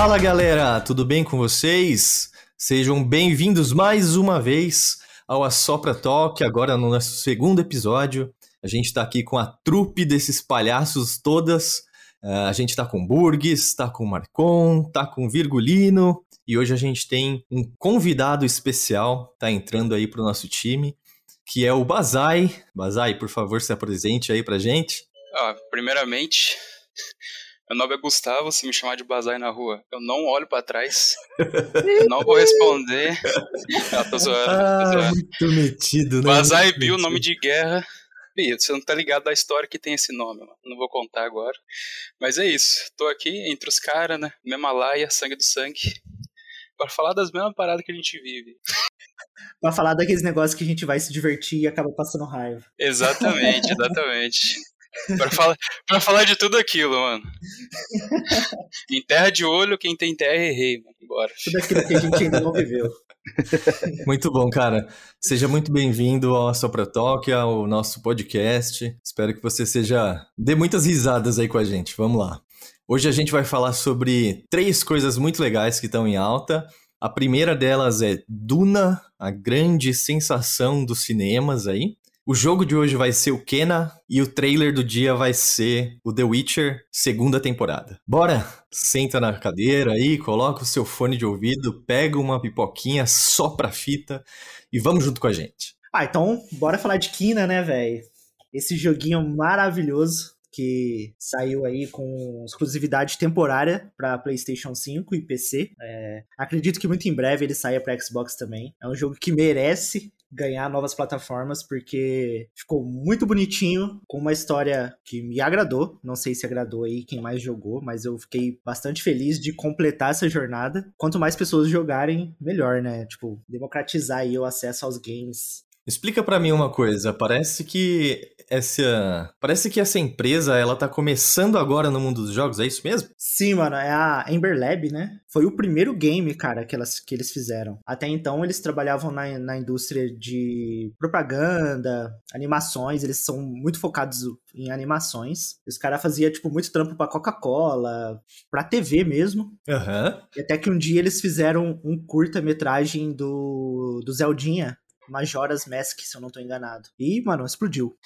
Fala galera, tudo bem com vocês? Sejam bem-vindos mais uma vez ao Assopra Talk, agora no nosso segundo episódio. A gente está aqui com a trupe desses palhaços todas. Uh, a gente está com Burgues, está com Marcon, está com Virgulino e hoje a gente tem um convidado especial, tá entrando aí para o nosso time, que é o Bazai. Bazai, por favor, se apresente aí pra gente. Ah, primeiramente, meu nome é Gustavo, se me chamar de Bazai na rua, eu não olho para trás, não vou responder. Ah, tô zoando, tô ah, zoando. Ah, muito metido, né? Bazai Bill, nome de guerra. Ih, você não tá ligado da história que tem esse nome, mano. Não vou contar agora. Mas é isso. Tô aqui entre os caras, né? Mesma laia, sangue do sangue. Para falar das mesmas paradas que a gente vive. pra falar daqueles negócios que a gente vai se divertir e acaba passando raiva. Exatamente, exatamente pra, falar, pra falar de tudo aquilo, mano. em terra de olho, quem tem terra é rei, mano. Bora. Tudo aquilo que a gente ainda não viveu. Muito bom, cara. Seja muito bem-vindo ao Sopra Talk, ao nosso podcast. Espero que você seja. dê muitas risadas aí com a gente. Vamos lá. Hoje a gente vai falar sobre três coisas muito legais que estão em alta. A primeira delas é Duna, a grande sensação dos cinemas aí. O jogo de hoje vai ser o Kena e o trailer do dia vai ser o The Witcher, segunda temporada. Bora? Senta na cadeira aí, coloca o seu fone de ouvido, pega uma pipoquinha só pra fita e vamos junto com a gente. Ah, então bora falar de Kena, né, velho? Esse joguinho maravilhoso que saiu aí com exclusividade temporária para PlayStation 5 e PC. É, acredito que muito em breve ele saia para Xbox também. É um jogo que merece ganhar novas plataformas, porque ficou muito bonitinho, com uma história que me agradou. Não sei se agradou aí quem mais jogou, mas eu fiquei bastante feliz de completar essa jornada. Quanto mais pessoas jogarem, melhor, né? Tipo, democratizar aí o acesso aos games Explica para mim uma coisa, parece que essa, parece que essa empresa ela tá começando agora no mundo dos jogos, é isso mesmo? Sim, mano, é a Ember Lab, né? Foi o primeiro game, cara, que, elas, que eles fizeram. Até então eles trabalhavam na, na indústria de propaganda, animações, eles são muito focados em animações. Os caras faziam, tipo, muito trampo pra Coca-Cola, pra TV mesmo. Uhum. E até que um dia eles fizeram um curta-metragem do, do Zeldinha, Majora's Mask, se eu não tô enganado. E, mano, explodiu.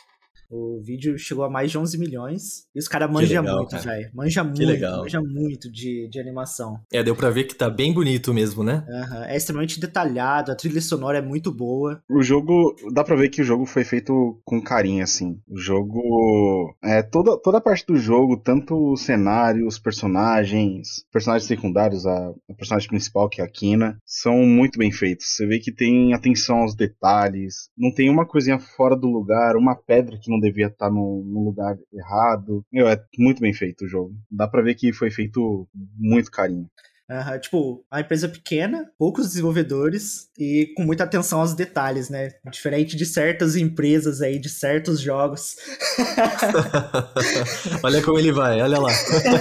O vídeo chegou a mais de 11 milhões. E os caras manjam muito, velho. Manja muito, legal. manja muito de, de animação. É, deu pra ver que tá bem bonito mesmo, né? Uhum. É extremamente detalhado, a trilha sonora é muito boa. O jogo, dá pra ver que o jogo foi feito com carinho, assim. O jogo. É, toda, toda a parte do jogo, tanto o cenário, os personagens, personagens secundários, a, a personagem principal, que é a Kina, são muito bem feitos. Você vê que tem atenção aos detalhes, não tem uma coisinha fora do lugar, uma pedra que não devia estar no, no lugar errado. Meu, é muito bem feito o jogo. Dá pra ver que foi feito muito carinho. Uhum, tipo, a empresa pequena, poucos desenvolvedores e com muita atenção aos detalhes, né? Diferente de certas empresas aí, de certos jogos. olha como ele vai, olha lá.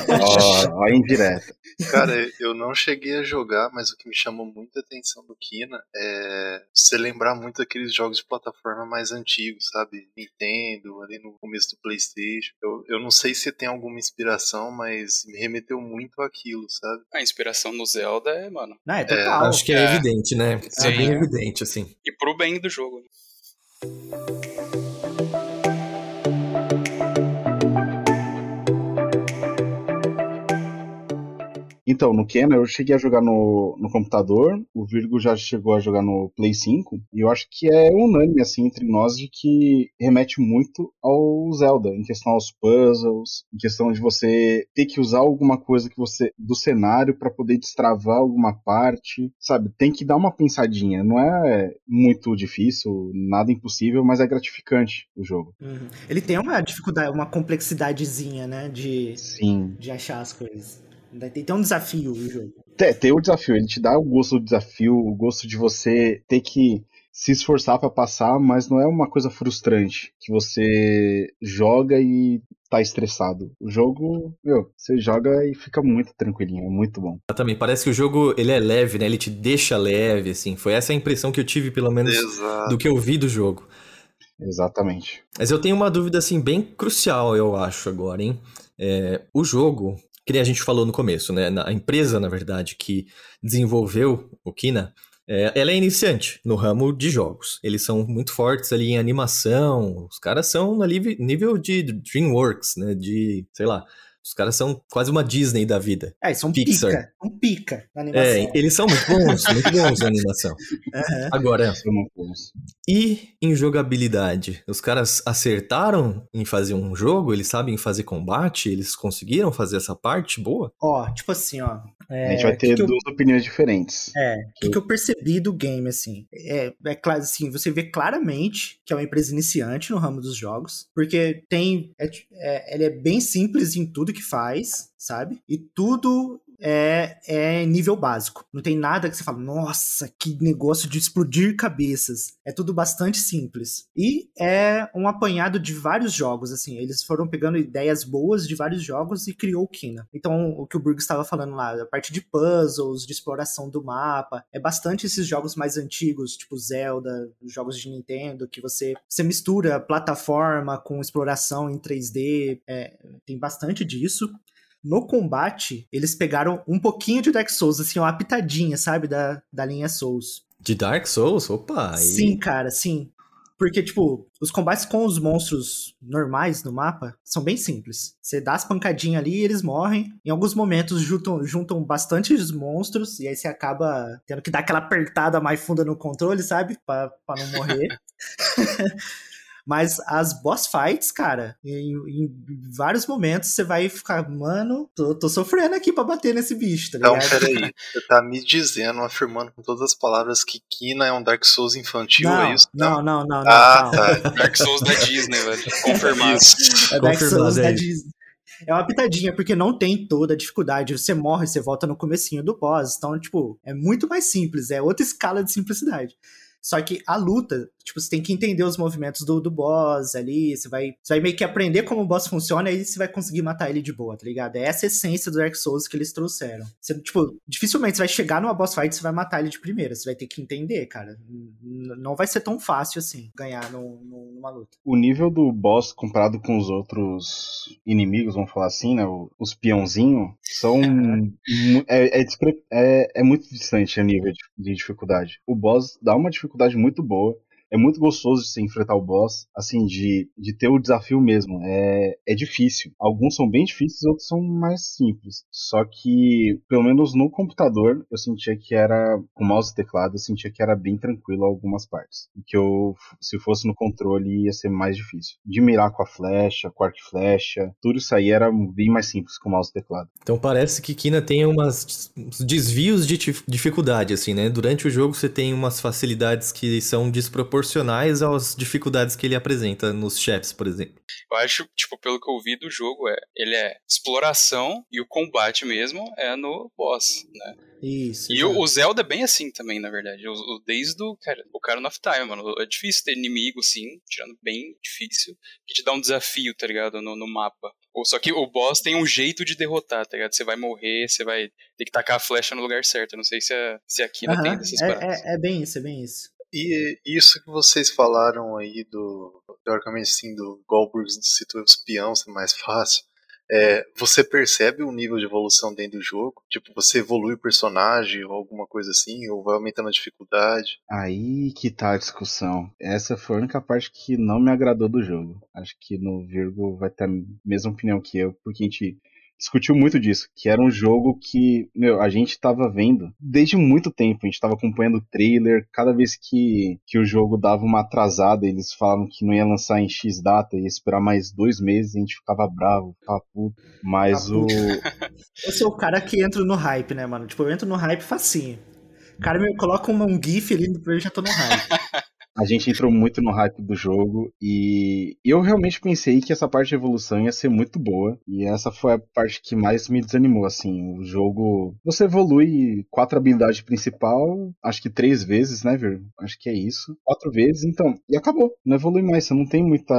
Ó, ó, indireta. Cara, eu não cheguei a jogar, mas o que me chamou muita atenção do Kina é você lembrar muito daqueles jogos de plataforma mais antigos, sabe? Nintendo, ali no começo do PlayStation. Eu, eu não sei se tem alguma inspiração, mas me remeteu muito àquilo, sabe? A inspiração no Zelda é, mano. Não, é total. É, acho que é, é, evidente, né? Sim, é bem evidente, assim. E pro bem do jogo. Né? Então, no Kena eu cheguei a jogar no, no computador, o Virgo já chegou a jogar no Play 5, e eu acho que é unânime, assim, entre nós, de que remete muito ao Zelda, em questão aos puzzles, em questão de você ter que usar alguma coisa que você do cenário para poder destravar alguma parte, sabe? Tem que dar uma pensadinha, não é muito difícil, nada impossível, mas é gratificante o jogo. Uhum. Ele tem uma dificuldade, uma complexidadezinha, né, de, Sim. de achar as coisas. Tem um desafio o jogo. Tem, tem o desafio, ele te dá o gosto do desafio, o gosto de você ter que se esforçar para passar, mas não é uma coisa frustrante que você joga e tá estressado. O jogo, meu, você joga e fica muito tranquilinho, é muito bom. Também parece que o jogo ele é leve, né? Ele te deixa leve, assim. Foi essa a impressão que eu tive, pelo menos, Exato. do que eu vi do jogo. Exatamente. Mas eu tenho uma dúvida assim bem crucial, eu acho agora, hein? É, o jogo que a gente falou no começo, né? A empresa, na verdade, que desenvolveu o Kina, é, ela é iniciante no ramo de jogos. Eles são muito fortes ali em animação. Os caras são ali nível de DreamWorks, né? De, sei lá, os caras são quase uma Disney da vida. É, são Pixar. pica. Um pica na animação. É, eles são muito bons, muito bons na animação. Uhum. Agora, e em jogabilidade? Os caras acertaram em fazer um jogo? Eles sabem fazer combate? Eles conseguiram fazer essa parte boa? Ó, tipo assim, ó. É, a gente vai ter duas eu, opiniões diferentes. É, o que, que, eu percebi do game, assim? É, é claro, assim, você vê claramente que é uma empresa iniciante no ramo dos jogos, porque tem. É, é, ele é bem simples em tudo que faz, sabe? E tudo é, é nível básico. Não tem nada que você fala, nossa, que negócio de explodir cabeças. É tudo bastante simples. E é um apanhado de vários jogos, assim. Eles foram pegando ideias boas de vários jogos e criou o Kina. Então, o que o Burg estava falando lá, a parte de puzzles, de exploração do mapa, é bastante esses jogos mais antigos, tipo Zelda, jogos de Nintendo, que você, você mistura plataforma com exploração em 3D. É, tem bastante disso. No combate, eles pegaram um pouquinho de Dark Souls, assim, uma pitadinha, sabe? Da, da linha Souls. De Dark Souls? Opa! Sim, cara, sim. Porque, tipo, os combates com os monstros normais no mapa são bem simples. Você dá as pancadinhas ali e eles morrem. Em alguns momentos juntam, juntam bastante monstros e aí você acaba tendo que dar aquela apertada mais funda no controle, sabe? Pra, pra não morrer. Mas as boss fights, cara, em, em vários momentos você vai ficar, mano, tô, tô, sofrendo aqui pra bater nesse bicho, tá ligado? Então, peraí, você tá me dizendo, afirmando com todas as palavras que Kina é um Dark Souls infantil, não, é isso? Não, não, não, não. Ah, tá. Dark Souls da Disney, velho. Confirmado. É Dark Souls da Disney. É uma pitadinha, porque não tem toda a dificuldade. Você morre, você volta no comecinho do boss. Então, tipo, é muito mais simples. É outra escala de simplicidade. Só que a luta, tipo, você tem que entender os movimentos do, do boss ali, você vai, você vai meio que aprender como o boss funciona e aí você vai conseguir matar ele de boa, tá ligado? É essa essência do Dark Souls que eles trouxeram. Você, tipo, dificilmente você vai chegar numa boss fight e você vai matar ele de primeira, você vai ter que entender, cara. Não vai ser tão fácil assim, ganhar no, no, numa luta. O nível do boss comparado com os outros inimigos, vamos falar assim, né, os peãozinhos, são... é, é, é, é muito distante a nível de, de dificuldade. O boss dá uma dificuldade muito boa é muito gostoso de se enfrentar o boss, assim, de, de ter o desafio mesmo. É, é difícil. Alguns são bem difíceis, outros são mais simples. Só que, pelo menos no computador, eu sentia que era, com mouse e teclado, eu sentia que era bem tranquilo algumas partes. E que eu, se fosse no controle, ia ser mais difícil. De mirar com a flecha, com a flecha, tudo isso aí era bem mais simples com mouse e teclado. Então parece que Kina tem umas desvios de dificuldade, assim, né? Durante o jogo você tem umas facilidades que são desproporcionais proporcionais às dificuldades que ele apresenta nos chefes, por exemplo. Eu acho, tipo, pelo que eu vi do jogo, é, ele é exploração e o combate mesmo é no boss, né? Isso. E o, o, Zelda é bem assim também, na verdade. O, o, desde o cara, o Ocarina of Time, mano. É difícil ter inimigo, sim, tirando bem difícil, que te dá um desafio, tá ligado, no, no mapa. Só que o boss tem um jeito de derrotar, tá ligado? Você vai morrer, você vai ter que tacar a flecha no lugar certo. Eu não sei se, a, se aqui não tem dessas é, é, é, bem isso, é bem isso. E isso que vocês falaram aí do, teoricamente sim, do Goldberg citou os peão ser mais fácil, é, você percebe o nível de evolução dentro do jogo? Tipo, você evolui o personagem ou alguma coisa assim, ou vai aumentando a dificuldade? Aí que tá a discussão. Essa foi a única parte que não me agradou do jogo. Acho que no Virgo vai ter a mesma opinião que eu, porque a gente discutiu muito disso, que era um jogo que, meu, a gente tava vendo desde muito tempo, a gente tava acompanhando o trailer, cada vez que, que o jogo dava uma atrasada, eles falavam que não ia lançar em X data, ia esperar mais dois meses, a gente ficava bravo, ficava puto, mas o... Esse é o cara que entra no hype, né, mano? Tipo, eu entro no hype facinho. O cara me coloca um, GIF ali, eu já tô no hype. a gente entrou muito no hype do jogo e eu realmente pensei que essa parte de evolução ia ser muito boa e essa foi a parte que mais me desanimou, assim, o jogo, você evolui quatro habilidades principal, acho que três vezes, né, Vir? Acho que é isso, quatro vezes, então, e acabou, não evolui mais, você não tem muita,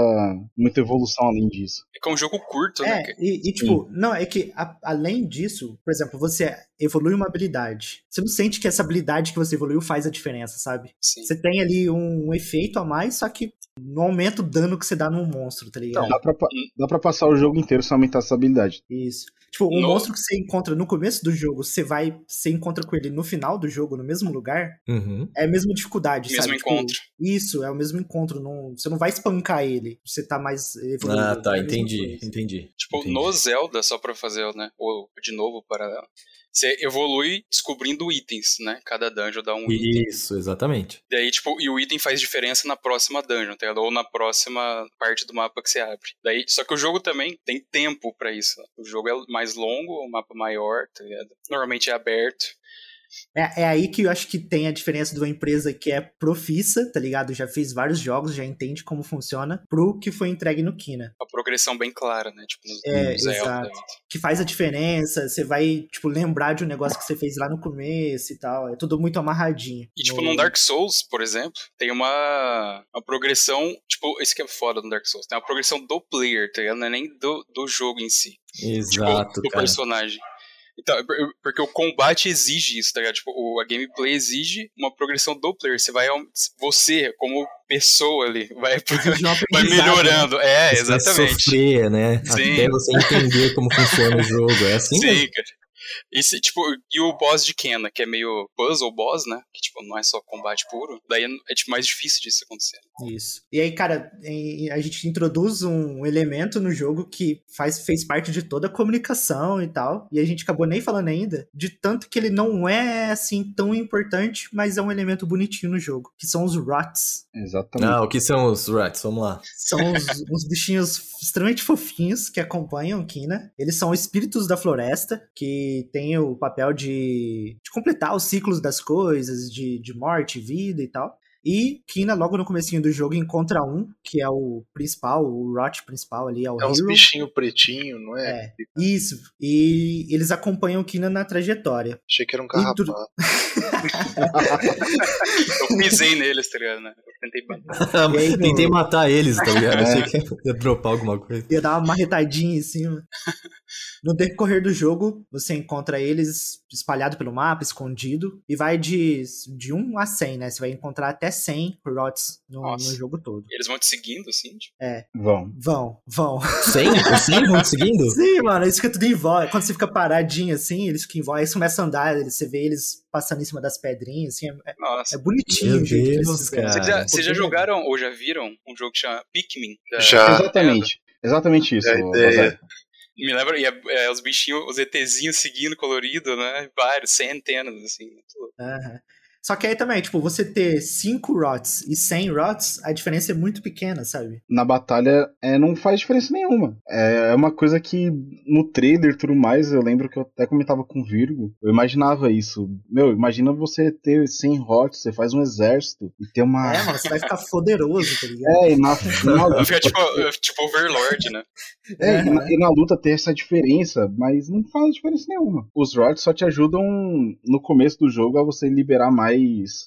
muita evolução além disso. É que é um jogo curto, é, né? E, e tipo, Sim. não, é que a, além disso, por exemplo, você evolui uma habilidade, você não sente que essa habilidade que você evoluiu faz a diferença, sabe? Sim. Você tem ali um um efeito a mais, só que não aumenta o dano que você dá num monstro, tá ligado? Não, dá pra, dá pra passar o jogo inteiro sem aumentar essa habilidade. Isso. Tipo, o No- monstro que você encontra no começo do jogo, você vai, você encontra com ele no final do jogo, no mesmo lugar, Uhum. é a mesma dificuldade, Mesmo sabe? Tipo, encontro. isso, é o mesmo encontro. Não, você não vai espancar ele, você tá mais evoluído. Ah, é tá, entendi, entendi. Tipo, Entendi. no Zelda, só pra fazer, né, o, de novo para você evolui descobrindo itens, né? Cada dungeon dá um item. Isso, exatamente. Daí, tipo, e o item faz diferença na próxima dungeon, tá ligado? Ou na próxima parte do mapa que você abre. Daí, só que o jogo também tem tempo pra isso. né? O jogo é mais longo, o mapa maior, tá ligado? Normalmente é aberto. É, é aí que eu acho que tem a diferença de uma empresa que é profissa, tá ligado? Já fez vários jogos, já entende como funciona, pro que foi entregue no Kina. A progressão bem clara, né? Tipo, no, É, no Zelda. exato. Que faz a diferença, você vai, tipo, lembrar de um negócio que você fez lá no começo e tal. É tudo muito amarradinho. E, tipo, No- no Dark Souls, por exemplo, tem uma, uma progressão. Tipo, isso que é foda no Dark Souls. Tem uma progressão do player, tá ligado? Não é nem do, do jogo em si. Exato, tipo, do cara. personagem. Então, é por- porque o combate exige isso, tá ligado? Tipo, o- a gameplay exige uma progressão do player. Você vai. Você, como pessoa ali, vai, vai né? melhorando. É, Você vai exatamente. sofrer, né? Sim. Até você entender como funciona o jogo. É assim Sim, mesmo. cara. E, se, tipo, e o boss de Kena, que é meio puzzle boss, né? Que, tipo, não é só combate puro. Daí é, tipo, mais difícil disso acontecer. Isso. E aí, cara, a gente introduz um elemento no jogo que faz, fez parte de toda a comunicação e tal. E a gente acabou nem falando ainda, de tanto que ele não é assim tão importante, mas é um elemento bonitinho no jogo, que são os rots. Exatamente. Ah, o que são os rats? Vamos lá. São uns, uns bichinhos extremamente fofinhos que acompanham o Kina. Eles são espíritos da floresta, que têm o papel de, de completar os ciclos das coisas, de, de morte, vida e tal. E Kina, logo no comecinho do jogo, encontra um, que é o principal, o Rot principal ali, é o É uns bichinhos pretinhos, não é? É, isso. E eles acompanham Kina na trajetória. Achei que era um carrapato. Eu pisei neles, tá ligado? Né? Eu tentei bater. E aí, Tentei matar eles, tá ligado? É. Achei que ia dropar alguma coisa. ia dar uma marretadinha em cima. No decorrer do jogo, você encontra eles espalhado pelo mapa, escondido, e vai de, de 1 a 100, né? Você vai encontrar até 100 rots no, no jogo todo. Eles vão te seguindo, assim, tipo. Vão. Vão, vão. 100? Os 100 vão te seguindo? Sim, mano, eles ficam tudo em volta. Quando você fica paradinho assim, eles ficam em volta. Aí você começa a andar, eles- você vê eles passando em cima das pedrinhas, assim. É, Nossa. é bonitinho Meu Deus, cara. Vocês já, vocês já jogaram ou já viram um jogo que chama Pikmin? Da- Já. Exatamente. Exatamente isso. É ideia. Bazar. Me lembra, e é, é os bichinhos, os ETzinhos seguindo colorido, né? Vários, centenas, assim. Só que aí também, tipo, você ter 5 rots e 100 rots, a diferença é muito pequena, sabe? Na batalha é, não faz diferença nenhuma. É é uma coisa que no trailer e tudo mais, eu lembro que eu até comentava com o Virgo. Eu imaginava isso. Meu, imagina você ter 100 hots, você faz um exército e ter uma. É, mano, você vai ficar poderoso, tá ligado? É, e na, na Vai luta, ficar tipo, tipo Overlord, né? é, e na, e na luta ter essa diferença, mas não faz diferença nenhuma. Os rots só te ajudam no começo do jogo a você liberar mais,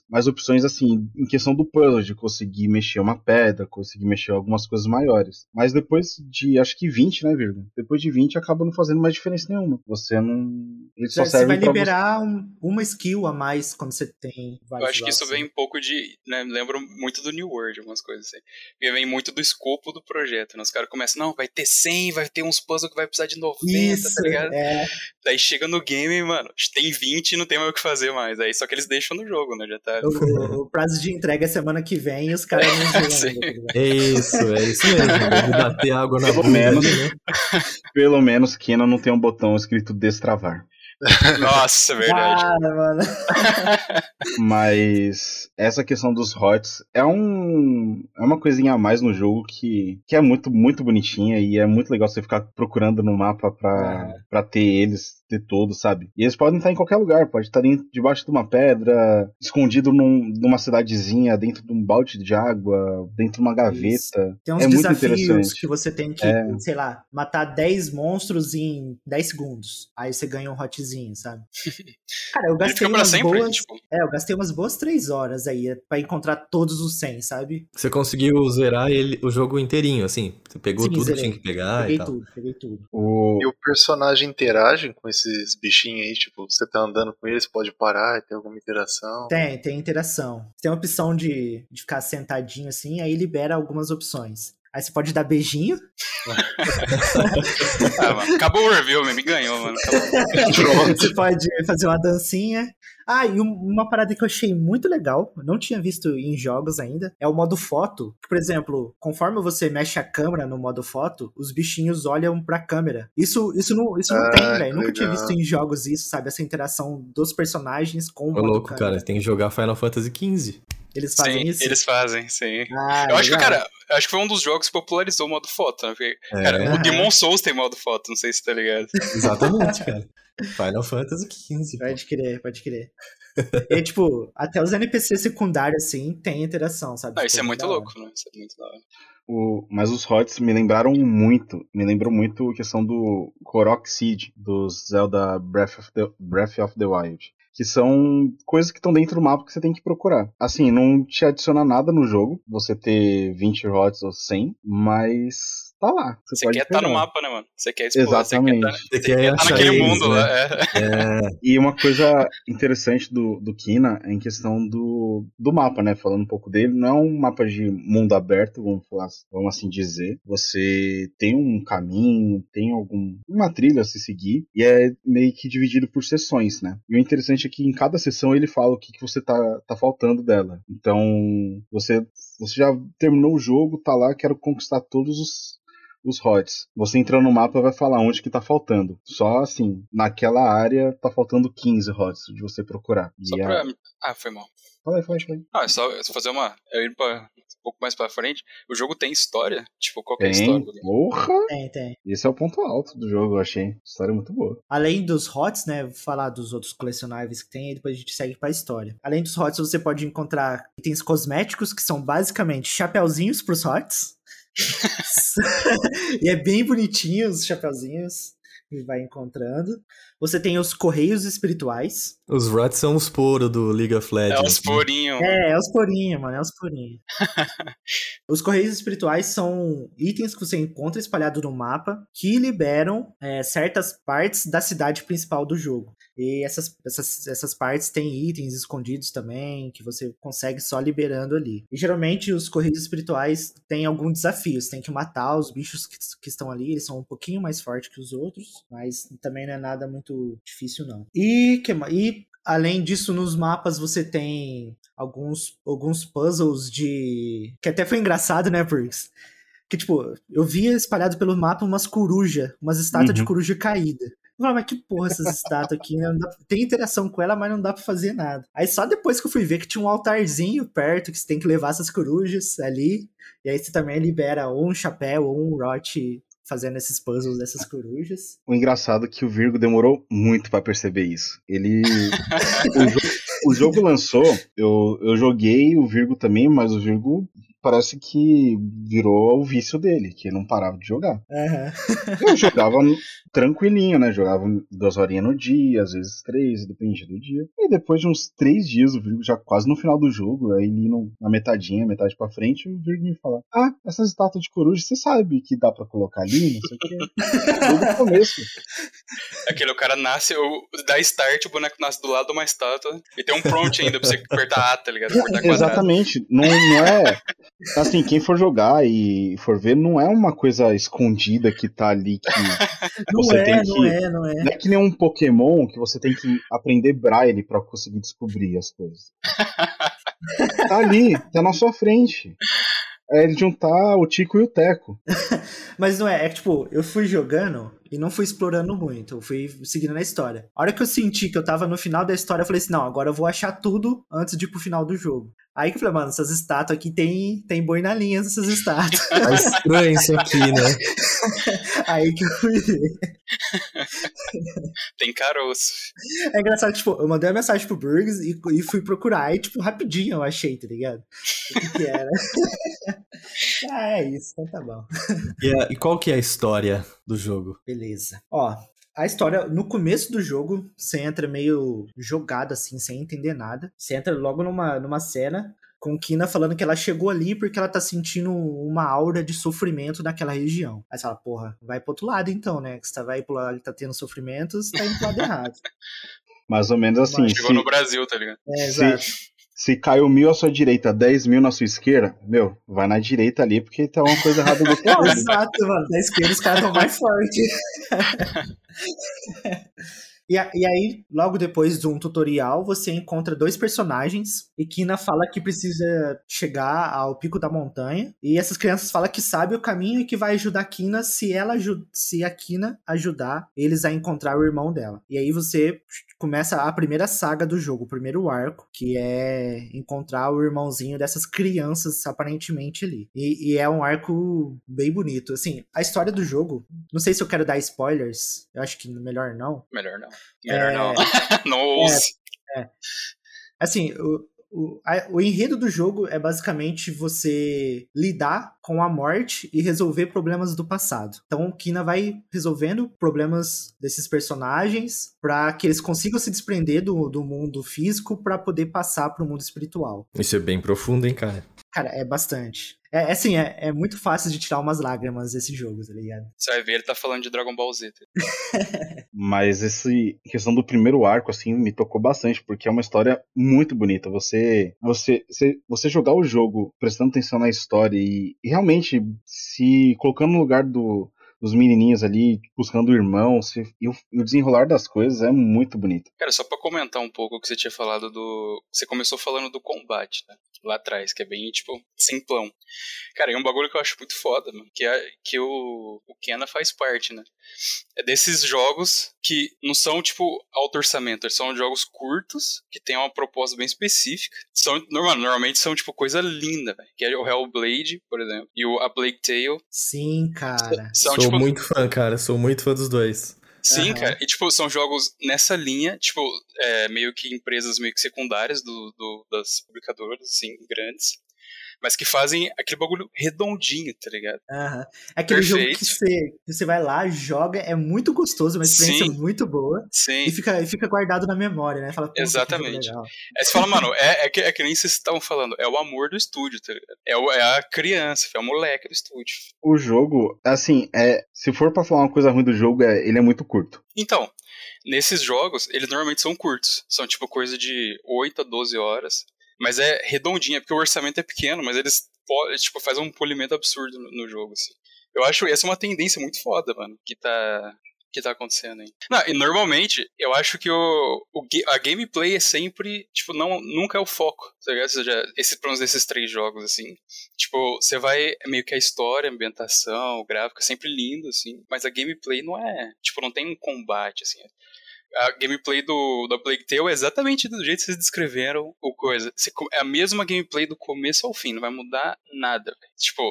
mais opções, assim, em questão do puzzle, de conseguir mexer uma pedra, conseguir mexer algumas coisas maiores. Mas depois de, acho que 20, né, Virgo? Depois de 20 acaba não fazendo mais diferença nenhuma. Você não. Eles só Você servem vai pra você. liberar um- uma skill a mais quando você tem Eu vários acho que isso vem né? um pouco de. Né, me lembra muito do New World, algumas coisas assim. Porque vem muito do escopo do projeto. Né? Os caras começam, não, vai ter 100, vai ter uns puzzles que vai precisar de 90, Isso, tá ligado? é. Daí chega no game, mano, tem 20 e não tem mais o que fazer mais. Aí só que eles deixam no jogo, né? Já tá. O, o- prazo de entrega é semana que vem e os caras não jogam ligado? É isso, é isso mesmo. Deve bater água na Pelo bunda menos. né? Pelo menos Kena não tem um botão escrito destravar. Nossa, verdade. Ah, mano. Mas essa questão dos HOTS é um é uma coisinha a mais no jogo que, que é muito muito bonitinha e é muito legal você ficar procurando no mapa pra, pra ter eles, ter todos, sabe? E eles podem estar em qualquer lugar, pode estar em- debaixo de uma pedra, escondido num, numa cidadezinha, dentro de um balde de água, dentro de uma gaveta. Tem uns é desafios que você tem que, É. sei lá, matar 10 monstros em 10 segundos. Aí você ganha um hotzinho, sabe? Cara, eu gastei umas sempre, boas. tipo. É, eu gastei umas boas 3 horas aí pra encontrar todos os 100, sabe? Você conseguiu zerar ele, o jogo inteirinho, assim. Você pegou Sim, tudo que tinha que pegar peguei e tal. tudo, peguei tudo. O, E o personagem interage com esses bichinhos aí, tipo, você tá andando com eles, pode parar, tem alguma interação. Tem, tem interação. Tem a opção de, de ficar sentadinho assim, aí libera algumas opções. Aí você pode dar beijinho. Ah, acabou o review, me ganhou, mano. Você pode fazer uma dancinha. Ah, e um- uma parada que eu achei muito legal, não tinha visto em jogos ainda, é o modo foto. Por exemplo, conforme você mexe a câmera no modo foto, os bichinhos olham pra câmera. Isso, isso não, isso não Ah, tem, que velho. Nunca tinha visto em jogos isso, sabe? Essa interação dos personagens com o Ô, modo louco, câmera. cara, tem que jogar Final Fantasy XV. Eles fazem Sim, isso? eles fazem, sim. Ah, eu acho que, cara, eu acho que foi um dos jogos que popularizou o modo foto, né? Porque, É, cara, o. Demon Souls tem modo foto, não sei se tá ligado. exatamente, cara. Final Fantasy XV. pô. Pode crer, pode crer. E, tipo, até os NPCs secundários, assim, tem interação, sabe? Isso Tipo, é muito louco, né? Isso é muito da hora. O- mas os HOTS me lembraram muito, me lembrou muito a questão do Korok Seed, dos Zelda Breath of the, Breath of the Wild. Que são coisas que estão dentro do mapa que você tem que procurar. Assim, não te adiciona nada no jogo, você ter 20 HOTS ou 100, mas tá lá. Você, Você pode quer estar no pegar. mapa, né, mano? Você quer explorar, Exatamente. você quer Você estar quer tá naquele eles, mundo né? lá. É. É, E uma coisa interessante do, do Kina é em questão do, do mapa, né? Falando um pouco dele, não é um mapa de mundo aberto, vamos, falar, vamos assim dizer. Você tem um caminho, tem algum uma trilha a se seguir, e é meio que dividido por sessões, né? E o interessante é que em cada sessão ele fala o que, que você tá, tá faltando dela. Então, você, você já terminou o jogo, tá lá, quero conquistar todos os, os HOTS. Você entrando no mapa vai falar onde que tá faltando. Só assim, naquela área tá faltando 15 HOTS de você procurar. Só E pra. a... Ah, foi mal. Fala aí, fala aí, fala aí. Ah, é só, fazer uma. Eu indo pra, um pouco mais pra frente. O jogo tem história? Tipo, qual que é a Tem, história? do game? porra! Tem, tem. Esse é o ponto alto do jogo, eu achei. História muito boa. Além dos HOTS, né? Vou falar dos outros colecionáveis que tem e depois a gente segue pra história. Além dos HOTS, você pode encontrar itens cosméticos que são basicamente chapeuzinhos pros HOTS. e é bem bonitinho os chapeuzinhos que vai encontrando. Você tem os correios espirituais. os Rats são os poro do League of É Legends. os né? porinhos. É, é os porinhos, mano, é os porinhos. os correios espirituais são itens que você encontra espalhado no mapa que liberam é, certas partes da cidade principal do jogo. E essas, essas, essas partes têm itens escondidos também, que você consegue só liberando ali. E geralmente os correios espirituais têm algum desafio. Você tem que matar os bichos que, que estão ali, eles são um pouquinho mais fortes que os outros, mas também não é nada muito difícil, não. E, que, e Além disso, nos mapas você tem alguns, alguns puzzles de. Que até foi engraçado, né, Perks? Que, tipo, eu via espalhado pelo mapa umas coruja, umas estátuas de Uhum. coruja caída. Eu falava, mas que porra essas estátuas aqui, né? Não dá- Tem interação com ela, mas não dá pra fazer nada. Aí só depois que eu fui ver que tinha um altarzinho perto, que você tem que levar essas corujas ali. E aí você também libera ou um chapéu ou um rot fazendo esses puzzles dessas corujas. O engraçado é que o Virgo demorou muito pra perceber isso. Ele. o, jo- o jogo lançou, eu, eu joguei o Virgo também, mas o Virgo parece que virou o vício dele, que ele não parava de jogar. Aham. Eu jogava tranquilinho, né? Jogava duas horinhas no dia, às vezes três, depende do dia. E depois de uns três dias, o Virgo já quase no final do jogo, aí ali no- na metadinha, metade pra frente, o Virgo me fala: Ah, essas estátuas de coruja, você sabe que dá pra colocar ali? Não sei o quê. Desde o começo. Aquele o cara nasce, o, dá start, o boneco nasce do lado de uma estátua. E tem um prompt ainda pra você apertar A, tá ligado? Apertar quadrado. Exatamente. Não, não é. Assim, quem for jogar e for ver, não é uma coisa escondida que tá ali que. Não Você é, tem não que- é, não é. Não é que nem um Pokémon que você tem que aprender braille pra conseguir descobrir as coisas. tá ali, tá na sua frente. É ele juntar o Tico e o Teco. Mas não é, é que, tipo, eu fui jogando e não fui explorando muito, eu fui seguindo na história. A hora que eu senti que eu tava no final da história, eu falei assim, não, agora eu vou achar tudo antes de ir pro final do jogo. Aí que eu falei, mano, essas estátuas aqui tem, tem boi na linha, essas estátuas. Tá estranho isso aqui, né? Aí que eu fui. Tem caroço. É engraçado, tipo, eu mandei uma mensagem pro Burgs e, e fui procurar. Aí, tipo, rapidinho eu achei, tá ligado? O que, que era. ah, é isso, então tá bom. E, a- e qual que é a história do jogo? Beleza. Ó, a história, no começo do jogo, você entra meio jogado assim, sem entender nada. Você entra logo numa, numa cena com Kina falando que ela chegou ali porque ela tá sentindo uma aura de sofrimento naquela região. Aí você fala, porra, vai pro outro lado então, né? Que você vai pro lado, tá tendo sofrimentos, tá indo pro lado errado. Mais ou menos assim. Mas Chegou se- no Brasil, tá ligado? É, exato. Se caiu mil à sua direita, 10 mil na sua esquerda, meu, vai na direita ali, porque tá uma coisa errada do Não, lado. exato, mano. Da esquerda os caras estão mais fortes. E, a- e aí, logo depois de um tutorial, você encontra dois personagens. E Kina fala que precisa chegar ao pico da montanha. E essas crianças falam que sabe o caminho e que vai ajudar Kina se ela se a Kina ajudar eles a encontrar o irmão dela. E aí você começa a primeira saga do jogo, o primeiro arco, que é encontrar o irmãozinho dessas crianças aparentemente ali. E, e é um arco bem bonito. Assim, a história do jogo, não sei se eu quero dar spoilers, eu acho que melhor não. Melhor não. Melhor É. não. não ouse. Assim, o, o, a- o enredo do jogo é basicamente você lidar com a morte e resolver problemas do passado. Então, Kina vai resolvendo problemas desses personagens para que eles consigam se desprender do, do mundo físico para poder passar para o mundo espiritual. Isso é bem profundo, hein, cara? Cara, é bastante. É é assim, é, é muito fácil de tirar umas lágrimas desse jogo, tá ligado? Você vai ver, ele tá falando de Dragon Ball Z. Mas esse questão do primeiro arco assim me tocou bastante porque é uma história muito bonita. Você você você, você jogar o jogo prestando atenção na história e, e realmente se colocando no lugar do dos menininhos ali buscando o irmão se, e, o, e o desenrolar das coisas é muito bonito. Cara, só pra comentar um pouco o que você tinha falado do. Você começou falando do combate, né? Lá atrás, que é bem, tipo, simplão. Cara, é um bagulho que eu acho muito foda, mano. Que, é, que o, o Kena faz parte, né? É desses jogos que não são, tipo, alto orçamento. Eles são jogos curtos, que tem uma proposta bem específica. São, normal, normalmente são, tipo, coisa linda, velho. Que é o Hellblade, por exemplo. E o A Plague Tale. Sim, cara. São, sou tipo, muito fã, cara. Sou muito fã dos dois. Sim, Aham. cara. E, tipo, são jogos nessa linha, tipo, é, meio que empresas meio que secundárias do, do- das publicadoras, assim, grandes. Mas que fazem aquele bagulho redondinho, tá ligado? Aham. É aquele jogo que Perfeito. você, que você vai lá, joga, é muito gostoso, uma experiência Sim. muito boa. Sim, E fica, e fica guardado na memória, né? Fala, "Pô, que jogo Exatamente. legal." Aí você fala, mano, é, é, que, é que nem vocês estavam falando, é o amor do estúdio, tá ligado? É, o- é a criança, é o moleque do estúdio. O jogo, assim, é se for pra falar uma coisa ruim do jogo, é ele é muito curto. Então, nesses jogos, eles normalmente são curtos. São tipo coisa de 8 a 12 horas. Mas é redondinha, porque o orçamento é pequeno, mas eles po- tipo, fazem um polimento absurdo no, jogo, assim. Eu acho essa uma tendência muito foda, mano, que tá, que tá acontecendo aí. Não, e normalmente, eu acho que o, o a gameplay é sempre, tipo, não, nunca é o foco, tá ligado? Ou seja, esse, pelo desses três jogos, assim. Tipo, você vai, é meio que a história, a ambientação, o gráfico, é sempre lindo, assim, mas a gameplay não é, tipo, não tem um combate, assim. A gameplay do, da Plague Tale é exatamente do jeito que vocês descreveram o coisa. Você é a mesma gameplay do começo ao fim, não vai mudar nada. velho. Tipo,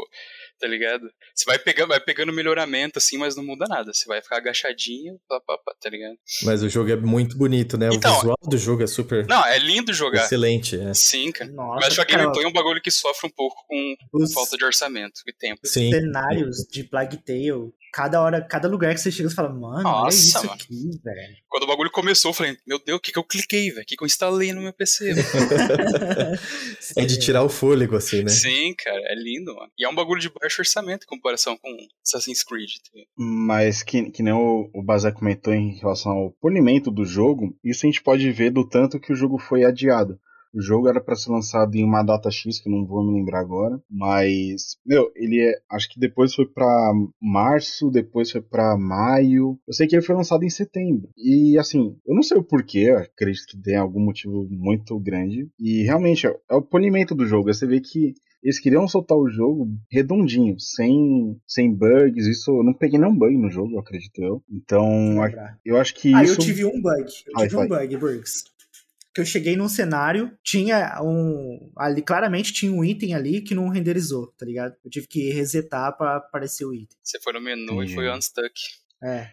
tá ligado? Você vai pegando, vai pegando melhoramento assim, mas não muda nada. Você vai ficar agachadinho, pá, pá, pá, tá ligado? Mas o jogo é muito bonito, né? Então, o visual do jogo é super Não, é lindo jogar. excelente. É. Sim, cara. Nossa, Mas acho que gameplay é um bagulho que sofre um pouco com os, falta de orçamento e tempo. os Sim. cenários de Plague Tale, cada hora, cada lugar que você chega, você fala, mano, olha Nossa, isso mano. aqui, velho. Quando o bagulho começou, eu falei, meu Deus, o que, que eu cliquei, velho? O que, que eu instalei no meu PC? velho? É de tirar o fôlego, assim, né? Sim, cara, é lindo, mano. E é um bagulho de baixo orçamento em comparação com Assassin's Creed. tá? Mas que, que nem o, o Bazé comentou em relação ao polimento do jogo, isso a gente pode ver do tanto que o jogo foi adiado. O jogo era para ser lançado em uma data X, que não vou me lembrar agora, mas, meu, ele é, acho que depois foi pra março, depois foi pra maio. Eu sei que ele foi lançado em setembro. E assim, eu não sei o porquê, acredito que tem algum motivo muito grande. E realmente é, é o polimento do jogo. Você vê que eles queriam soltar o jogo redondinho, sem, sem bugs. Isso eu não peguei nenhum bug no jogo, eu acredito eu. Então, a- eu acho que Ah, isso. eu tive um bug. Eu Vai, tive um vai. bug, Burgs. Que eu cheguei num cenário, tinha um. Ali, claramente tinha um item ali que não renderizou, tá ligado? Eu tive que resetar pra aparecer o item. Você foi no menu Entendi. e foi unstuck. É.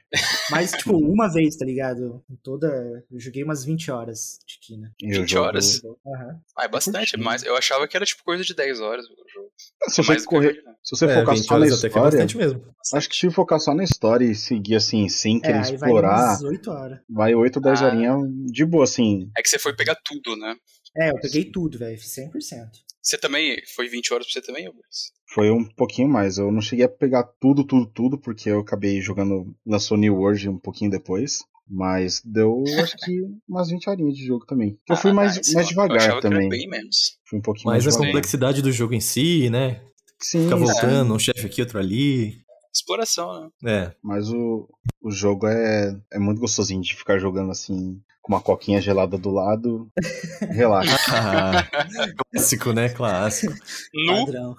Mas, tipo, uma vez, tá ligado? Em Toda. Eu joguei umas 20 horas de Kina. e o 20 jogo- horas? Aham. Ah, é bastante, mas eu achava que era tipo coisa de 10 horas o jogo. Se É você, que eu correr, imaginava. se você É, focar 20 só na até que é história, bastante mesmo. acho que se focar só na história e seguir assim, sem É, querer aí vai explorar, umas 8 horas. vai 8 ou 10 Ah. horinhas de boa, assim. É que você foi pegar tudo, né? É, eu peguei tudo, velho. Fiz 100%. Você também. Foi 20 horas pra você também, Bruce? Foi um pouquinho mais. Eu não cheguei a pegar tudo, tudo, tudo, porque eu acabei jogando na Sony World um pouquinho depois. Mas deu, acho que, umas 20 horinhas de jogo também. Eu fui Ah, mais, nice, mais devagar achava que era também. bem menos. Fui um pouquinho Mas mais a devagar. complexidade do jogo em si, né? Sim, Fica sim. voltando, um chefe aqui, outro ali. Exploração, né? É. Mas o, o jogo é, é muito gostosinho de ficar jogando assim, com uma coquinha gelada do lado. Relaxa. Ah, clássico, né? Clássico. Nu, Padrão.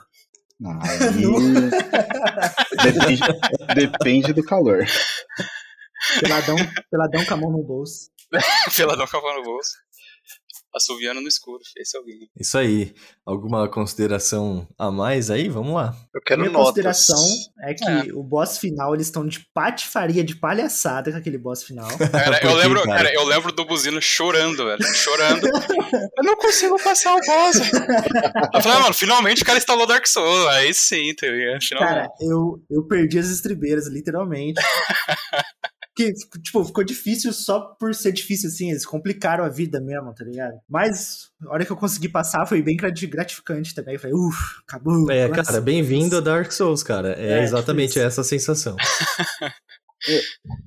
Aí. depende, depende do calor. Peladão, peladão com a mão no bolso. peladão com a mão no bolso. Assoviando no escuro, esse é alguém. Isso aí. Alguma consideração a mais aí? Vamos lá. Eu quero Minha notas. consideração é que o boss final, eles estão de patifaria, de palhaçada com aquele boss final. Cara, eu lembro, cara? cara, eu lembro do Buzino chorando, velho. Chorando. eu não consigo passar o boss. Eu falei, ah, mano, finalmente o cara instalou Dark Souls. Aí sim, tá ligado? Finalmente. Cara, eu, eu perdi as estribeiras, literalmente. Que, tipo, ficou difícil só por ser difícil, assim. Eles complicaram a vida mesmo, tá ligado? Mas, a hora que eu consegui passar, foi bem grati- gratificante também. Eu falei, uff, acabou. É, cara, sim." bem-vindo a Dark Souls, cara. É, É, exatamente essa sensação.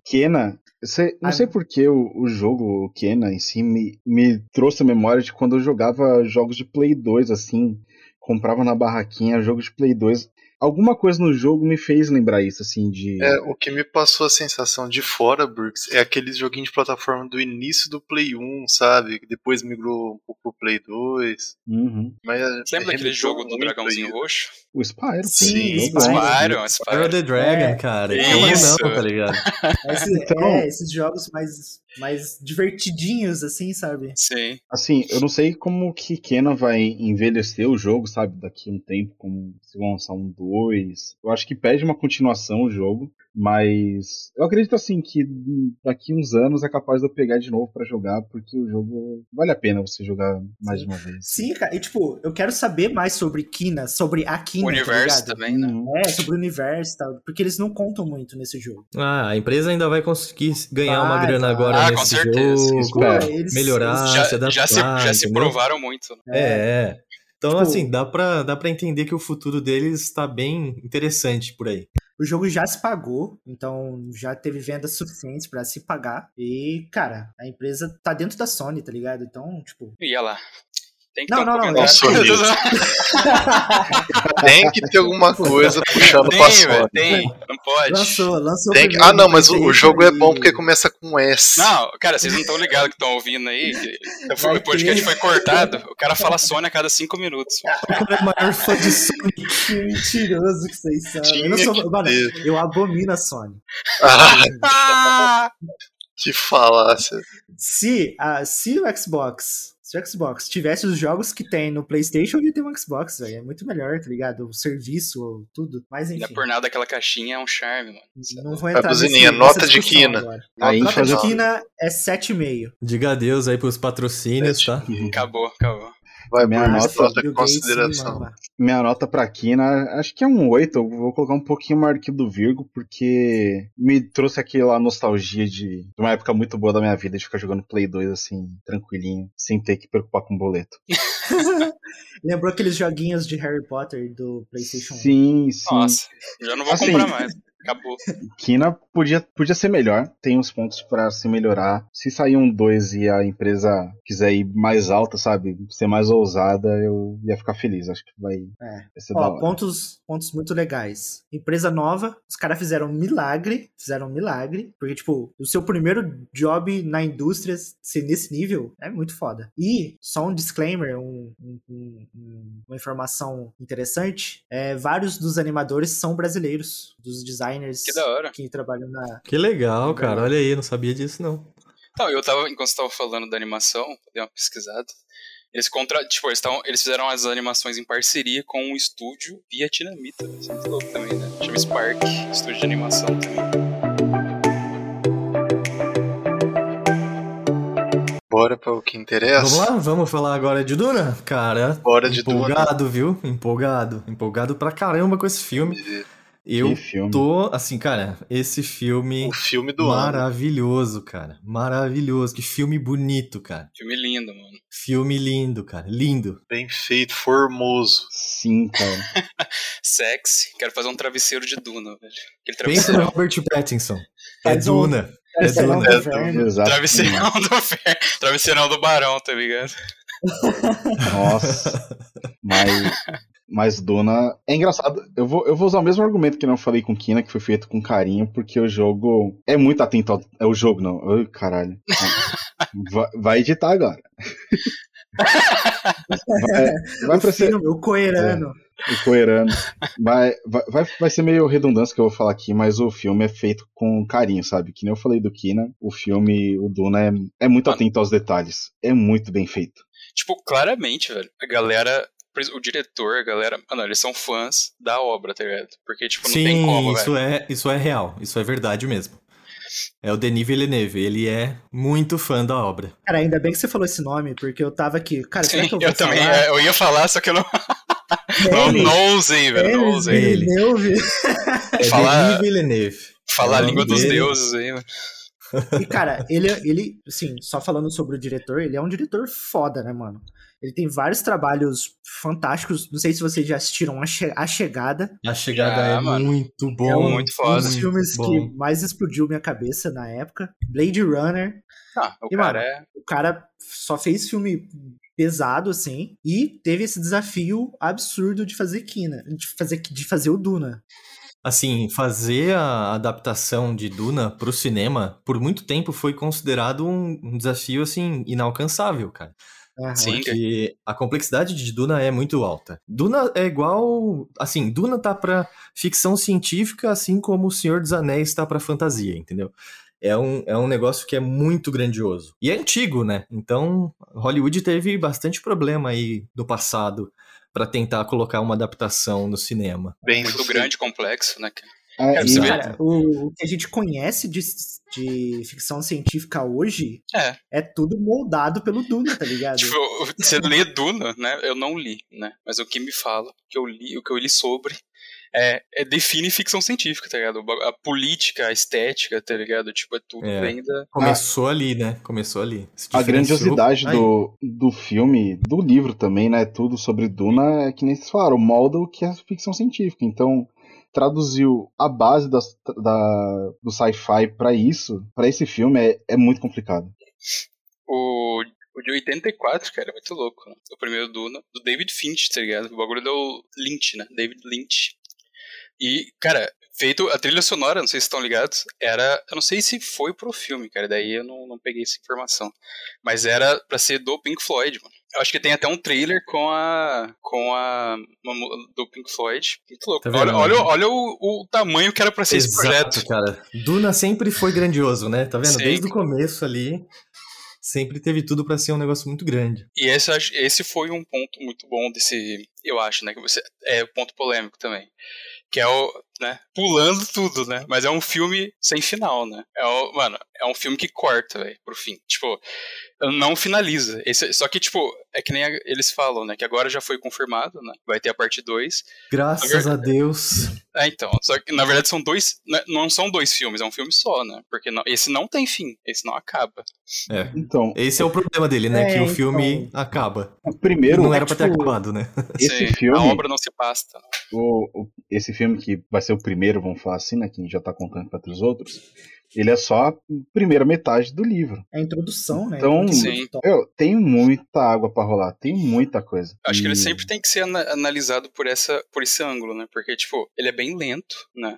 Kena, sei- não Ah. sei por que o, o jogo, o Kena em si, me, me trouxe a memória de quando eu jogava jogos de Play 2, assim, comprava na barraquinha jogo de Play 2. Alguma coisa no jogo me fez lembrar isso, assim, de. É, o que me passou a sensação de fora, Brooks, é aqueles joguinhos de plataforma do início do Play 1, sabe? Que depois migrou um pouco pro Play 2. Uhum. Mas Você lembra remeteu jogo do dragãozinho roxo? O Spyro. Sim, o jogo Spyro. é- Spyro, Spyro the Dragon, É, cara. isso. Como não, tá ligado? Esse- Então- é, esses jogos mais, mais divertidinhos, assim, sabe? Sim. Assim, eu não sei como que Kena vai envelhecer o jogo, sabe? Daqui a um tempo, como se vão lançar um 2. Eu acho que pede uma continuação o jogo, mas eu acredito assim que daqui uns anos é capaz de eu pegar de novo pra jogar, porque o jogo vale a pena você jogar mais de uma vez. Sim, cara. E, tipo, eu quero saber mais sobre Kina, sobre a Kina, O universo tá também, né? Uhum. É, sobre o universo e tal. Porque eles não contam muito nesse jogo. Ah, a empresa ainda vai conseguir ganhar uma Vai, grana vai. agora Ah, com nesse certeza. jogo. Pô, eles- melhorar. já, se adaptar, já, se, já se provaram muito. né? É, é. Então, Tipo- assim, dá pra, dá pra entender que o futuro deles está bem interessante por aí. O jogo já se pagou, então já teve vendas suficientes pra se pagar. E, cara, a empresa tá dentro da Sony, tá ligado? Então, tipo. Ia lá. Tem que Não, ter um não, não, Sony. Tem que ter alguma coisa puxando pra Tem, Sony. velho, tem. Não pode. lançou, lançou. Tem que- Ah, não, mas o, o jogo é bom porque começa com S. Não, cara, vocês não estão ligados que estão ouvindo aí. que o podcast ter. foi cortado. O cara fala Sony a cada cinco minutos. O cara é o maior fã de Sonic. Que mentiroso que vocês são. Tinha Eu, não sou, que mano, eu abomino a Sony. Ah, Ah! que falácia. Se, a, se o Xbox. Se o Xbox tivesse os jogos que tem no PlayStation, ia ter um Xbox, velho. É muito melhor, tá ligado? O serviço, tudo. Mas Não é enfim. por nada aquela caixinha é um charme, mano. Não vou entrar buzininha, nesse- nota de quina. agora. Aí Nota de quina é 7,5. Diga adeus aí pros patrocínios, tá? Acabou, acabou. Vai Minha nota- Gates consideração. mama. Minha nota pra Kina, acho que é um 8. Eu vou colocar um pouquinho mais aqui do Virgo, porque me trouxe aquela nostalgia de, de uma época muito boa da minha vida, de ficar jogando Play 2 assim, tranquilinho, sem ter que preocupar com boleto. Lembrou aqueles joguinhos de Harry Potter do PlayStation 1? Sim, sim. Nossa, já não vou Assim- comprar mais. Acabou. Kina podia, podia ser melhor, tem uns pontos pra se melhorar. Se sair um 2 e a empresa quiser ir mais alta, sabe, ser mais ousada, eu ia ficar feliz. Acho que vai, É. vai ser da Ó, hora. pontos, pontos muito legais. Empresa nova, os caras fizeram um milagre, fizeram um milagre, porque, tipo, o seu primeiro job na indústria ser nesse nível é muito foda. E, só um disclaimer, um- um- uma informação interessante, é, vários dos animadores são brasileiros, dos designers Que da hora. que trabalham na... Que legal, cara. Olha aí, não sabia disso, não. Então, eu tava, enquanto você tava falando da animação, dei uma pesquisada. Eles contra, tipo, eles, tavam, eles fizeram as animações em parceria com um estúdio vietnamita. Isso é muito louco também, né? Chama Spark, estúdio de animação também. Bora para o que interessa. Vamos lá, vamos falar agora de Duna? Cara, Bora de Duna. empolgado, viu? Empolgado. Empolgado pra caramba com esse filme. Eu tô, assim, cara, esse filme O filme do ano. maravilhoso, cara. Maravilhoso. Que filme bonito, cara. Filme lindo, mano. Filme lindo, cara. Lindo. Bem feito, formoso. Sim, cara. Sexy. Quero fazer um travesseiro de Duna, velho. Aquele Pensa no travesseiro. Robert Pattinson. É um Duna. É Travesseirão Duna. Verme. Exato. Travesseirão do Fer... Travesseirão do Barão, tá ligado? Nossa. Mas, mas Duna. É engraçado. Eu vou, eu vou usar o mesmo argumento que não falei com Kina, que foi feito com carinho, porque o jogo é muito atento ao. É o jogo, não. Ai, caralho. Vai, vai editar agora. Vai, vai pra ser. Filme, o Coerano. O Coerano. Vai, vai, vai, vai ser meio redundância que eu vou falar aqui, mas o filme é feito com carinho, sabe? Que nem eu falei do Kina, o filme, o Duna, é, é muito atento aos detalhes. É muito bem feito. Tipo, claramente, velho, a galera. O diretor, a galera. Mano, eles são fãs da obra, tá ligado? Porque, tipo, não tem Sim, como, isso velho. é, isso é real. Isso é verdade mesmo. É o Denis Villeneuve. Ele é muito fã da obra. Cara, ainda bem que você falou esse nome, porque eu tava aqui. Cara, será Sim, que eu eu, vou também. falar? é, Eu ia falar, só que eu não. não, Ele? não usei, velho. Não Denis usei. Ele. Villeneuve. É Falar- Denis Villeneuve. Falar a É língua nome dos dele. deuses aí, velho. E, cara, ele, ele, assim, só falando sobre o diretor, ele é um diretor foda, né, mano? Ele tem vários trabalhos fantásticos. Não sei se vocês já assistiram A, Che- A Chegada. A chegada Ah, é mano. muito bom. é um, muito um foda. dos filmes bom. que mais explodiu minha cabeça na época. Blade Runner. Ah, o E, cara mano, é. O cara só fez filme pesado, assim, e teve esse desafio absurdo de fazer Kina, de fazer, de fazer o Duna. Assim, fazer a adaptação de Duna pro cinema, por muito tempo foi considerado um, um desafio, assim, inalcançável, cara. Sim. Porque a complexidade de Duna é muito alta. Duna é igual. Assim, Duna tá pra ficção científica, assim como O Senhor dos Anéis tá pra fantasia, entendeu? É um, é um negócio que é muito grandioso. E é antigo, né? Então, Hollywood teve bastante problema aí no passado pra tentar colocar uma adaptação no cinema. Bem Muito grande, complexo, né? É, Quero e- saber. Cara, o, o que a gente conhece de, de ficção científica hoje É. é tudo moldado pelo Duna, tá ligado? Tipo, você lê Duna, né? Eu não li, né? Mas o que me fala, o que eu li, o que eu li sobre, é, é define ficção científica, tá ligado? A política, a estética, tá ligado? Tipo, é tudo É. da. Começou ali, né? Começou ali. A grandiosidade aí. do, do filme, do livro também, né? Tudo sobre Duna é que nem vocês falaram, molda o que é ficção científica. Então, traduziu a base das- da, do sci-fi pra isso, pra esse filme, é, é muito complicado. O, o de 84, cara, é muito louco. Né? O primeiro Duna, do David Finch, tá ligado? O bagulho do Lynch, né? David Lynch. E, cara, feito a trilha sonora, não sei se estão ligados, era. Eu não sei se foi pro filme, cara, daí eu não, não peguei essa informação. Mas era pra ser do Pink Floyd, mano. Eu acho que tem até um trailer com a. com a. do Pink Floyd. Muito louco. Tá olha olha, olha o, o tamanho que era pra ser esse projeto. Exato, cara. Duna sempre foi grandioso, né? Tá vendo? Desde o começo ali, sempre teve tudo pra ser um negócio muito grande. E esse, esse foi um ponto muito bom desse, eu acho, né, que você é o ponto polêmico também, que é o, né, pulando tudo, né, mas é um filme sem final, né? É o, mano, é um filme que corta, velho, pro fim. Tipo, não finaliza. Esse, só que tipo, é que nem a- eles falam, né, que agora já foi confirmado, né? Vai ter a parte 2. Graças a Deus. É, então, só que na verdade são dois, né, não são dois filmes, é um filme só, né? Porque não- esse não tem fim, esse não acaba. É. Então, Esse é o problema dele, né? É, que o então. filme acaba. o primeiro, não era pra ter tipo, acabado, né? esse Sim, filme, a obra não se basta. né? o, o- esse filme que vai ser o primeiro, vamos falar assim, né? Que a gente já tá contando para os outros, ele é só a primeira metade do livro. É a introdução, né? Então, Sim. Eu, tem muita água pra rolar, tem muita coisa. Acho que ele E- sempre tem que ser ana- analisado por, essa, por esse ângulo, né? Porque, tipo, ele é bem lento, né?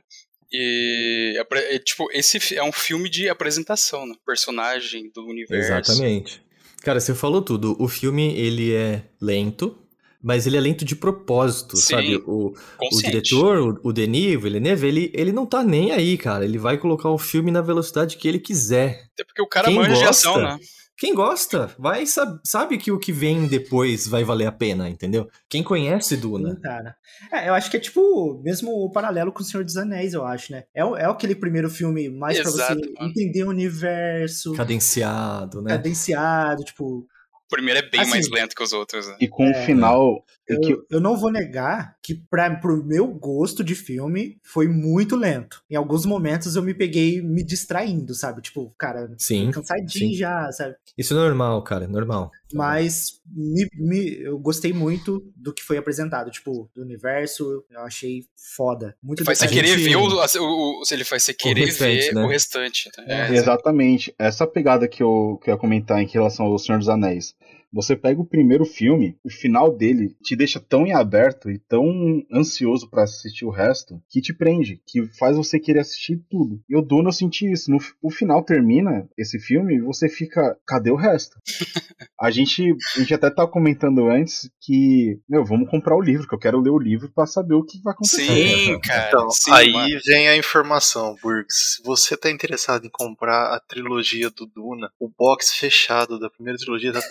E, é, tipo, esse é um filme de apresentação, né? Personagem do universo. Exatamente. Cara, você falou tudo. O filme, ele é lento, mas ele é lento de propósito, Sim, sabe? O, o diretor, o, o Denis Villeneuve, ele, ele não tá nem aí, cara. Ele vai colocar o filme na velocidade que ele quiser. Até porque o cara Quem manja de gosta, ação, né? Quem gosta, vai sab- sabe que o que vem depois vai valer a pena, entendeu? Quem conhece Duna. Sim, cara. É, eu acho que é tipo, mesmo o paralelo com o Senhor dos Anéis, eu acho, né? É, o- é aquele primeiro filme mais pra Exato, você mano. entender o universo, Cadenciado, né? cadenciado, tipo. O primeiro é bem Assim, mais lento que os outros, né? E com um É. final eu, que- eu não vou negar que, pra, pro meu gosto de filme, foi muito lento. Em alguns momentos eu me peguei me distraindo, sabe? Tipo, cara, Sim. cansadinho sim. já, sabe? Isso é normal, cara, normal. Mas me, me- eu gostei muito do que foi apresentado, tipo, do universo, eu achei foda. Muito Faz você querer ver o, o, o- se ele faz você querer restante, ver né? o restante. né? É, É, Exatamente. Essa pegada que eu, que eu ia comentar em relação ao Senhor dos Anéis. Você pega o primeiro filme, o final dele te deixa tão em aberto e tão ansioso pra assistir o resto que te prende, que faz você querer assistir tudo. E o Duna eu senti isso. No, o final termina esse filme e você fica, cadê o resto? A gente, a gente até tava comentando antes que, meu, vamos comprar o livro, que eu quero ler o livro pra saber o que vai acontecer. Sim, cara. Então, sim, aí mano. vem a informação, Burks. Se você tá interessado em comprar a trilogia do Duna, o box fechado da primeira trilogia tá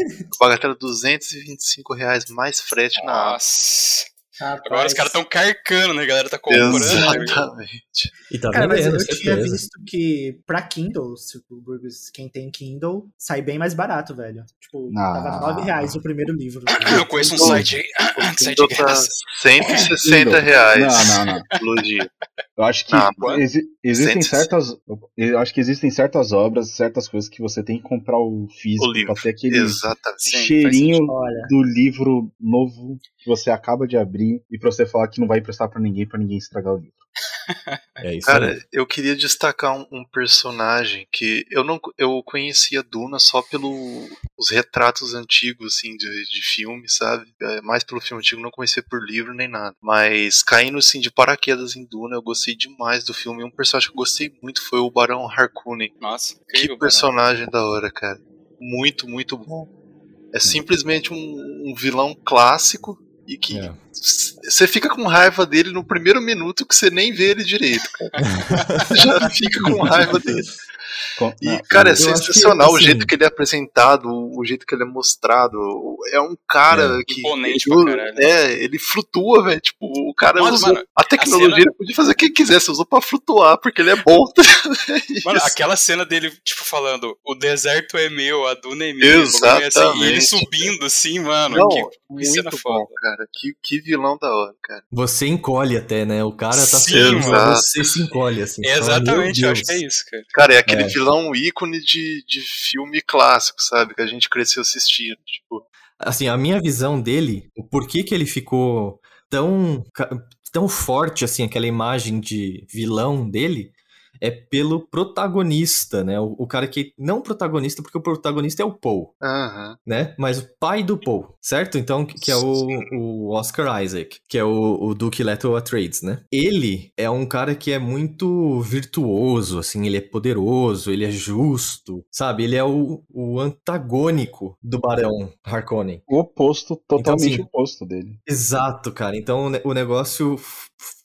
bagatela 225 reais mais frete na. Nossa. Rapaz. Agora os caras tão carcando, né? A galera tá comprando. Exatamente. E tá Cara, mas eu tinha visto que pra Kindle, se o Burgos, quem tem Kindle, sai bem mais barato, velho. Tipo, Ah. tava 9 reais o primeiro livro. Eu conheço um site aí. Site Kindle de tá graça. 160 Kindle. reais. Não, não, não. a trilogia. Eu acho que Ah, exi- existem 160. certas. Eu acho que existem certas obras, certas coisas que você tem que comprar o físico O livro. pra ter aquele Exatamente. Cheirinho do livro novo que você acaba de abrir e pra você falar que não vai emprestar pra ninguém, pra ninguém estragar o livro. É isso Cara, aí. eu queria destacar um, um personagem que eu não eu conhecia Duna só pelos retratos antigos assim de, de filme, sabe? É, mais pelo filme antigo, não conhecia por livro nem nada. Mas caindo assim de paraquedas em Duna, eu gostei demais do filme. E um personagem que eu gostei muito foi o Barão Harkonnen. Nossa, Que personagem da hora, cara. Muito, muito bom. É simplesmente um, um vilão clássico e que É. você fica com raiva dele no primeiro minuto que você nem vê ele direito, cara. Já fica com raiva dele. E, cara, é eu acho que, sensacional o assim- jeito que ele é apresentado, o jeito que ele é mostrado. É um cara É. que. Imponente ele- pra caralho. É, ele flutua, velho. Tipo, o cara Mano, usou. mano, a tecnologia cena- ele podia fazer o que quisesse, usou pra flutuar, porque ele é bom. Mano, aquela cena dele, tipo, falando, o deserto é meu, a duna é minha, é assim, e ele Exatamente. subindo assim, mano. Não, que, muito cena bom, foda. cara. Que, que vilão da hora, cara. Você encolhe até, né? O cara tá Sim, mano. você se encolhe, assim. É, fala, exatamente, "Meu eu acho que é Deus". isso, cara. Cara, é aquele É. vilão ícone de, de filme clássico, sabe? Que a gente cresceu assistindo. Tipo, Assim, a minha visão dele, o porquê que ele ficou tão, tão forte, assim, aquela imagem de vilão dele, é pelo protagonista, né? O, o cara que. Não o protagonista, porque o protagonista é o Paul, aham. né? Mas o pai do Paul, certo? Então, que é o, o Oscar Isaac, que é o, o Duke Leto Atreides, né? Ele é um cara que é muito virtuoso, assim, ele é poderoso, ele é justo, sabe? Ele é o, o antagônico do Barão Harkonnen. O oposto, totalmente assim, oposto dele. Exato, cara. Então o ne- o negócio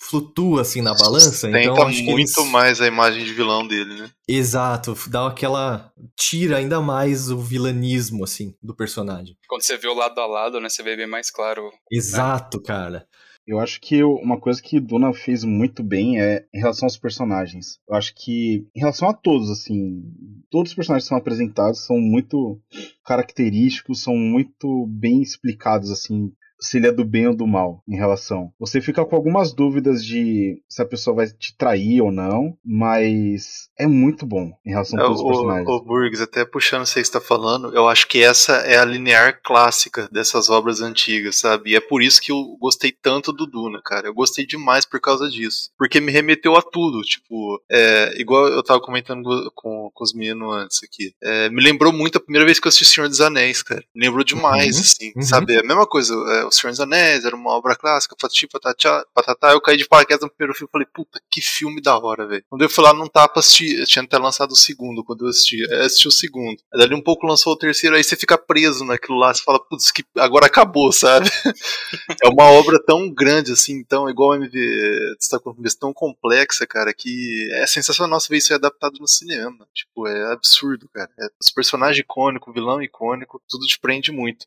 flutua assim na balança. Tenta então acho que muito eles... mais a imagem de vilão dele, né? Exato, dá aquela. tira ainda mais o vilanismo, assim, do personagem. Quando você vê o lado a lado, né, você vê bem mais claro. Exato, cara. Eu acho que uma coisa que Duna fez muito bem é em relação aos personagens. Eu acho que, em relação a todos, assim, todos os personagens que são apresentados são muito característicos, são muito bem explicados, assim, se ele é do bem ou do mal em relação. Você fica com algumas dúvidas de se a pessoa vai te trair ou não, mas é muito bom em relação a todos os personagens. O, o Burgs, até puxando aí que você tá falando, eu acho que essa é a linear clássica dessas obras antigas, sabe? E é por isso que eu gostei tanto do Duna, cara. Eu gostei demais por causa disso. Porque me remeteu a tudo, tipo, é, igual eu tava comentando com, com os meninos antes aqui. É, me lembrou muito a primeira vez que eu assisti Senhor dos Anéis, cara. Me lembrou demais, Uhum, assim, uhum. sabe? É a mesma coisa, é, o Senhor dos Anéis era uma obra clássica, patati, patatá, patatá, eu caí de paraquedas no primeiro filme e falei, puta, que filme da hora, velho. Quando eu fui lá, pra assistir, eu tinha até lançado o segundo quando eu assisti, eu assisti o segundo. Aí dali um pouco lançou o terceiro, aí você fica preso naquilo lá, você fala, putz, que agora acabou, sabe? é uma obra tão grande assim, tão igual a MV, você tá tão complexa, cara, que é sensacional você ver isso adaptado no cinema. Tipo, é absurdo, cara. É, os personagens icônicos, vilão icônico, tudo te prende muito.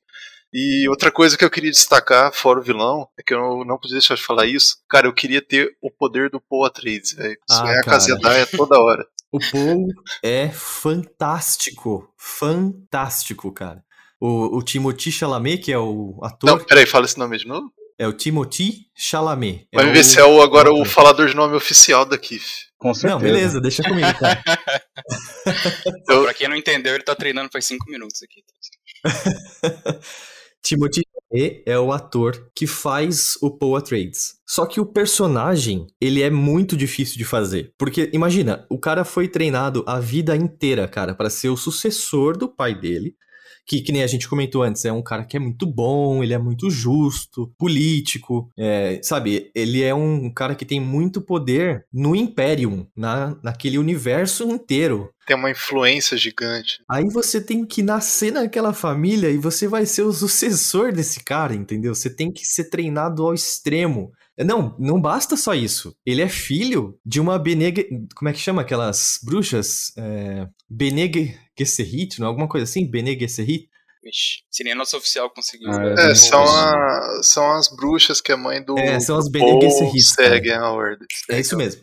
E outra coisa que eu queria destacar, fora o vilão, é que eu não podia deixar de falar isso. Cara, eu queria ter o poder do Paul Atreides, velho. Ah, Sonhar com cara. a Zendaya toda hora. O Paul é fantástico. Fantástico, cara. O, o Timothy Chalamet, que é o ator. Não, peraí, fala esse nome de novo. É o Timothy Chalamet. É Vamos o- ver se é o, agora o falador de nome oficial da KIF. Com certeza. Não, beleza, deixa comigo, cara. Eu- Pra quem não entendeu, ele tá treinando faz cinco minutos aqui. Timothy é o ator que faz o Paul Atreides. Só que o personagem, ele é muito difícil de fazer. Porque, imagina, o cara foi treinado a vida inteira, cara, pra ser o sucessor do pai dele. Que, que nem a gente comentou antes, é um cara que é muito bom, ele é muito justo, político, é, sabe? Ele é um cara que tem muito poder no Imperium, na, naquele universo inteiro. Tem uma influência gigante. Aí você tem que nascer naquela família e você vai ser o sucessor desse cara, entendeu? Você tem que ser treinado ao extremo. Não, não basta só isso. Ele é filho de uma Bene... Como é que chama aquelas bruxas? É... Bene Gesserit, não? é? Alguma coisa assim? Bene Gesserit? Vixe, se nem a nossa oficial conseguiu. Ah, né? É, Não, são, a- são as bruxas que a mãe do É, são as Bene Gesserit, a ordem. É isso mesmo.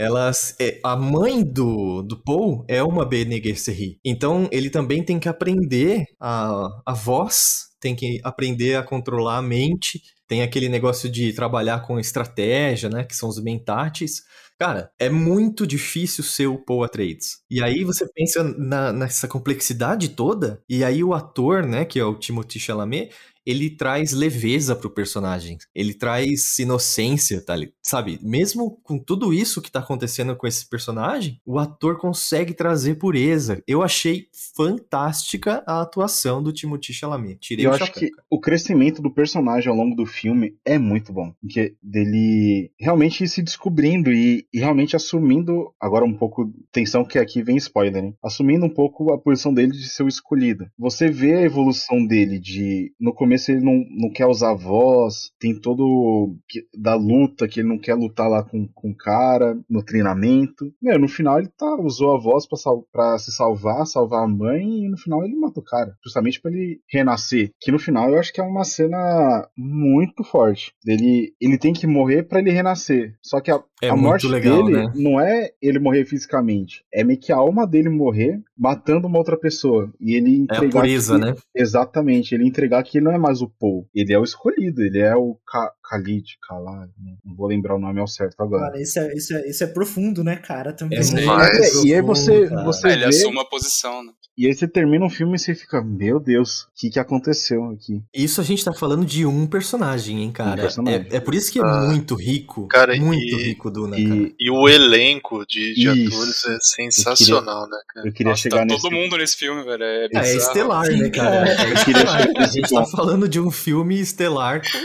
Elas, é, a mãe do, do Paul é uma Bene Gesserit. Então ele também tem que aprender a, a voz, tem que aprender a controlar a mente. Tem aquele negócio de trabalhar com estratégia, né? Que são os mentates. Cara, é muito difícil ser o Paul Atreides. E aí você pensa na- nessa complexidade toda, e aí o ator, né, que é o Timothée Chalamet, ele traz leveza pro personagem. Ele traz inocência, tá? Sabe? Mesmo com tudo isso que tá acontecendo com esse personagem, o ator consegue trazer pureza. Eu achei fantástica a atuação do Timothée Chalamet. Tirei Eu o acho chapéu, que cara. o crescimento do personagem ao longo do filme é muito bom. Porque dele realmente se descobrindo e, e realmente assumindo, agora um pouco, atenção que aqui vem spoiler, né? Assumindo um pouco a posição dele de ser o escolhido. Você vê a evolução dele de. No começo ele não, não quer usar voz, tem todo. que- da luta, que ele não quer lutar lá com, com o cara, no treinamento. Meu, no final ele tá, usou a voz pra, sal, pra se salvar, salvar a mãe, e no final ele mata o cara. Justamente pra ele renascer. Que no final eu acho que é uma cena muito forte. Ele, ele tem que morrer pra ele renascer. Só que a, É a morte legal, dele né? não é ele morrer fisicamente. É meio que a alma dele morrer matando uma outra pessoa. E ele É a entregar. pureza, que- né? Exatamente. Ele entregar que ele não é mais o Paul. Ele é o escolhido. Ele é o Ka Khalid. Kalad. né? Não vou lembrar o nome ao certo agora. Mano, isso é, isso, é, isso é profundo, né, cara? Também. É Mas- E aí você- profundo, cara. você- É, ele vê- assume a posição, né? E aí você termina um filme e você fica, meu Deus, o que, que aconteceu aqui? Isso a gente tá falando de um personagem, hein, cara? Um personagem. É, é por isso que é Ah, muito rico. cara, muito e- rico, Duna, cara. E E o elenco de, de atores é sensacional, né, cara? eu queria Nossa, chegar tá nesse. todo mundo nesse filme, velho. É, É, é estelar, né, cara? cara. É Eu queria chegar A nesse gente tá ponto. Falando de um filme estelar com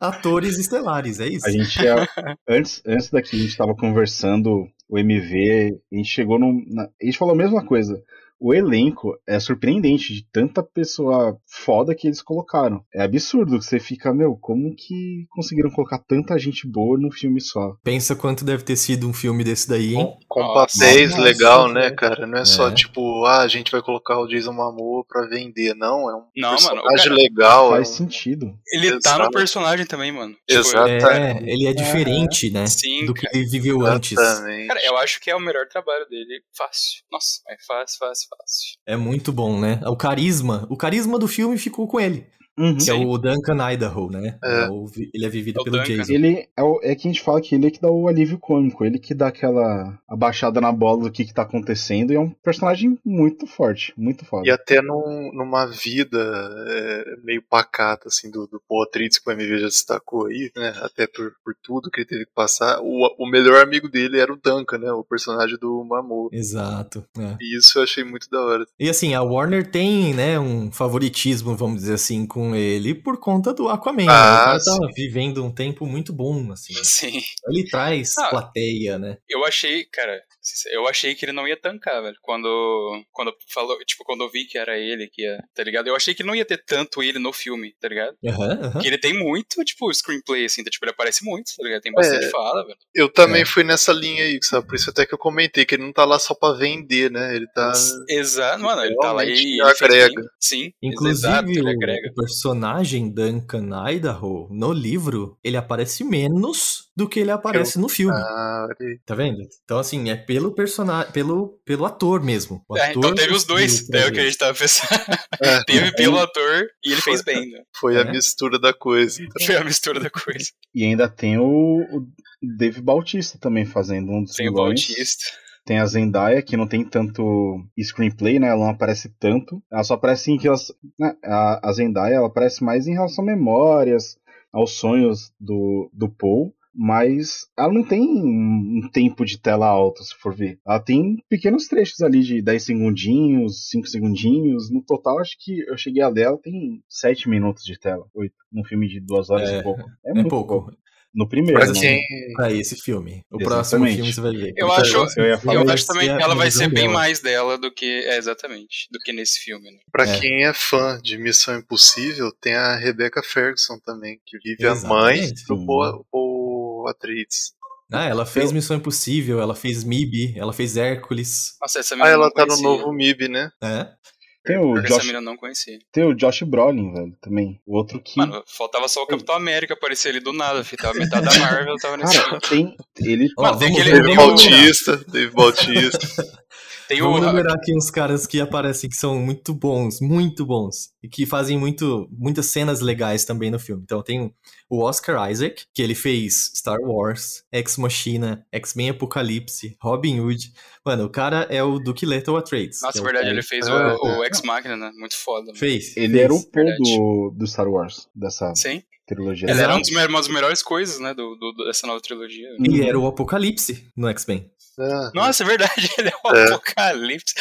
atores estelares, é isso? A gente ia, antes, antes daqui a gente tava conversando o MV, gente chegou num. na- a gente falou a mesma coisa. O elenco é surpreendente de tanta pessoa foda que eles colocaram. É absurdo que você fica, meu, como que conseguiram colocar tanta gente boa num filme só? Pensa quanto deve ter sido um filme desse daí, hein? Com, com Nossa. papéis Nossa, legal, né, cara? Não é só É. tipo, ah, a gente vai colocar o Jason Momoa pra vender. Não, é um Não, mano, personagem cara- legal. Faz é um- sentido. Ele tá no Exato. personagem também, mano. Tipo, Exato. É, ele é diferente, né? Sim, do que cara. ele viveu antes. Exatamente. Cara, eu acho que é o melhor trabalho dele. Fácil. Nossa, é fácil, fácil, fácil. É muito bom, né? O carisma. O carisma do filme ficou com ele. Uhum. Que é o Duncan Idaho, né? É. É ele é vivido É pelo Duncan. Jason. Ele é, o, é que a gente fala que ele é que dá o alívio cômico, ele que dá aquela abaixada na bola do que, que tá acontecendo, e é um personagem muito forte, muito foda. E até num- numa vida é, meio pacata, assim, do, do Atreides, que o MV já destacou aí, né? Até por, por tudo que ele teve que passar. O, o melhor amigo dele era o Duncan, né? O personagem do Mamoru. Exato. é. E isso eu achei muito da hora. E assim, a Warner tem, né, um favoritismo, vamos dizer assim, com ele por conta do Aquaman. né? Ah, o cara tá sim. vivendo um tempo muito bom, assim. Sim. Ele traz Ah. plateia, né? Eu achei, cara, eu achei que ele não ia tancar, velho. Quando, quando falou, tipo, quando eu vi que era ele que ia, tá ligado? Eu achei que não ia ter tanto ele no filme, tá ligado? Porque ele tem muito, tipo, screenplay, assim, tá? tipo, ele aparece muito, tá ligado? Tem bastante É. fala, velho. Eu também É. fui nessa linha aí, sabe? Por isso até que eu comentei que ele não tá lá só pra vender, né? Ele tá. Exato, mano, ele tá lá e ele fez agrega. bem. Sim, Inclusive, exato, ele o, agrega. o personagem Duncan Idaho, no livro, ele aparece menos do que ele aparece no filme. Ah, Tá vendo? Então, assim, é pelo personagem, pelo, pelo ator mesmo. O É, ator então teve os dois, é o que a gente tava pensando. É. teve pelo ator e ele fez bem, né? foi a É. mistura da coisa. Foi a mistura da coisa. E ainda tem o, o Dave Bautista também fazendo um dos Tem o. Bautista. Tem a Zendaya, que não tem tanto screenplay, né? Ela não aparece tanto. Ela só aparece em relação. né, A, a Zendaya ela aparece mais em relação a memórias, aos sonhos do, do Paul. Mas ela não tem um tempo de tela alto, se for ver. Ela tem pequenos trechos ali de 10 segundinhos, 5 segundinhos. No total, acho que eu cheguei a dela, tem 7 minutos de tela. 8. Num filme de 2 horas É, e pouco. É, É muito pouco. No primeiro, Pra né? quem, Pra esse filme. O Exatamente. próximo filme você vai ver. Eu Porque acho- eu Eu acho também que ela vai ser bem dela. mais dela do que. É, exatamente. Do que nesse filme, né? pra É. quem é fã de Missão Impossível, tem a Rebecca Ferguson também, que vive a mãe Exatamente. do Paul, Atreides. Ah, ela fez Missão Impossível, ela fez MIB, ela fez Hércules. Nossa, essa Ah, ela tá no novo MIB, né? É. Tem o, Essa Josh, menina eu não conhecia. tem o Josh Brolin, velho, também. O outro que. Mano, faltava só o Capitão América aparecer ali do nada, filho. Tava metade da Marvel, tava nesse Cara, tem. Ele. Ó, Mano, tem aquele- Dave. Bautista, Dave Bautista. Tem o. Vamos numerar aqui uns caras que aparecem que são muito bons, muito bons. E que fazem muito, muitas cenas legais também no filme. Então tem o Oscar Isaac, que ele fez Star Wars, Ex Machina, X-Men Apocalipse, Robin Hood. Mano, o cara é o Duke Leto Atreides. Nossa, é o verdade, ele fez tá- o, o Ex-Máquina, né? Muito foda. mano. Fez. Ele fez. era o verdade. do, do Star Wars, dessa Sim. trilogia. Ele era um uma das melhores coisas, né? Do, do- dessa nova trilogia. Ele era o Apocalipse no X-Men. Nossa, é verdade, ele é o É. Apocalipse.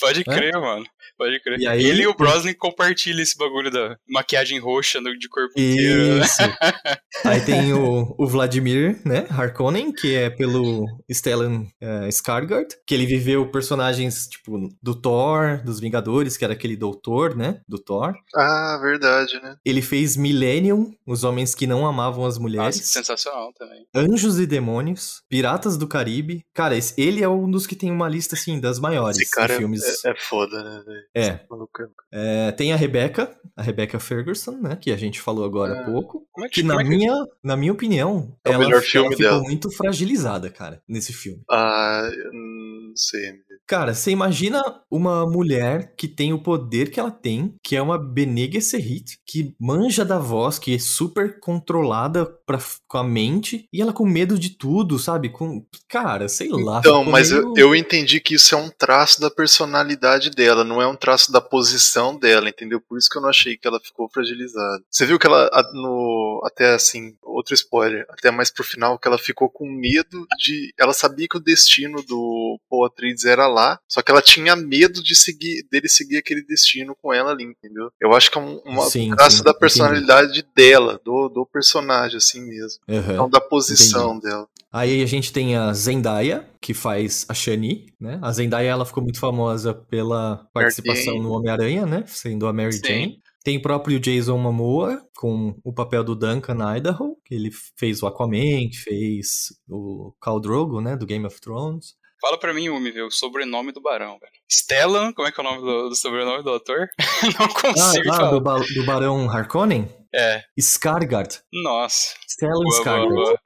Pode crer, mano. Pode crer. E aí- ele e o Brosnan compartilham esse bagulho da maquiagem roxa no, de corpo inteiro. né? Isso. Aí tem o, o Vladimir, né, Harkonnen, que é pelo Stellan eh, Skarsgård, que ele viveu personagens, tipo, do Thor, dos Vingadores, que era aquele doutor, né, do Thor. ah, verdade, né? Ele fez Millennium, Os Homens que Não Amavam as Mulheres. Nossa, sensacional também. Anjos e Demônios, Piratas do Caribe. Cara, esse- ele é um dos que tem uma lista, assim, das maiores Esse cara de filmes. é, é foda, né? É. Maluco é- É, tem a Rebecca, a Rebecca Ferguson, né, que a gente falou agora há Ah. pouco. Como é que, Que na é que- minha, na minha opinião, É ela, ela ficou dela. muito fragilizada, cara, nesse filme. Ah, eu não sei. Cara, você imagina uma mulher que tem o poder que ela tem, que é uma Bene Gesserit, que manja da voz, que é super controlada pra, com a mente, e ela com medo de tudo, sabe? Com, cara, sei lá. Então, mas meio- eu, eu entendi que isso é um traço da personalidade dela, não é um traço da posição dela, entendeu? Por isso que eu não achei que ela ficou fragilizada. Você viu que ela, no, até assim, outro spoiler, até mais pro final, que ela ficou com medo de. Ela sabia que o destino do Paul Atreides era lá, só que ela tinha medo de seguir, dele seguir aquele destino com ela ali, entendeu? Eu acho que é um, uma- Sim, traço sim, da entendi. personalidade dela, do, do personagem, assim mesmo. Aham. Não da posição dela. Aí a gente tem a Zendaya, que faz a Shani, né? A Zendaya, ela ficou muito famosa pela participação no Homem-Aranha, né? Sendo a Mary Sim. Jane. Tem o próprio Jason Momoa, com o papel do Duncan Idaho, que ele fez o Aquaman, fez o Khal Drogo, né? Do Game of Thrones. Fala pra mim, Umi, o sobrenome do Barão, velho. Stellan, como é que é o nome do, do sobrenome do autor? Não Ah, consigo ah, falar. do, ba- do Barão Harkonnen? É, Skarsgård. nossa. Stellan boa.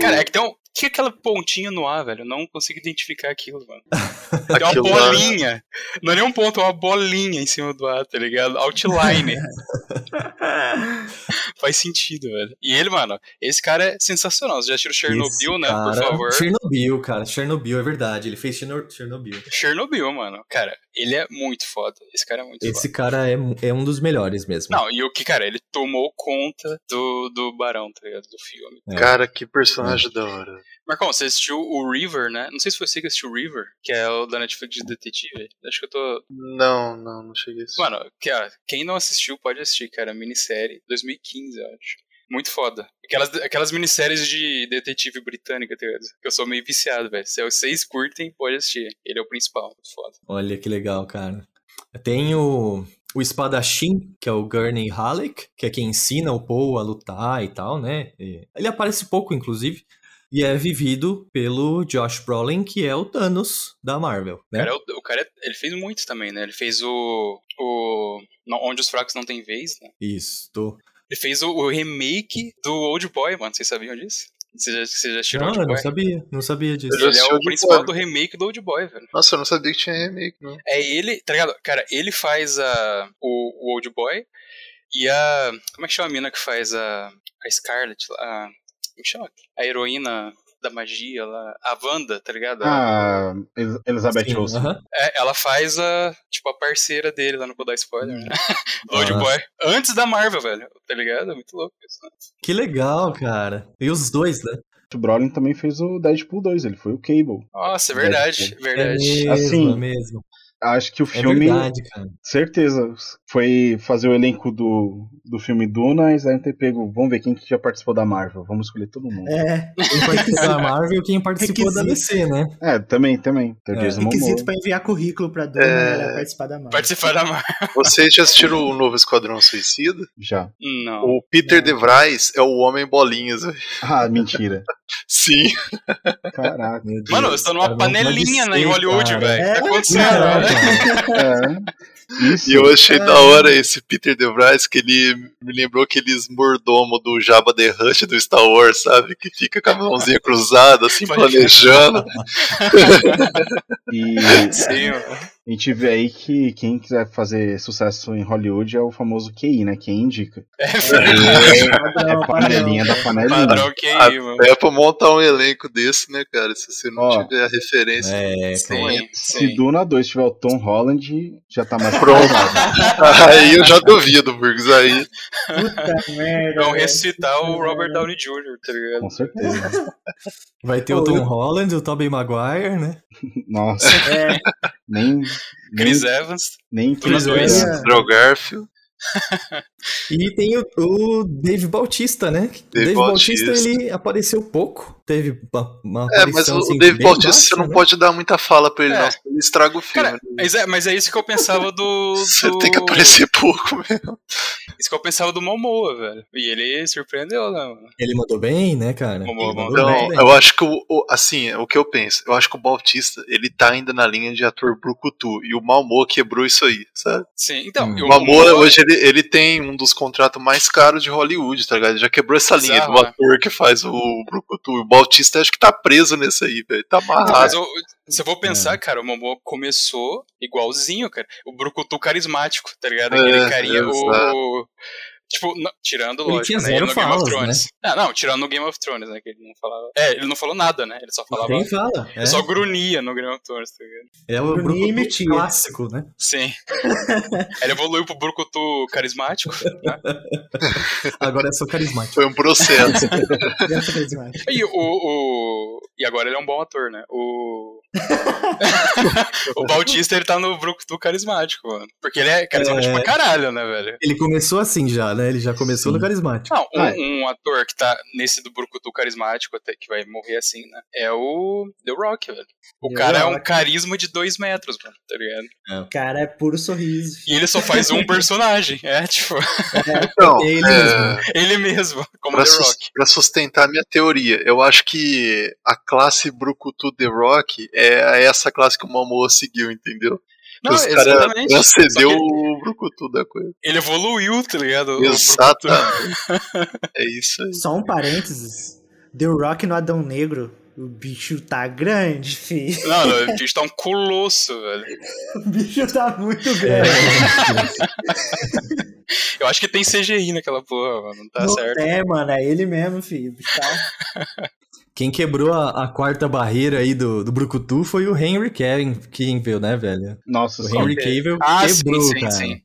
Cara, é que tem um. Que é aquela pontinha no ar, velho? Eu não consigo identificar aquilo, mano. Tem uma lá- bolinha. Não é nem um ponto, é uma bolinha em cima do ar, tá ligado? Outline. Faz sentido, velho. E ele, mano, esse cara é sensacional. Você já assistiu Chernobyl, Esse né? cara- Por favor. Chernobyl, cara. Chernobyl, é verdade. Ele fez Cherno- Chernobyl. Chernobyl, mano. Cara, ele é muito foda. Esse cara é muito foda. Esse cara é, é um dos melhores mesmo. Não, e o que, cara, ele tomou conta do, do Barão, tá ligado? Do filme. É. Cara, que personagem da hora. Marcão, você assistiu o River, né? Não sei se foi você que assistiu o River, que é o da Netflix de detetive. Acho que eu tô. Não, não, não cheguei a assistir. Mano, que, ó, quem não assistiu pode assistir, cara. Minissérie 2015, eu acho. Muito foda. Aquelas, aquelas minisséries de detetive britânica, tá ligado? Que eu sou meio viciado, velho. Se vocês curtem, pode assistir. Ele é o principal, muito foda. Olha que legal, cara. Tem o, o espadachim, que é o Gurney Halleck, que é quem ensina o Paul a lutar e tal, né? Ele aparece pouco, inclusive. e é vivido pelo Josh Brolin, que é o Thanos da Marvel, O né? cara, é o- o cara é- ele fez muitos também, né? Ele fez o. o Onde os Fracos Não Têm Vez, né? Isso, tô... Ele fez o, o remake do Old Boy, mano. Vocês sabiam disso? Vocês já, vocês já assistiram Não, Old eu não Boy? sabia, não sabia disso. Ele é o Old principal Boy. do remake do Old Boy, velho. Nossa, eu não sabia que tinha remake, não. É ele, tá ligado? Cara, ele faz a, o, o Old Boy e a. Como é que chama a mina que faz a. A Scarlet lá? A, como que chama? A heroína da magia lá. A Wanda, tá ligado? Ah, Elis- Elizabeth Sim, Olsen. aham. É, ela faz a. Tipo, a parceira dele lá, não vou dar spoiler, né? Do Old Ah. Boy. Antes da Marvel, velho. Tá ligado? É muito louco isso, né? Que legal, cara. E os dois, né? O Brolin também fez o Deadpool 2, ele foi o Cable. Nossa, é verdade. É Verdade. mesmo, Assim, é mesmo. Acho que o É filme, verdade, cara. certeza, foi fazer o elenco do, do filme Duna e devem ter pego, vamos ver quem que já participou da Marvel, vamos escolher todo mundo. É, Quem participou da Marvel e quem participou da Requisito. DC, né? É, também, também. Tem É. Requisito pra enviar currículo pra Dona É. participar da Marvel. Participar da Marvel. Vocês já assistiram o novo Esquadrão Suicida? Já. Não. O Peter DeVries é o Homem Bolinhas. velho. Ah, mentira. Sim. Caraca. Meu Deus. Mano, eu estou numa Cara, panelinha né, em Hollywood, cara. velho. O que tá É, acontecendo? Não, velho? É. Isso. E eu achei É. da hora esse Peter DeVries, que ele me lembrou aqueles mordomo do Jabba the Hutt do Star Wars, sabe? Que fica com a mãozinha cruzada, assim, planejando. E Sim, mano. A gente vê aí que quem quiser fazer sucesso em Hollywood é o famoso QI, né? Quem indica. É É, Padrão, é panelinha da panelinha. padrão aí, mano. É pra montar um elenco desse, né, cara? Se você não Ó. tiver a referência. É, Sim, Se sim. Duna 2 tiver o Tom Holland, já tá mais Pronto. Aí eu já duvido, Burgos. Aí. Puta merda. Vão ressuscitar o Robert Downey Jr., tá ligado? Com certeza. Vai ter o Tom Holland, o Tobey Maguire, né? Nossa, É, nem. Chris Nem, Evans. nem Chris. Evans. Andrew Garfield. E tem o, o Dave Bautista, né? O Dave Dave Bautista, Bautista. ele apareceu pouco. Teve uma, uma É, mas aparição, o assim, Dave Bautista baixa, você não né? pode dar muita fala pra ele, É. não. Ele estraga o filme. Cara, mas é, mas é isso que eu pensava do. Você do- tem que aparecer pouco mesmo. Isso que eu pensava do Momoa, velho. E ele surpreendeu, né, mano? Ele mandou bem, né, cara? Momoa Ele mandou mandou bem. Então, eu acho que o, o- assim, o que eu penso, eu acho que o Bautista, ele tá ainda na linha de ator brucutu, e o Malmoa quebrou isso aí, sabe? Sim, então. Hum. O Malmoa, hoje, ele, ele tem um dos contratos mais caros de Hollywood, tá ligado? Ele já quebrou essa linha do né? ator que faz o brucutu. E o Bautista, acho que tá preso nesse aí, velho. Tá amarrado. Mas eu, se eu vou É. pensar, cara, o Momoa começou igualzinho, cara. O Brucutu carismático, tá ligado? Aquele É, carinha, o. exato. Tipo, não- tirando, Ele lógico, né? ele no Game of falas, Thrones. Ah, não, tirando no Game of Thrones, né? Que ele não falava. É, ele não falou nada, né? Ele só falava. Quem fala? É, Ele só grunhia no Game of Thrones, tá ligado? é o Brucutu clássico, né? Sim. ele evoluiu pro Brucutu carismático. né? Agora é só carismático. Foi um processo. E, o, o, e agora ele é um bom ator, né? O. o Bautista, ele tá no Brucutu carismático, mano. Porque ele é carismático É. pra caralho, né, velho? Ele começou assim já, né? Ele já começou Sim. no carismático. Não, um, Ah, um ator que tá nesse do Brucutu carismático, até que vai morrer assim, né? É o The Rock, velho. O The cara é um Rock. carisma de dois metros, mano, tá ligado? O cara é puro sorriso. E ele só faz um personagem. É, tipo, Então, Ele é, mesmo. ele mesmo, como pra, The Rock. pra sustentar a minha teoria, eu acho que a classe brucutu The Rock é essa classe que o Momoa seguiu, entendeu? Não, Os caras exatamente. transcendeu que o brucutu da coisa. ele evoluiu, tá ligado? Exato. É isso aí. Só um parênteses. The Rock no Adão Negro. O bicho tá grande, fi. Não, não, o bicho tá um colosso, velho. O bicho tá muito É, grande. Eu acho que tem CGI naquela porra, mano. Não tá Não certo. É, mano, é ele mesmo, filho. O bicho tá... Quem quebrou a, a quarta barreira aí do, do Brucutu foi o Henry Cavill, né, velho? Nossa O. Henry Cavill Ah, quebrou, sim, sim, cara. sim.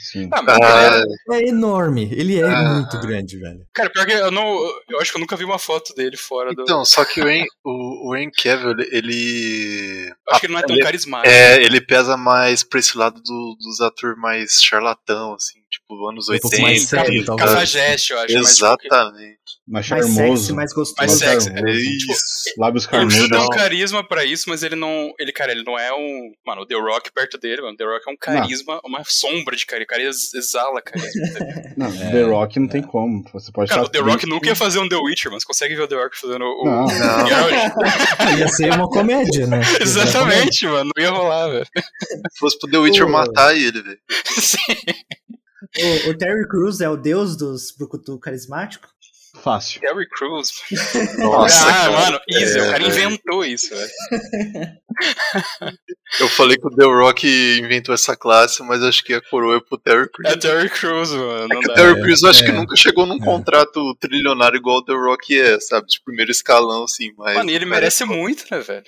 Sim. Ah, Ah, é- É enorme, ele é Ah. muito grande, velho. Cara, pior que eu não. Eu acho que eu nunca vi uma foto dele fora do. então, só que o Henry, o, o Henry Cavill, ele. Eu acho que ele não é tão ele- carismático. É, ele pesa mais pra esse lado do- dos atores mais charlatão, assim. Tipo, tipo, anos Um pouco mais 80. sério, talvez. Cafajeste, eu acho. tipo, Exatamente. Mais Mais charmoso. sexy, mais gostoso. Mais sexy. charmoso. É Tipo, isso. Lábios Ele carnudos. tem um carisma pra isso, mas ele não. Ele, cara, ele não é um. Mano, o The Rock perto dele, mano. The Rock é um carisma, uma sombra de carisma. O cara ex- exala carisma. tá? Não, The Rock não tem como. Você pode cara, estar o The Rock nunca ia fazer um The Witcher, mas consegue ver o The Rock fazendo o. Não. Não. Ia ser uma comédia, né? Exatamente, mano. Não ia rolar, velho. Se fosse pro The Witcher Pô. matar ele, velho. Sim. O, o Terry Crews é o deus dos brucutu carismático? Fácil. Terry Crews. Nossa, ah, mano, easy. É, o cara velho. inventou isso, velho. Eu falei que o The Rock inventou essa classe, mas acho que a coroa é pro Terry Crews. É Terry Crews, mano. É que o. Terry Crews eu acho é. que nunca chegou num contrato trilionário igual o The Rock é, sabe? De primeiro escalão, assim, mas. Mano, e ele merece muito, né, velho?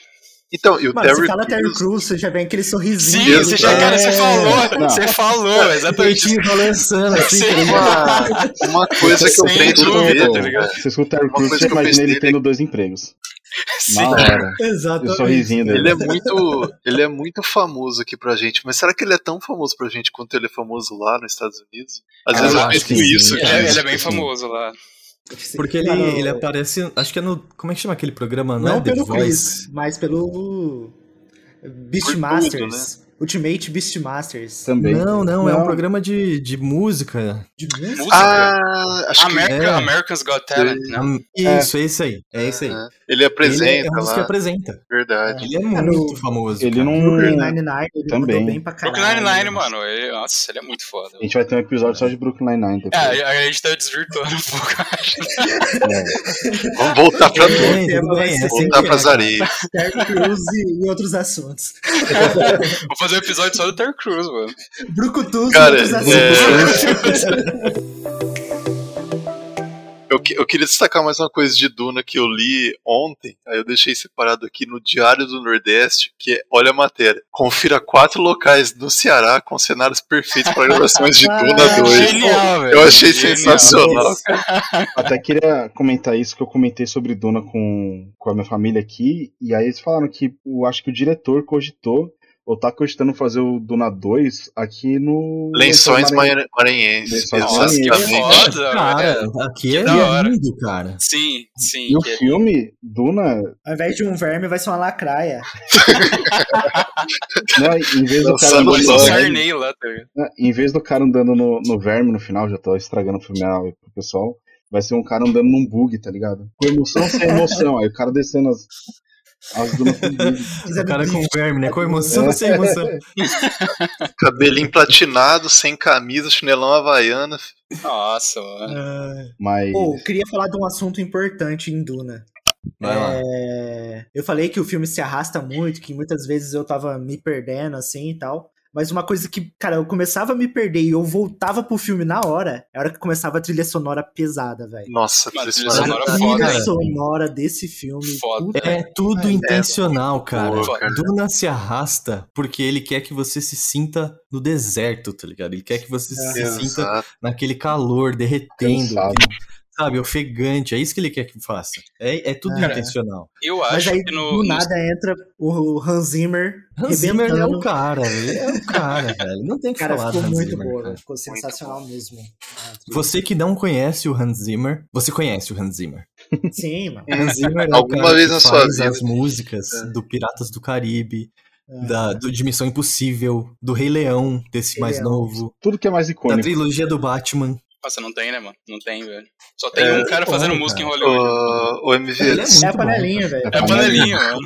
Então, e o Mano, Terry você fala Terry Crews. Crews, você já vem aquele sorrisinho. Sim, dele, você, já, cara, você É. falou, Não. você falou, exatamente. Peitinho balançando assim, Sim. tá? Uma, uma coisa que eu penso dúvida, nele, tá ligado? Você escuta o Terry Crews, você imagina ele tendo dois empregos. Sim. Na hora. E o sorrisinho dele. Ele é muito, ele é muito famoso aqui pra gente, mas será que ele é tão famoso pra gente quanto ele é famoso lá nos Estados Unidos? Às Ah, vezes eu penso isso, Ele, cara. é, ele é bem famoso lá. Porque ele, ele aparece, acho que é no. Como é que chama aquele programa? Não, Não é The pelo Voice? Chris, mas pelo Por Beastmasters. Ultimate Beastmasters. Também. Não, não, é um programa de, de música. De música? Música. Ah, acho que America, é. America's Got Talent, né? Am- Isso, é esse aí. É esse aí. Ah, ele apresenta ele é um dos que lá. apresenta. Verdade. Ele é no- muito famoso. Ele cara. não. Brooklyn Nine-Nine, ele Também. bem pra caralho. Brooklyn Nine-Nine, mano. Ele, nossa, ele é muito foda. A gente vai ter um episódio só de Brooklyn Nine-Nine É, depois. a, a gente tá desvirtuando um pouco, acho. É. Vamos voltar pra Tudo é assim Voltar que é, pras cara. areias. Terry Crews e, e outros assuntos. Vou fazer um episódio só do Terry Crews, mano. Brucutus Cara, é-. Eu, eu queria destacar mais uma coisa de Duna que eu li ontem, aí eu deixei separado aqui no Diário do Nordeste, que é, olha a matéria, confira quatro locais no Ceará com cenários perfeitos para gravações de Duna Ah, 2. Genial, velho. Eu achei Genial. sensacional. Até queria comentar isso que eu comentei sobre Duna com, com a minha família aqui. E aí eles falaram que eu acho que o diretor cogitou, ou tá cogitando fazer o Duna 2 aqui no. Lençóis Maranhenses. Mara- Maranhenses. Lençóis Nossa, que foda, Cara, velho. aqui é da hora. lindo, cara. Sim, sim. E o que- filme, Duna, Ao invés de um verme, vai ser uma lacraia. né, em vez do cara andando lá, tá né, em vez do cara andando no, no verme no final, já tô estragando o filme aí pro pessoal, vai ser um cara andando num bug, tá ligado? Com emoção sem emoção, aí o cara descendo as, O cara com verme, né? Com emoção É. sem emoção. Cabelinho platinado, sem camisa, chinelão havaiana. Nossa, mano. Mas. Pô, queria falar de um assunto importante em Duna. Vai lá. É, Eu falei que o filme se arrasta muito, que muitas vezes eu tava me perdendo assim e tal. Mas uma coisa que, cara, eu começava a me perder e eu voltava pro filme na hora, é a hora que começava a trilha sonora pesada, velho. Nossa, que trilha sonora. A foda, trilha hein? sonora desse filme. Foda. É tudo É, intencional, cara. Pô, cara. Duna se arrasta porque ele quer que você se sinta no deserto, tá ligado? Ele quer que você se sinta Exato. naquele calor, derretendo, aquele, sabe, ofegante. É isso que ele quer que faça. É, é tudo Cara, intencional. Eu Mas acho aí, que no. do no- nada, entra o Hans Zimmer Hans Zimmer é o cara, ele é o cara, velho. Não tem o que Cara, falar ficou do Hans muito Zimmer, boa, cara. ficou sensacional mesmo. Ah, Você que não conhece o Hans Zimmer, você conhece o Hans Zimmer. Sim, mano. Hans Zimmer é o Alguma cara vez que na sua faz vida. as músicas É. do Piratas do Caribe, É. da, do, de Missão Impossível, do Rei Leão, desse Rei mais Leão. novo, Tudo que é mais da icônico. trilogia do Batman. Nossa, não tem, né, mano? Não tem, velho. Só tem É, um cara bom, fazendo cara. música em Hollywood. O, o MV, é É a bom, panelinha, cara. velho. É a panelinha, mano.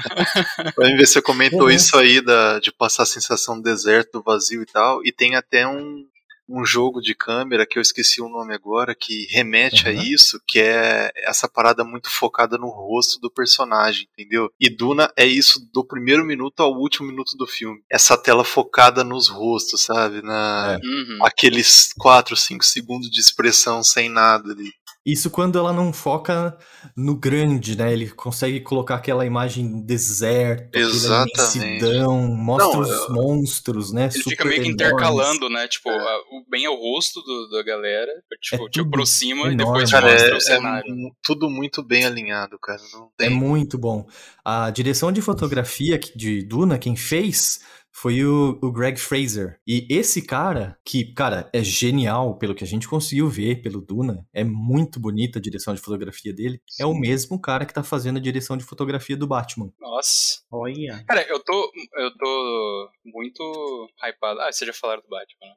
o MV você comentou Uhum. isso aí da, de passar a sensação do deserto, do vazio e tal, e tem até um, um jogo de câmera que eu esqueci o nome agora, que remete a Uhum. isso, que é essa parada muito focada no rosto do personagem, entendeu? E Duna é isso do primeiro minuto ao último minuto do filme. Essa tela focada nos rostos, sabe? Na, É. Uhum. Aqueles 4, 5 segundos de expressão sem nada ali. Isso quando ela não foca no grande, né? Ele consegue colocar aquela imagem deserto, aquela Exatamente. imensidão, mostra Não, os eu- monstros, né? Ele fica super meio que enormes. intercalando, né? Tipo, É. a- o, bem é o rosto do- da galera. Tipo, te tudo aproxima e enorme. depois te Cara, mostra é, o é cenário. mu- tudo muito bem alinhado, cara. Não É tem. muito bom. A direção de fotografia de Duna, quem fez foi o, o Greg Fraser. E esse cara, que, cara, é genial pelo que a gente conseguiu ver pelo Duna, é muito bonita a direção de fotografia dele, é o mesmo cara que tá fazendo a direção de fotografia do Batman. Nossa. Olha. Cara, eu tô, eu tô muito hypado. Ah, vocês já falaram do Batman. né?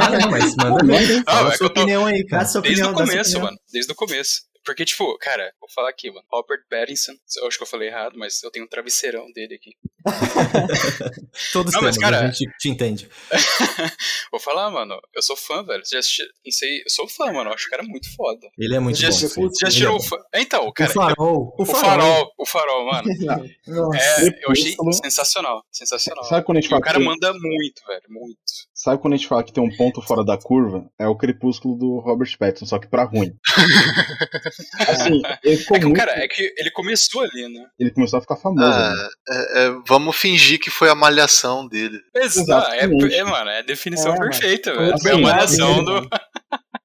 Ah, não, mas manda bem, fala é sua eu tô- opinião aí, cara. sua Desde opinião, o começo, opinião. mano. Desde o começo. Porque, tipo, cara, vou falar aqui, mano. Robert Pattinson. Eu acho que eu falei errado, mas eu tenho um travesseirão dele aqui. Todos Não, mas, temos, cara- a gente te entende. vou falar, mano. Eu sou fã, velho. Já assisti, não sei, eu sou fã, mano. Eu acho o cara muito foda. Ele é muito Já bom. assisti- Fê. Já assistiram é o fã? Então, cara. o farol. O O farol. farol, o farol, mano. Nossa. É, eu achei sensacional. Sensacional. Sabe quando a gente fala o cara que- manda muito, velho. Muito. Sabe quando a gente fala que tem um ponto fora da curva? É o crepúsculo do Robert Pattinson, só que pra ruim. Assim, ele ficou É que o cara, é que ele começou ali, né? Ele começou a ficar famoso. Ah, né? é- é, vamos fingir que foi a malhação dele. Exato. É, é, mano, é a definição É, perfeita, velho. Assim, Foi a malhação do.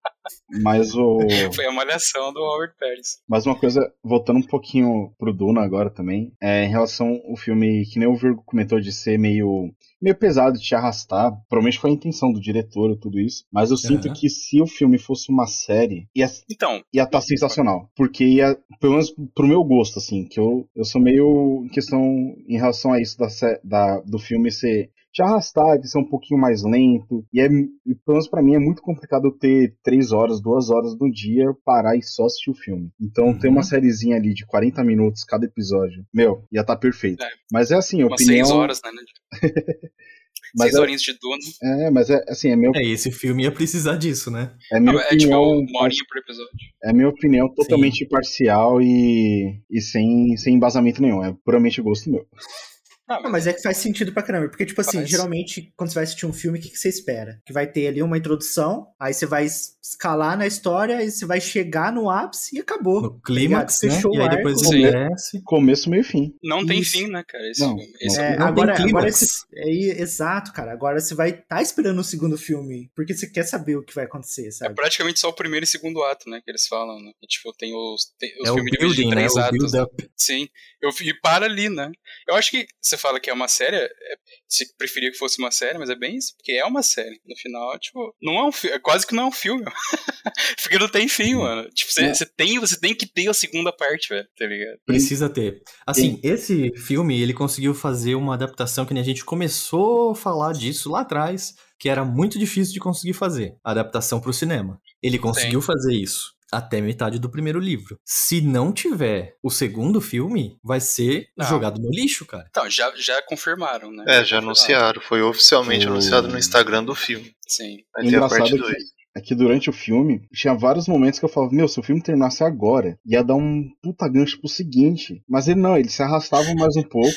Mas o. Foi a malhação do Robert Pattinson. Mas uma coisa, voltando um pouquinho pro Duna agora também, é em relação ao filme, que nem o Virgo comentou de ser meio, meio pesado, de te arrastar. Provavelmente foi a intenção do diretor e tudo isso. Mas eu sinto Aham. que se o filme fosse uma série, ia Então, ia estar sensacional. Porque ia, pelo menos pro meu gosto, assim, que eu, eu sou meio em questão em relação a isso da, da, do filme ser te arrastar, de ser um pouquinho mais lento. E, é, e pelo menos pra mim é muito complicado eu ter três horas, duas horas do dia, parar e só assistir o filme. Então ter Uhum. uma sériezinha ali de 40 minutos cada episódio, meu, ia estar perfeito. É. Mas é assim, umas opinião. seis horas, né? Mas seis é- horinhas de Duna. É, mas é assim, é, meu, É, esse filme ia precisar disso, né? é minha É tipo opinião. uma horinha por episódio. É minha opinião totalmente imparcial e, e sem, sem embasamento nenhum. É puramente gosto meu. Ah, Não, mas é que faz sentido pra caramba. Porque, tipo assim, Faz. geralmente, quando você vai assistir um filme, o que, que você espera? Que vai ter ali uma introdução, aí você vai es- escalar na história, aí você vai chegar no ápice e acabou. No clímax, ligado? né? Fechou E aí depois arco. desce. Começo, meio e fim. Não tem Isso. fim, né, cara? Esse Não, filme. Esse É, Não tem agora, agora clímax. esse, é, exato, cara. Agora você vai estar esperando o segundo filme, porque você quer saber o que vai acontecer, É sabe? praticamente só o primeiro e segundo ato, né? Que eles falam, né? E, tipo, tem os, tem os É o filmes building, né? três O atos. build-up. Sim. Eu, e para ali, né? Eu acho que você fala que é uma série, é, se preferia que fosse uma série, mas é bem isso, porque é uma série. No final, tipo, não é um filme, quase que não é um filme. porque não tem fim, mano. Tipo, você, É. você tem, você tem que ter a segunda parte, velho, tá ligado? Precisa ter. Assim, esse filme, ele conseguiu fazer uma adaptação que nem a gente começou a falar disso lá atrás, que era muito difícil de conseguir fazer. A adaptação pro cinema. Ele conseguiu fazer isso. Até metade do primeiro livro. Se não tiver o segundo filme, vai ser Ah. jogado no lixo, cara. Então, já, já confirmaram, né? É, já confirmaram. anunciaram. Foi oficialmente anunciado no Instagram do filme. Sim. Vai ter a parte é 2. que, é que durante o filme, tinha vários momentos que eu falava, meu, se o filme terminasse agora, ia dar um puta gancho pro seguinte. Mas ele não, ele se arrastava mais um pouco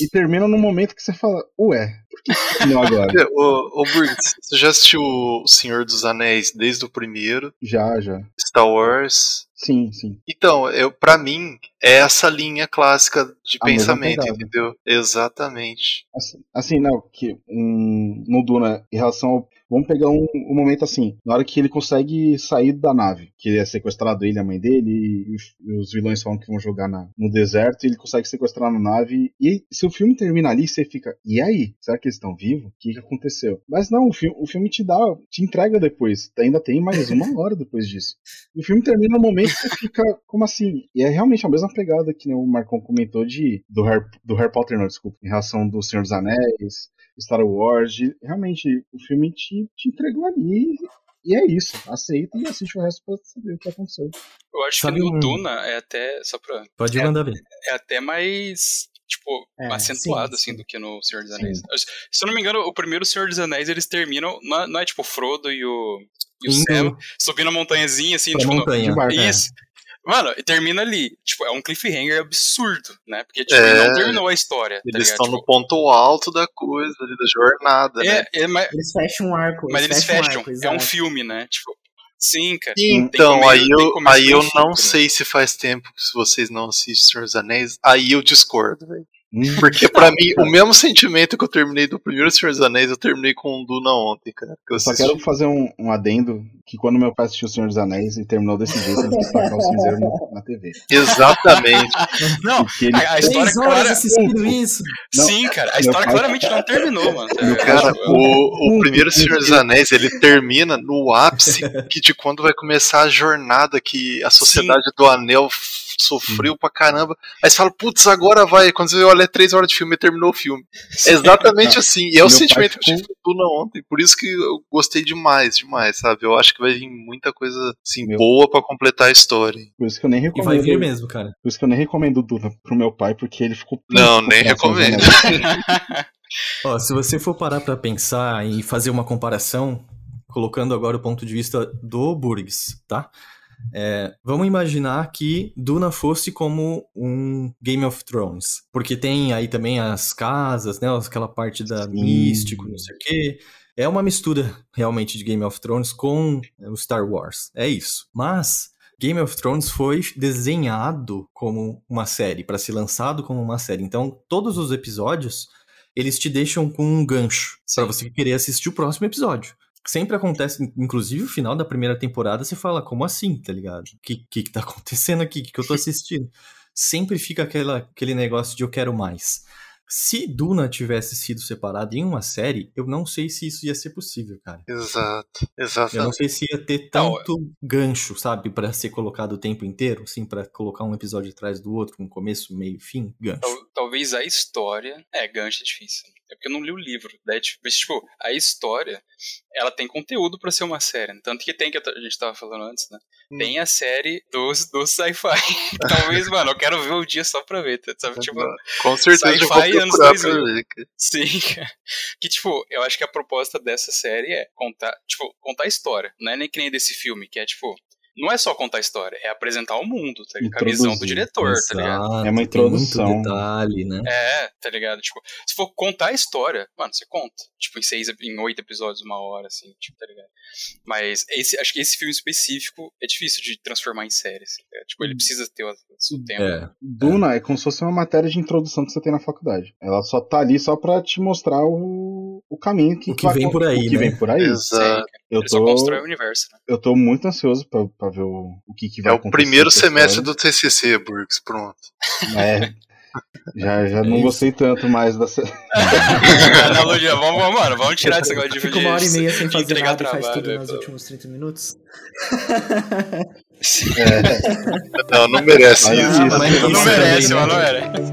e termina no momento que você fala, ué, por que terminou agora? Ô, ô você já assistiu O Senhor dos Anéis desde o primeiro? já, já. Star Wars? Sim, sim. Então, eu, pra mim, é essa linha clássica de A pensamento, entendeu? Exatamente. Assim, assim, não, que um, no Duna, em relação ao. Vamos pegar um, um momento assim, na hora que ele consegue sair da nave, que é sequestrado ele, a mãe dele, e, e os vilões falam que vão jogar na- no deserto, e ele consegue sequestrar na nave. E se o filme termina ali, você fica, e aí? Será que eles estão vivos? O que, que aconteceu? Mas não, o, fi o filme te dá, te entrega depois. Ainda tem mais uma hora depois disso. E o filme termina no momento que você fica, como assim? E é realmente a mesma pegada que né, o Marcon comentou de, do, Harry, do Harry Potter, não, desculpa, em relação do Senhor dos Anéis, Star Wars. de- realmente, o filme te, te entregou ali. E é isso. Aceita e assiste o resto pra saber o que aconteceu. Eu acho Sabe que no um- Duna é até. Só pra. Pode É. mandar ver. É até mais. Tipo, É, acentuado, sim, assim, sim. do que no Senhor dos Sim. Anéis. Se eu não me engano, o primeiro Senhor dos Anéis, eles terminam. Não é, não é tipo o Frodo e o, e o Sam subindo a montanhazinha, assim, pra tipo. no- montanha. de barco. É. Mano, e termina ali. Tipo, é um cliffhanger absurdo, né? Porque, tipo, É. não terminou a história. tá Eles ligado? estão Tipo, no ponto alto da coisa, ali, da jornada, né? é, é, mas, Eles fecham um arco. mas eles um fecham. arco, é um filme, né? Tipo, sim, cara. Então, começo- aí eu, aí eu não né? sei se faz tempo que vocês não assistem Senhor dos Anéis. Aí eu discordo, velho. Hum, Porque pra mim, o mesmo sentimento que eu terminei do primeiro Senhor dos Anéis, eu terminei com o Duna ontem, cara. Que eu eu só quero fazer um, um adendo que quando meu pai assistiu O Senhor dos Anéis e terminou desse jeito, ele quis tacar o cinzeiro na, na TV. Exatamente. Não, ele a, a história Três horas clara. assistindo isso. Não, Sim, cara, a história pai- claramente não terminou, mano. Meu? Cara, o, o primeiro Senhor dos Anéis, ele termina no ápice que de quando vai começar a jornada que a Sociedade do Anel sofreu pra caramba. Aí você fala, putz, agora vai. Quando você olha é três horas de filme e terminou o filme. É exatamente assim. E é o Meu pai sentimento que eu tive com o Duna ontem. Por isso que eu gostei demais, demais, sabe? Eu acho que vai vir muita coisa assim, Meu- boa pra completar a história. Por isso que eu nem E recomendo. vai vir mesmo, cara. Por isso que eu nem recomendo o Duna pro meu pai, porque ele ficou. Não, nem o recomendo. Ó, se você for parar pra pensar e fazer uma comparação, colocando agora o ponto de vista do Burgs, tá? É, vamos imaginar que Duna fosse como um Game of Thrones, porque tem aí também as casas, né? Aquela parte da Sim. místico, não sei o quê. É uma mistura realmente de Game of Thrones com o Star Wars. É isso. Mas Game of Thrones foi desenhado como uma série, para ser lançado como uma série. Então, todos os episódios eles te deixam com um gancho pra você querer assistir o próximo episódio. Sempre acontece, inclusive o final da primeira temporada, você fala, como assim, tá ligado? O que, que, que tá acontecendo aqui? O que, que eu tô assistindo? Sempre fica aquela, aquele negócio de eu quero mais. Se Duna tivesse sido separado em uma série, eu não sei se isso ia ser possível, cara. Exato, Eu não sei se ia ter Não, tanto gancho, sabe, Pra ser colocado o tempo inteiro, assim, pra colocar um episódio atrás do outro, um começo, meio, fim, gancho. Tal- talvez a história. É, gancho é difícil. É porque eu não li o livro. Daí, tipo, mas, tipo, a história, ela tem conteúdo pra ser uma série. né? Tanto que tem que a gente tava falando antes, né? Hum. Tem a série dos, dos sci-fi. Talvez, mano, eu quero ver o dia só pra ver, sabe? Tipo, Com certeza sci-fi anos procurar 2000. pra ver. cara. Sim, cara. Que, tipo, eu acho que a proposta dessa série é contar, tipo, contar a história. Não é nem que nem desse filme, que é, tipo, não é só contar a história, é apresentar o mundo, tá ligado? Com a visão do diretor, tá ligado? Exato, É uma tem muito introdução. detalhe, né? É, tá ligado? Tipo, se for contar a história, mano, você conta. Tipo, em seis, em oito episódios, uma hora, assim, tipo, tá ligado? Mas esse, acho que esse filme específico é difícil de transformar em série, assim, tá? Tipo, ele precisa ter o seu tempo. É. Duna é como se fosse uma matéria de introdução que você tem na faculdade. Ela só tá ali só pra te mostrar o, o caminho que, O que vai- vem por aí, o que né? vem por aí. Exato. Eu Ele só tô, constrói o universo, né? eu tô muito ansioso pra, pra ver o, o que, que vai É o acontecer primeiro com essa semestre do TCC, Burks, pronto. É, já, já É não isso. gostei tanto mais dessa. Analogia, vamos, vamos, mano, vamos tirar esse negócio de Fica uma hora e meia sem fazer nada e faz trabalho, tudo né, nos últimos 30 minutos. É, Não, não merece isso. mas Não isso merece, mano, não merece.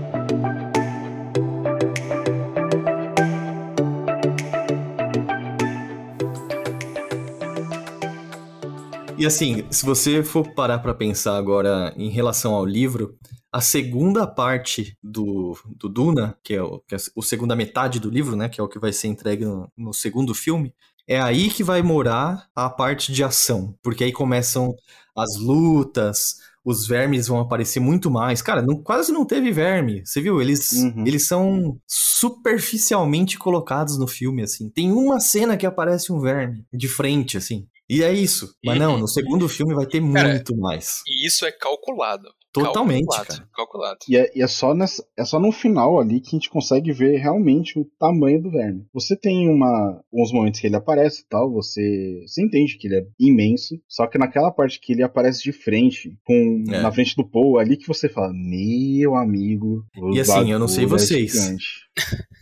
E assim, se você for parar pra pensar agora em relação ao livro, a segunda parte do, do Duna, que é, o, que é a segunda metade do livro, né, que é o que vai ser entregue no, no segundo filme, é aí que vai morar a parte de ação, porque aí começam as lutas, os vermes vão aparecer muito mais. Cara, não- quase não teve verme, você viu? Eles, Uhum. eles são superficialmente colocados no filme, assim. Tem uma cena que aparece um verme de frente, assim. E é isso. Mas não, no segundo filme vai ter Cara, muito mais. E isso é calculado. Totalmente, calculado, cara. Calculado. e, é, e é só nessa, é só no final ali que a gente consegue ver realmente o tamanho do verme. Você tem uma, uns momentos que ele aparece e tal, você, você entende que ele é imenso, só que naquela parte que ele aparece de frente, com É. na frente do Paul, ali que você fala, meu amigo. E assim, eu não sei é vocês. gigante."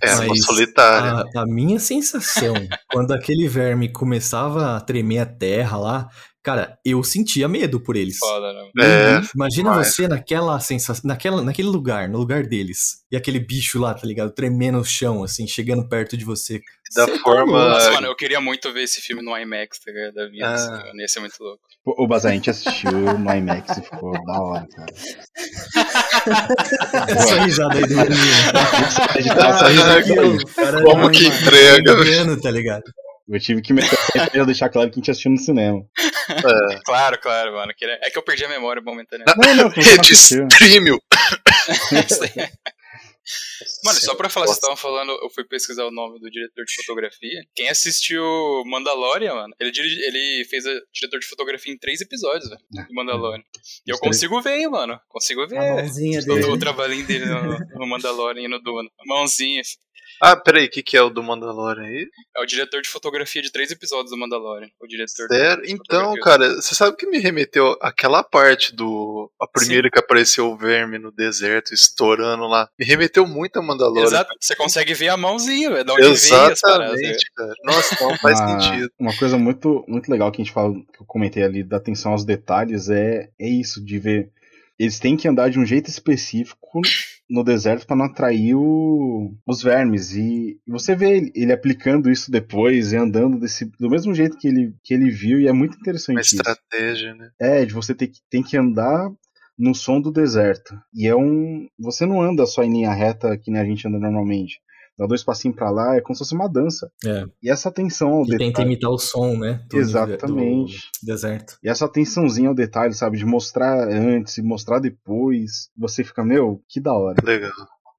É, uma Mas solitária. A, a minha sensação, quando aquele verme começava a tremer a terra lá, cara, eu sentia medo por eles. Foda, né? É, Imagina demais. você naquela sensação, naquela, naquele lugar, no lugar deles. E aquele bicho lá, tá ligado? Tremendo no chão, assim, chegando perto de você. Da Cê tá forma-. Nossa, mano, eu queria muito ver esse filme no IMAX, tá ligado? Da vida, Ah. assim, mano, ia ser muito louco. O Bazar, a gente assistiu no IMAX e ficou da hora, cara. Essa risada aí do menino. A gente tava só rindo aqui, ó. Cara, Como que entrega, entregando, tá ligado? Eu tive que meter pra deixar claro que a gente assistiu no cinema. É. Claro, claro, mano. queria- É que eu perdi a memória momentaneamente. Não, não, Rede. Streamio. Mano, só pra falar, vocês estavam falando, eu fui pesquisar o nome do diretor de fotografia. Quem assistiu Mandalorian, mano, ele, dirige, ele fez a diretor de fotografia em três episódios, velho, É. do Mandalorian. E eu consigo ver, mano. Consigo ver. A mãozinha o, dele. o trabalhinho dele no, no Mandalorian e no Duna. Mãozinhas. Ah, peraí, o que, que é o do Mandalorian aí? É o diretor de fotografia de três episódios do Mandalorian. O diretor Sério? Então, cara, você sabe que me remeteu aquela parte do. A primeira que apareceu o verme no deserto estourando lá. Me remeteu muito a Mandalorian. Exato, você consegue ver a mãozinha, velho, da onde paradas. Exatamente, cara. Nossa, não faz uma, sentido. Uma coisa muito, muito legal que a gente fala, que eu comentei ali, da atenção aos detalhes, é, é isso, de ver. Eles têm que andar de um jeito específico no deserto para não atrair o- os vermes. E você vê ele, ele aplicando isso depois e andando desse, do mesmo jeito que ele, que ele viu, e é muito interessante Uma isso. estratégia, né? É, de você ter que, tem que andar no som do deserto. E é um. Você não anda só em linha reta que nem a gente anda normalmente. Dá dois passinhos pra lá, é como se fosse uma dança. É. E essa atenção ao Que tenta detalhe. imitar o som, né? do- Exatamente. Do deserto. E essa atençãozinha ao detalhe, sabe? De mostrar antes e mostrar depois. Você fica, meu, que da hora. Legal.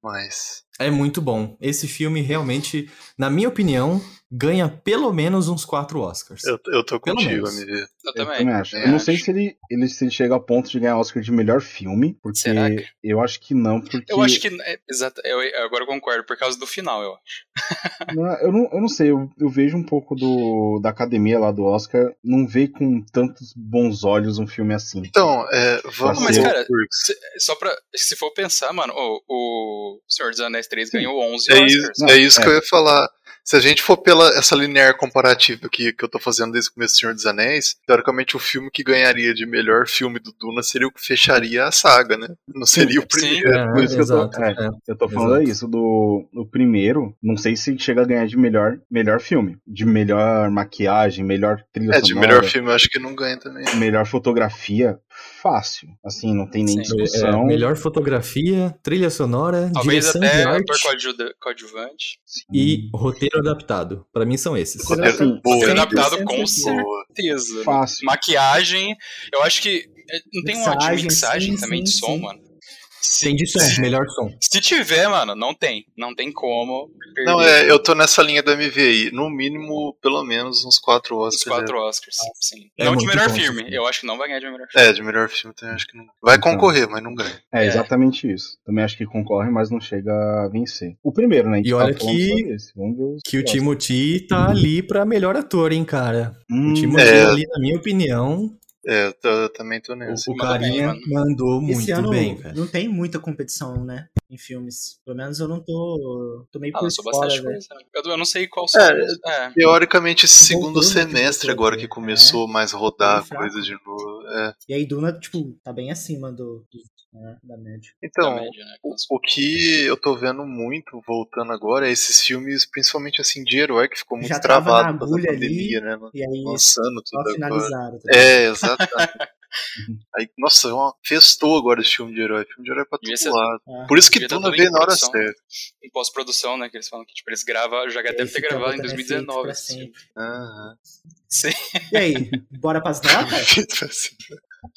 Mas. É muito bom. Esse filme realmente, na minha opinião, ganha pelo menos uns quatro Oscars. Eu, eu tô Pelo contigo, menos. MV. Eu Eu também. também acho. Eu não sei acho. se ele, ele, se ele chega ao ponto de ganhar Oscar de melhor filme, porque Será que- eu acho que não, porque. Eu acho que. É, exato, eu, agora eu concordo, por causa do final, eu acho. Não, eu, não, eu não sei, eu, eu vejo um pouco do, da academia lá do Oscar, não vê com tantos bons olhos um filme assim. Então, é, vamos. Mas, cara, Se- Só pra. Se for pensar, mano, o, o Senhor dos Anéis 3 Sim. ganhou 11 É isso, Oscars. Não, é isso é. que eu ia falar. Se a gente for pela essa linear comparativa que, que eu tô fazendo desde o começo do Senhor dos Anéis, teoricamente o filme que ganharia de melhor filme do Duna seria o que fecharia a saga, né? Não seria o Sim. primeiro. É, por isso que eu tô- exato. é. é. Eu tô falando Exato. isso, do, do primeiro, não sei se chega a ganhar de melhor, melhor filme, de melhor maquiagem, melhor trilha É, de sonora, melhor filme eu acho que não ganha também. melhor fotografia, fácil, assim, não tem nem Sim. discussão. É, melhor fotografia, trilha sonora, Talvez direção até de ator arte coadju- coadjuvante. e roteiro adaptado. Pra mim são esses. Roteiro assim, Boa, Roteiro adaptado sempre com. Boa. certeza. Fácil. Maquiagem, eu acho que. é, Não tem uma de Mixagem, mixagem sim, também sim, de som, sim. mano. Se, Tem de som, melhor som. se tiver, mano, não tem. Não tem como. perder Não, é, eu tô nessa linha do MVI. No mínimo, pelo menos uns quatro os Oscars. quatro Oscars. Sim. É não de melhor bom filme. Eu acho que não vai ganhar de melhor filme. É, de melhor filme também acho que não. Vai Então. concorrer, mas não ganha. É É. exatamente isso. Também acho que concorre, mas não chega a vencer. O primeiro, né? E tá olha que- Que o. Timothy tá ali pra melhor ator, hein, cara. Hum, O Timothy é. ali, na minha opinião, É, eu, tô- eu também tô o, nessa. o Mandou carinha bem, mandou Esse muito ano bem, velho. não tem muita competição, né? Em filmes. Pelo menos eu não tô. tô meio Ah, por fora, bastante né? coisa. né? Eu, eu não sei qual É. É, Teoricamente, esse segundo semestre que agora você que falou, começou mais a rodar fraco. coisa de novo. É. E aí Duna, tipo, tá bem acima do, do- né, da média. da Então, média, né? o, o que eu tô vendo muito, voltando agora, é esses filmes, principalmente assim, de herói, que ficou muito Já travado na da agulha ali, pandemia, né? mano? E aí Lançando só tudo finalizaram. tá? É, exatamente. Aí, nossa, é uma- festou agora esse filme de herói. Filme de herói pra Devia todo ser- lado. Ah, Por isso que tudo veio na hora produção. certa. Em pós-produção, né? Que eles falam que tipo, eles gravam, já deve ter gravado em botando efeito 2019. pra assim. sempre. Aham. Sim. E aí, bora pras notas?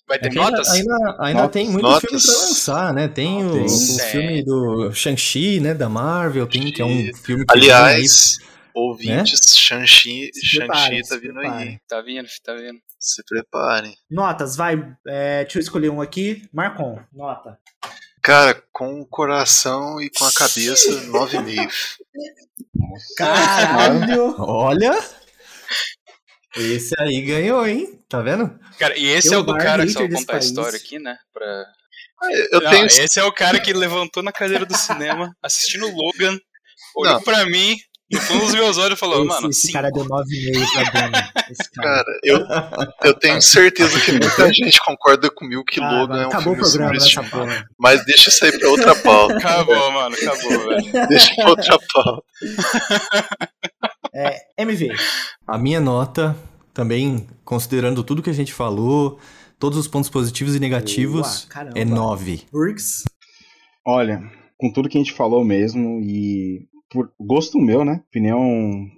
Vai ter É ainda, notas? ainda, ainda Notas, tem muito notas. filme pra lançar, né? Tem o, Tem. o filme do Shang-Chi, né? Da Marvel, tem, que é um filme que Aliás, ouvintes, Shang-Chi Se Shang tá vindo aí. Tá vindo, tá vindo. Se preparem. Notas, vai. é, deixa eu escolher um aqui. Marcon, nota. Cara, com o coração e com a cabeça, 9,5. Nossa. Caralho! Olha! Esse aí ganhou, hein? Tá vendo? Cara, e esse Eu, é o do cara que só vou contar a história aqui, né? Pra... Eu Não, tenho. Esse é o cara que levantou na cadeira do cinema, assistindo o Logan, olhou Não. pra mim, no fundo dos meus olhos e falou, esse, mano, esse sim. cara deu 9,5 pra Duna. Esse cara. Cara, eu, eu tenho certeza que muita gente concorda comigo que Ah, Logan mano, é um acabou o filme programa nessa porra. Mas deixa isso aí pra outra pauta. Acabou, mano, acabou, velho. Deixa pra outra pauta. É, MV. A minha nota, também considerando tudo que a gente falou, todos os pontos positivos e negativos, é 9. Burks. Olha, com tudo que a gente falou mesmo e por gosto meu, né? Opinião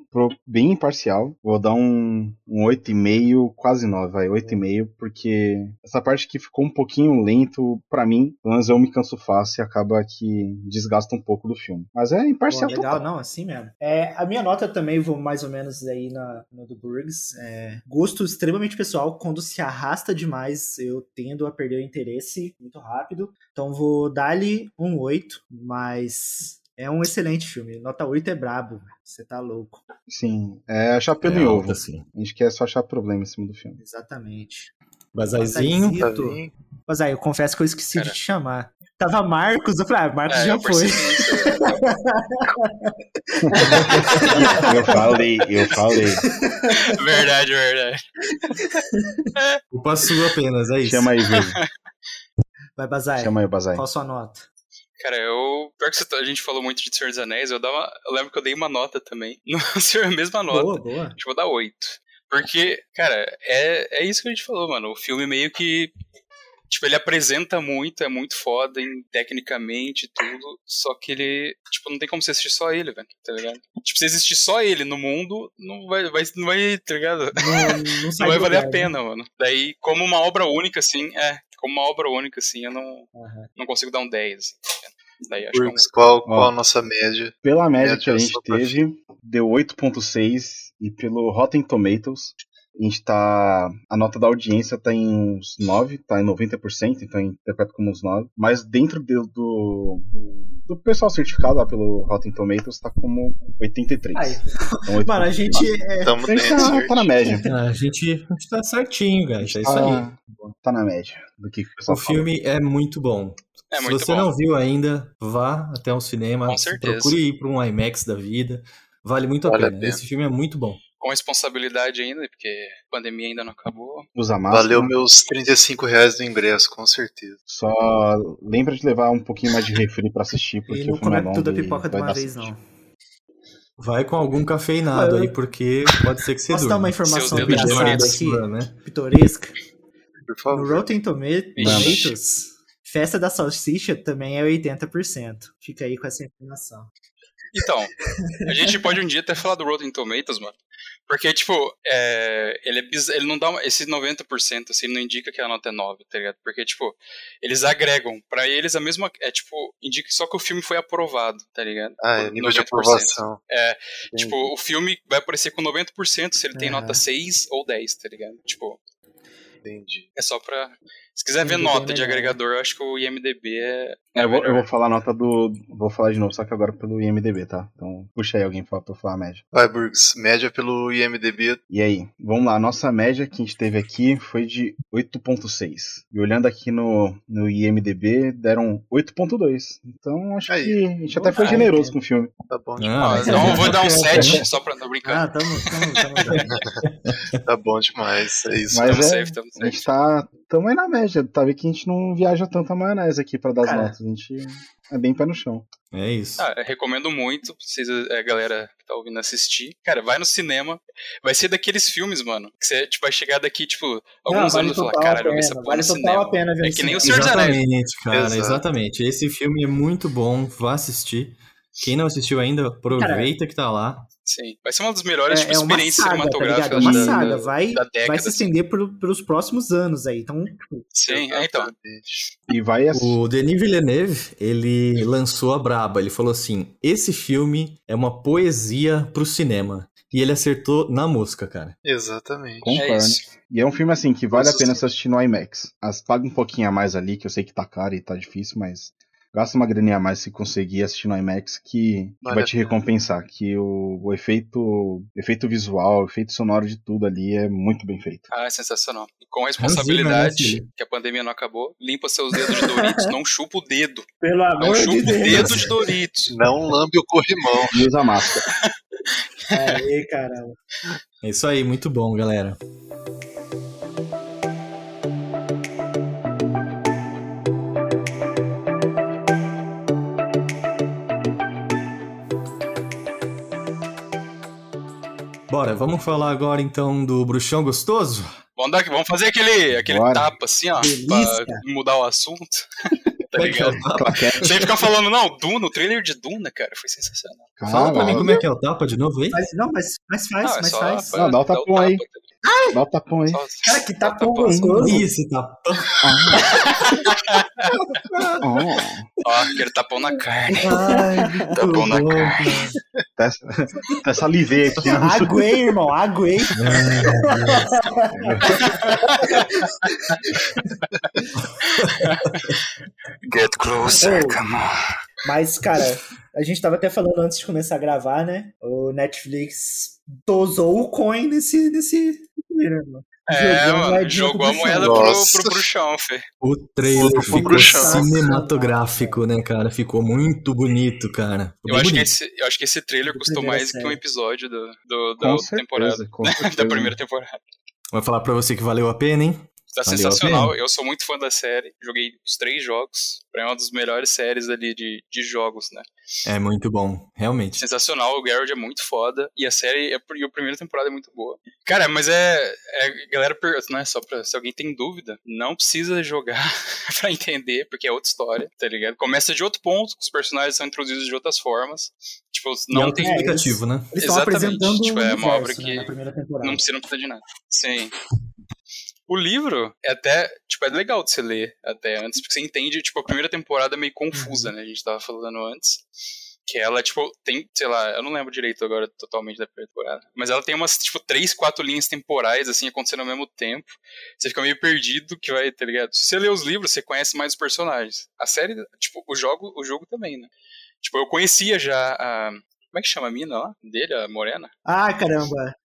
bem imparcial. Vou dar um, um 8,5, quase 9, vai, 8,5, porque essa parte que ficou um pouquinho lento, pra mim, pelo menos eu me canso fácil e acaba que desgasta um pouco do filme. Mas é Pô, imparcial legal, total. não, assim mesmo. É, a minha nota também vou mais ou menos aí na, no do Burgs. É, gosto extremamente pessoal, quando se arrasta demais, eu tendo a perder o interesse muito rápido. Então vou dar-lhe um 8, mas é um excelente filme. Nota 8 é brabo, você tá louco. Sim, é achar pelo É alta, ovo. assim. A gente quer só achar problema em cima do filme. Exatamente. Bazaizinho. Tá aí, eu confesso que eu esqueci Cara. de te chamar. Tava Marcos, eu falei, ah, Marcos É, já foi. eu falei, eu falei. verdade, verdade. Culpa sua apenas, é isso. Chama aí, Vivo. Vai, Bazai. Chama aí o Bazai. Qual a sua nota? Cara, eu. Pior que tá- a gente falou muito de Senhor dos Anéis, eu, dava, eu lembro que eu dei uma nota também. Não, a mesma nota. Boa, boa. Acho que vou dar 8. Porque, cara, é, é isso que a gente falou, mano. O filme meio que. Tipo, ele apresenta muito, é muito foda em, tecnicamente e tudo. Só que ele. Tipo, não tem como você assistir só ele, velho. Tá ligado? Tipo, se existir só ele no mundo, não vai. vai não vai, tá ligado? Não, não, Não vai valer lugar, a né? pena, mano. Daí, como uma obra única, assim, é. Como uma obra única, assim, eu não, Aham. não consigo dar um 10. Assim? Daí acho que é um qual, qual a nossa média? Pela média Média que a gente teve, deu 8.6 e pelo Rotten Tomatoes, a gente tá. A nota da audiência tá em uns 9, tá em 90%, então interpreta como uns 9. Mas dentro do, do, do pessoal certificado lá pelo Rotten Tomatoes tá como 83. Aí. Então, Mano, a gente. é, Tamo A gente tá, tá na média. Ah, a, gente, a gente tá certinho, guys. É isso aí. Tá, tá na média do que o O pessoal fala. filme é muito bom. É Se você bom. não viu ainda, vá até um cinema. Com certeza. Procure ir para um IMAX da vida. Vale muito a Vale a pena. pena. Esse filme é muito bom. Com responsabilidade ainda, porque a pandemia ainda não acabou. Usa máscara. Valeu meus 35 reais do ingresso, com certeza. Só lembra de levar um pouquinho mais de refri pra assistir, porque E não é come longo tudo a pipoca de vai uma dar vez, não. Vai com algum cafeinado Eu- aí, porque pode ser que você Posso dar durma. uma informação engraçada aqui? né? Pitoresca. Por No favor. Rotten Toma- Ixi. Tomatoes, festa da salsicha também é 80%. Fica aí com essa informação. Então, a gente pode um dia até falar do Rotten Tomatoes, mano. Porque, tipo, é, ele, é biz- ele não dá uma, esse 90%, assim, ele não indica que a nota é 9, tá ligado? Porque, tipo, eles agregam. Pra eles a mesma. É tipo, indica só que o filme foi aprovado, tá ligado? Ah, é nível de 90%. aprovação. Tipo, o filme vai aparecer com 90% se ele tem Aham. nota 6 ou 10, tá ligado? Tipo, Entendi. é só pra. Se quiser ver IMDb nota é de melhor. agregador, eu acho que o IMDB é. É, eu, vou, eu vou falar a nota do. Vou falar de novo, só que agora pelo IMDB, tá? Então puxa aí alguém pra, pra falar a média. Vai, Burgs. Média pelo IMDB. E aí, vamos lá, a nossa média que a gente teve aqui foi de 8.6. E olhando aqui no, no IMDB, deram 8.2. Então acho Aí. que a gente até foi Ah, generoso é. com o filme. Tá bom Ah, demais. Então eu vou dar um É, 7, só pra não Ah, brincar. tamo, tamo, tamo. Tá bom demais. É isso. Mas Tamo é, safe, tamo A gente safe. tá. Tamo aí na média. Tá vendo que a gente não viaja tanta maionese aqui pra dar as notas. A gente é bem pé no chão. É isso. Ah, eu recomendo muito, vocês, a galera que tá ouvindo assistir. Cara, vai no cinema. Vai ser daqueles filmes, mano. Que você tipo, vai chegar daqui, tipo, alguns Não, vale anos e falar, a caralho, eu vi essa pena, porra vale no cinema. a pena ver É que nem o. Senhor dos Anéis. Exatamente, cara, Exato. exatamente. Esse filme é muito bom, vá assistir. Quem não assistiu ainda, aproveita que tá lá. Sim. Vai ser uma das melhores tipo, É, é uma experiências saga, tá ligado? É cinematográficas uma da, saga. Vai, da década. vai se estender pro, pelos próximos anos aí. Então, Sim, é, então. E vai assim. O Denis Villeneuve, ele lançou a braba. Ele falou assim: esse filme é uma poesia pro cinema. E ele acertou na mosca, cara. Exatamente. Concordo. É isso. E é um filme assim que vale Nossa, a pena sim. você assistir no IMAX. As, paga um pouquinho a mais ali, que eu sei que tá caro e tá difícil, mas gasta uma graninha a mais se conseguir assistir no IMAX que, que vai te recompensar. Que o, o efeito, o efeito visual, o efeito sonoro de tudo ali é muito bem feito. Ah, é sensacional. E com Hans Zimmer, responsabilidade, né, que a pandemia não acabou, limpa seus dedos de Doritos. não chupa o dedo. pelo Não amor de chupa o dedo Deus. de Doritos. Não lambe o corrimão. E usa máscara. Aí, caramba. É isso aí, muito bom, galera. Bora, vamos falar agora então do Bruxão Gostoso? Vamos, dar, vamos fazer aquele, aquele Bora. tapa assim, ó, Delícia. pra mudar o assunto. tá Como é é ligado? Sem ficar falando, não, Duna, o trailer de Duna, cara, foi sensacional. Fala pra mim como é que é o tapa de novo aí. Mas, não, mas, mas faz, Não, é mas só faz. pra Não, dá o tapão aí. tapa, tá Dá o tapão aí. Cara, que tapão tapão, só. gostoso. Isso, tapa. Oh, Ó, aquele tapão na carne. Ai, Tá bom na bom, cara. até, até salivei aqui. Aguei, irmão, aguei. Get closer, Oh. come on. Mas, cara, a gente tava até falando antes de começar a gravar, né? O Netflix dosou o coin nesse. nesse... irmão. É, Jogou a mano, jogou pro a chão. moeda pro, pro, pro chão, Fê. O trailer Pro ficou bruxão. cinematográfico, né, cara? Ficou muito bonito, cara. Ficou Eu acho, que bonito. esse, eu acho que esse trailer custou primeira mais que um série. episódio do, do, da Com outra temporada. certeza, certeza. Da primeira temporada. Vou falar pra você que valeu a pena, hein? Tá Valeu sensacional. Eu sou muito fã da série. Joguei os três jogos. Pra mim é uma das melhores séries ali de, de jogos, né? É muito bom, realmente. Sensacional. O Garrett é muito foda. E a série, é, e a primeira temporada é muito boa. Cara, mas é. é galera pergunta, né? Só pra. Se alguém tem dúvida, não precisa jogar pra entender, porque é outra história, tá ligado? Começa de outro ponto, os personagens são introduzidos de outras formas. Tipo, e não é tem. explicativo, né? Eles Exatamente, tipo, é uma obra né, que temporada. Não precisa, não precisa de nada. Sim. O livro é até, tipo, é legal de você ler até antes, porque você entende, tipo, a primeira temporada é meio confusa, né? A gente tava falando antes. Que ela, tipo, tem, sei lá, eu não lembro direito agora totalmente da primeira temporada. Mas ela tem umas, tipo, três, quatro linhas temporais, assim, acontecendo ao mesmo tempo. Você fica meio perdido que vai, tá ligado? Se você lê os livros, você conhece mais os personagens. A série, tipo, o jogo, o jogo também, né? Tipo, eu conhecia já a. Como é que chama a mina lá? Dele, a morena? Ah, caramba.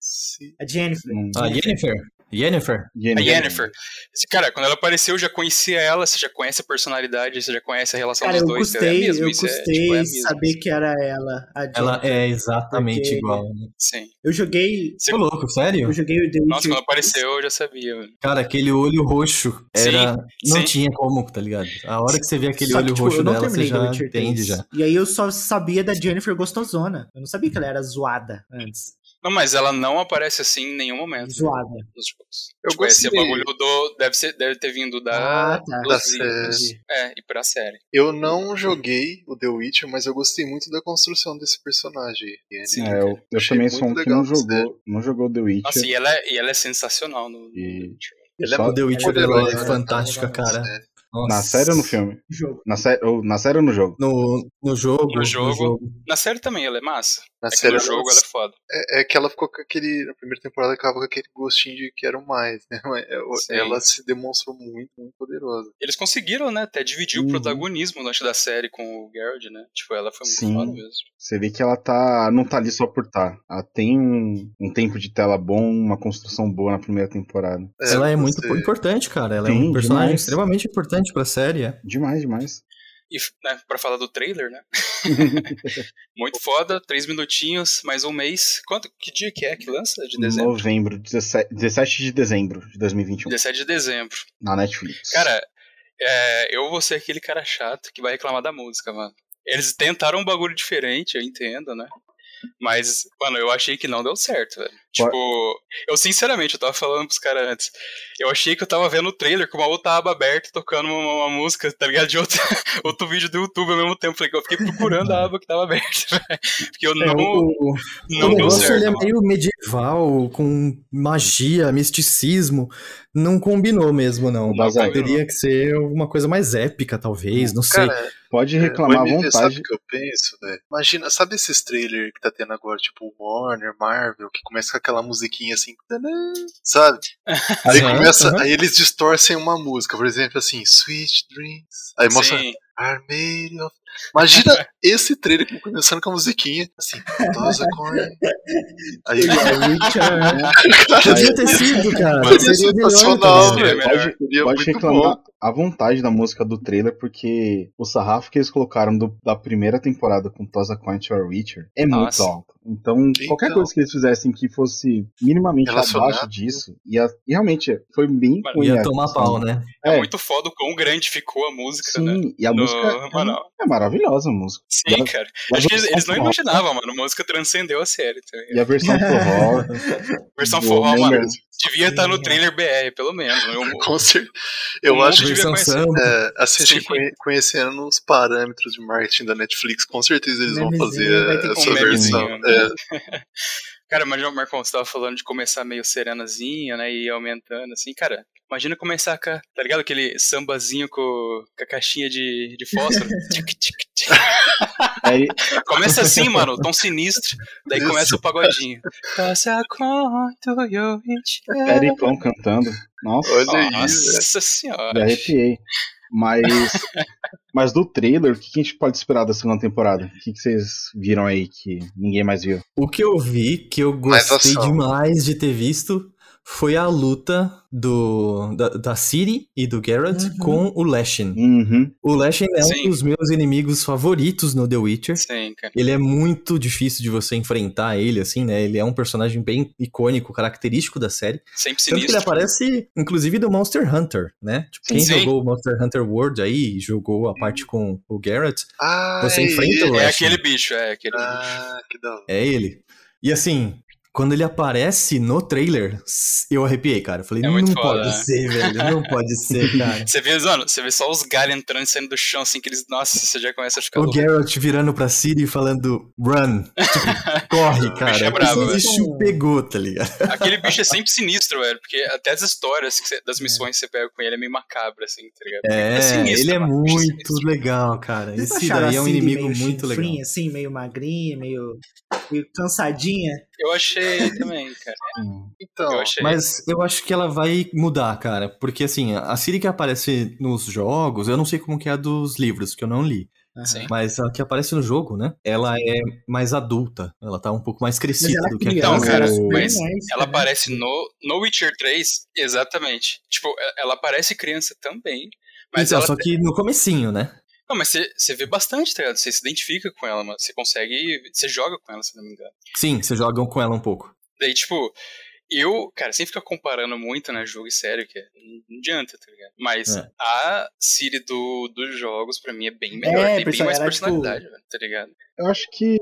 A Jennifer. Hum, A Yennefer. Yennefer. A Yennefer. Cara, quando ela apareceu, eu já conhecia ela, você já conhece a personalidade, você já conhece a relação Cara, dos eu dois. é gostei, mesmo, eu isso é, gostei tipo, é saber assim. que era ela, a Jennifer. Ela é exatamente Porque- igual. né? Sim. Eu joguei. Você- Ô, louco, sério? Eu joguei o The Nossa, Witcher quando apareceu, eu já sabia. velho. Cara, aquele olho roxo era. não sim. tinha como, tá ligado? A hora que você vê aquele Só que, olho tipo, roxo eu não dela, você já entende 3. já. E aí eu só sabia da Jennifer gostosona. Eu não sabia que ela era zoada antes. Não, mas ela não aparece assim em nenhum momento Zoada. nos jogos. Eu tipo, esse gostei. bagulho do. Deve, ser, deve ter vindo da. Ah, tá. Da série. É, e pra série. Eu não joguei o The Witcher, mas eu gostei muito da construção desse personagem. aí. Sim, É, eu, eu Achei também muito sou um que legal não jogou, não jogou The Witcher. Nossa, e ela, é- e ela é sensacional no. no E- Witcher. Ele é O The Witcher ela é né? fantástica, cara. É. Nossa. Na série ou no filme? Jogo. Na, sé ou, na série ou no jogo? No, no jogo. No jogo. Na série também, ela é massa. Na É série no jogo ela é foda. é, é que ela ficou com aquele. Na primeira temporada ela ficava com aquele gostinho de quero mais, né? É, Sim. Ela se demonstrou muito, muito poderosa. Eles conseguiram, né, até dividir Uhum. o protagonismo antes da série com o Geralt, né? Tipo, ela foi muito Sim. foda mesmo. Você vê que ela tá. não tá ali só por tá. Ela tem um, um tempo de tela bom, uma construção boa na primeira temporada. Ela é muito você- importante, cara. Ela é Sim, um personagem demais. extremamente importante pra série. é. Demais, demais. E, né, pra falar do trailer, né? muito foda, três minutinhos, mais um mês. Quanto, que dia que é que lança? De dezembro? Novembro, 17, 17 de dezembro de 2021. 17 de dezembro. Na Netflix. Cara, é, eu vou ser aquele cara chato que vai reclamar da música, mano. Eles tentaram um bagulho diferente, eu entendo, né? Mas, mano, eu achei que não deu certo, velho. Tipo, eu sinceramente, eu tava falando pros caras antes. Eu achei que eu tava vendo o trailer com uma outra aba aberta, tocando uma, uma música, tá ligado? De outro, outro vídeo do YouTube ao mesmo tempo. Falei que eu fiquei procurando a aba que tava aberta. Porque eu É, não, o, não o deu negócio certo. ele é mano. meio medieval, com magia, misticismo. Não combinou mesmo, não. O Bazar. Teria que ser alguma coisa mais épica, talvez. Não sei. Cara, Pode é, reclamar à o MV, Sabe vontade. o que eu penso, velho? Imagina, sabe esses trailers que tá tendo agora, tipo Warner, Marvel, que começa com aquela musiquinha assim, sabe? Aí começa, aí eles distorcem uma música, por exemplo, assim, Sweet Dreams. Aí mostra Sim. Are made of. Imagina esse trailer começando com a musiquinha, assim, Tosa Corn. Aí, Podia ter sido, cara. Seria melhor. sensacional, velho. Pode, muito reclamar bom. à vontade da música do trailer, porque o sarrafo que eles colocaram do- da primeira temporada com Tosa Quant or Witcher é muito Nossa. alto. Então, qualquer Então. coisa que eles fizessem que fosse minimamente abaixo disso, ia, e realmente foi bem Ia a tomar questão. pau, né? É, É. muito foda o quão grande ficou a música, né? Sim, e a No- música é- Mano, É maravilhosa a música. sim, a- cara. a Acho que eles, eles não imaginavam, mano. A música transcendeu a série. Tá ligado? E a versão forró. Versão forró, mano. Members. Devia estar no trailer BR, pelo menos. Eu, Com certeza. Eu acho que devia conhecer. é, assim, Sim. conhe- conhecendo os parâmetros de marketing da Netflix, com certeza eles vão fazer essa um versão. memezinho. É, Cara, mas o Marcon, você tava falando de começar meio serenazinho, né? E ir aumentando, assim, cara. Imagina começar com, tá ligado? Aquele sambazinho com, com a caixinha de, de fósforo. Aí, Começa assim, mano, tão sinistro. Daí Isso. começa o pagodinho. Periclão cantando. Nossa, olha. Nossa senhora. me arrepiei. Mas, mas do trailer, o que a gente pode esperar da segunda temporada? O que que vocês viram aí que ninguém mais viu? O que eu vi, que eu gostei ação. demais de ter visto, foi a luta do, da, da Ciri e do Garrett Uhum. com o Lashin. Uhum. O Lashin é Sim. um dos meus inimigos favoritos no The Witcher. Sim, cara. Ele é muito difícil de você enfrentar ele, assim, né? Ele é um personagem bem icônico, característico da série. Sempre Tanto que ele sinistro. aparece, inclusive, do Monster Hunter, né? Tipo, quem Sim. jogou o Monster Hunter World aí, jogou a parte com o Garrett, Ah, Você é enfrenta o ele. É Lashin. aquele bicho, é aquele bicho. Ah, que da hora. é ele. E assim, quando ele aparece no trailer, eu arrepiei, cara. Eu falei, É não foda, pode né? ser, velho. Não pode ser, cara. Você vê, mano, você vê só os galhos entrando e saindo do chão, assim, que eles. Nossa, você já começa a ficar O louco. Geralt virando pra Ciri e falando, run. Tipo, corre, cara. bicho é brabo, Esse velho. bicho pegou, tá ligado? Aquele bicho é sempre sinistro, velho. Porque até as histórias que você- das missões que você pega com ele é meio macabra, assim, tá ligado? É, sinistro, ele é mano, bicho muito legal, cara. Vocês Esse daí é um inimigo meio muito legal. assim, meio magrinha, meio, meio cansadinha? Eu achei também, cara. Então, Eu achei. Mas eu acho que ela vai mudar, cara. Porque assim, a Ciri que aparece nos jogos, eu não sei como que é a dos livros, que eu não li. Sim. Mas a que aparece no jogo, né? Ela é mais adulta. Ela tá um pouco mais crescida ela do que criança, Então, cara, super mas Ela né? aparece no, no Witcher 3, exatamente. Tipo, ela parece criança também. Mas então, ela. só que no comecinho, né? Não, mas você, você vê bastante, tá ligado? Você se identifica com ela, mano. Você consegue. Você joga com ela, se não me engano. Sim, vocês jogam com ela um pouco. Daí, tipo, eu, cara, sem ficar comparando muito, né, jogo e sério, que é, não adianta, tá ligado? Mas É. a Siri do, dos jogos, pra mim, é bem melhor. É, tem bem mais era, tipo, personalidade, velho, tá ligado? Eu acho que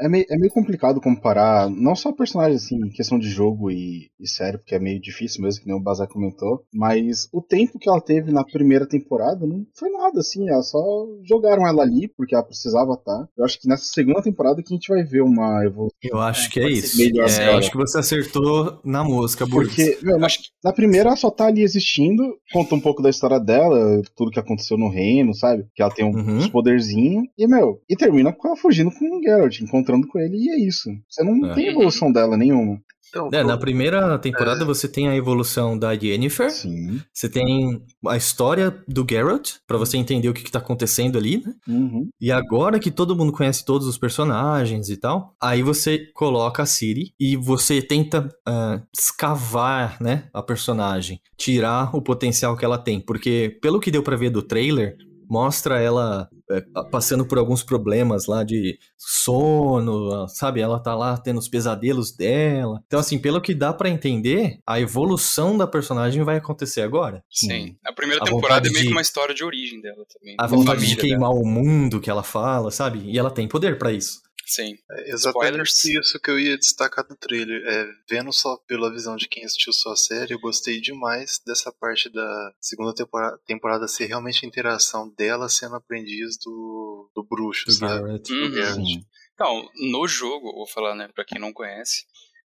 é meio, é meio complicado comparar, não só personagens assim, em questão de jogo e, e série, porque é meio difícil mesmo, que nem o Bazar comentou, mas o tempo que ela teve na primeira temporada não foi nada, assim, ela só jogaram ela ali, porque ela precisava estar. Eu acho que nessa segunda temporada que a gente vai ver uma evolução. Eu acho É, que é isso. melhor É, eu acho que você acertou na mosca, Burgos. Porque, meu, na, Acho que na primeira ela só tá ali existindo, conta um pouco da história dela, tudo que aconteceu no reino, sabe? Que ela tem um, Uhum. uns poderzinhos, e, meu, e termina com ela fugindo com o Geralt, encontrando com ele, e é isso. Você não É. tem evolução dela nenhuma. então É, na primeira temporada você tem a evolução da Yennefer, Sim. você tem a história do Geralt, pra você entender o que, que tá acontecendo ali, né? Uhum. E agora que todo mundo conhece todos os personagens e tal, aí você coloca a Ciri e você tenta ah, escavar, né, a personagem, tirar o potencial que ela tem, porque pelo que deu pra ver do trailer, mostra ela é, passando por alguns problemas lá de sono, sabe? Ela tá lá tendo os pesadelos dela. Então assim, pelo que dá pra entender, a evolução da personagem vai acontecer agora. sim. A primeira A temporada é meio de- que uma história de origem dela também. A vontade de família dela. queimar o mundo que ela fala, sabe? E ela tem poder pra isso. Sim. É exatamente Spoilers. isso que eu ia destacar do trailer. É, vendo só pela visão de quem assistiu só a série, eu gostei demais dessa parte da segunda temporada, temporada ser realmente a interação dela sendo aprendiz do, do bruxo, Do sabe? Garrett. Uhum. Do. Sim. Então, no jogo, vou falar, né, pra quem não conhece,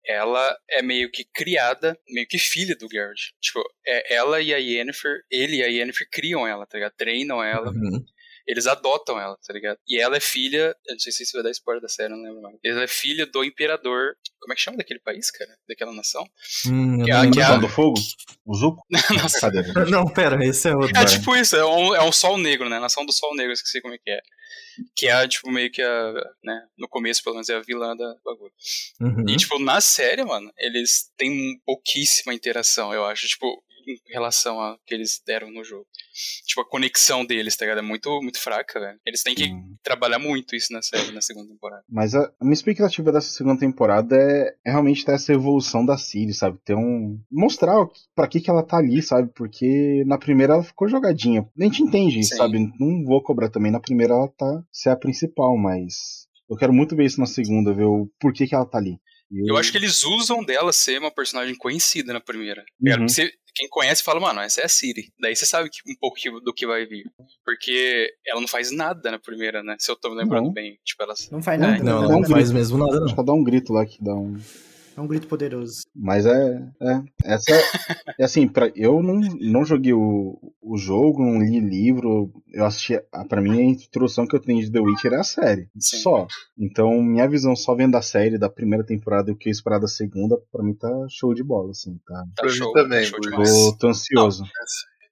ela é meio que criada, meio que filha do Geralt. Tipo, é ela e a Yennefer, ele e a Yennefer criam ela, tá ligado? Treinam ela, Uhum. Eles adotam ela, tá ligado? E ela é filha, eu não sei se vai dar spoiler da série, não lembro mais. Ela é filha do imperador, como é que chama daquele país, cara? Daquela nação? Hum, Que a- que a- do Fogo? O Zuko? Nossa. Cadê? Não, pera, esse é outro. É tipo isso, é um, é um sol negro, né? Nação do Sol Negro, esqueci como é que é. Que é, tipo, meio que a, né, no começo, pelo menos, é a vilã da bagulho. Uhum. E, tipo, na série, mano, eles têm pouquíssima interação, eu acho. Tipo, em relação ao que eles deram no jogo. Tipo, a conexão deles, tá ligado? É muito, muito fraca, velho. Eles têm que Hum. trabalhar muito isso na série, na segunda temporada. Mas a, a minha expectativa dessa segunda temporada é, é realmente ter essa evolução da Siri, sabe? Ter um. Mostrar o que- pra que, que ela tá ali, sabe? Porque na primeira ela ficou jogadinha. A gente entende Sim. sabe? Não vou cobrar também. Na primeira ela tá ser a principal, mas. Eu quero muito ver isso na segunda, ver o porquê que ela tá ali. Eu acho que eles usam dela ser uma personagem conhecida na primeira. ligado? Uhum. Você- quem conhece fala, mano, essa é a Siri. Daí você sabe que- um pouco que- do que vai vir. Porque ela não faz nada na primeira, né? Se eu tô me lembrando Não. bem. Tipo, ela. Não faz É, nada. Não, né? ela não um faz grito. mesmo nada, Acho não. que ela dá um grito lá que dá um. É um grito poderoso. Mas é. É. Essa é assim, pra, eu não, não joguei o, o jogo, não li livro. Eu assisti. a- Pra mim, a introdução que eu tenho de The Witcher é a série. Sim. Só. Então, minha visão só vendo a série da primeira temporada e o que eu esperar da segunda, pra mim tá show de bola, assim, tá? Tá Pra mim show, também, tá show. Tô, tô ansioso.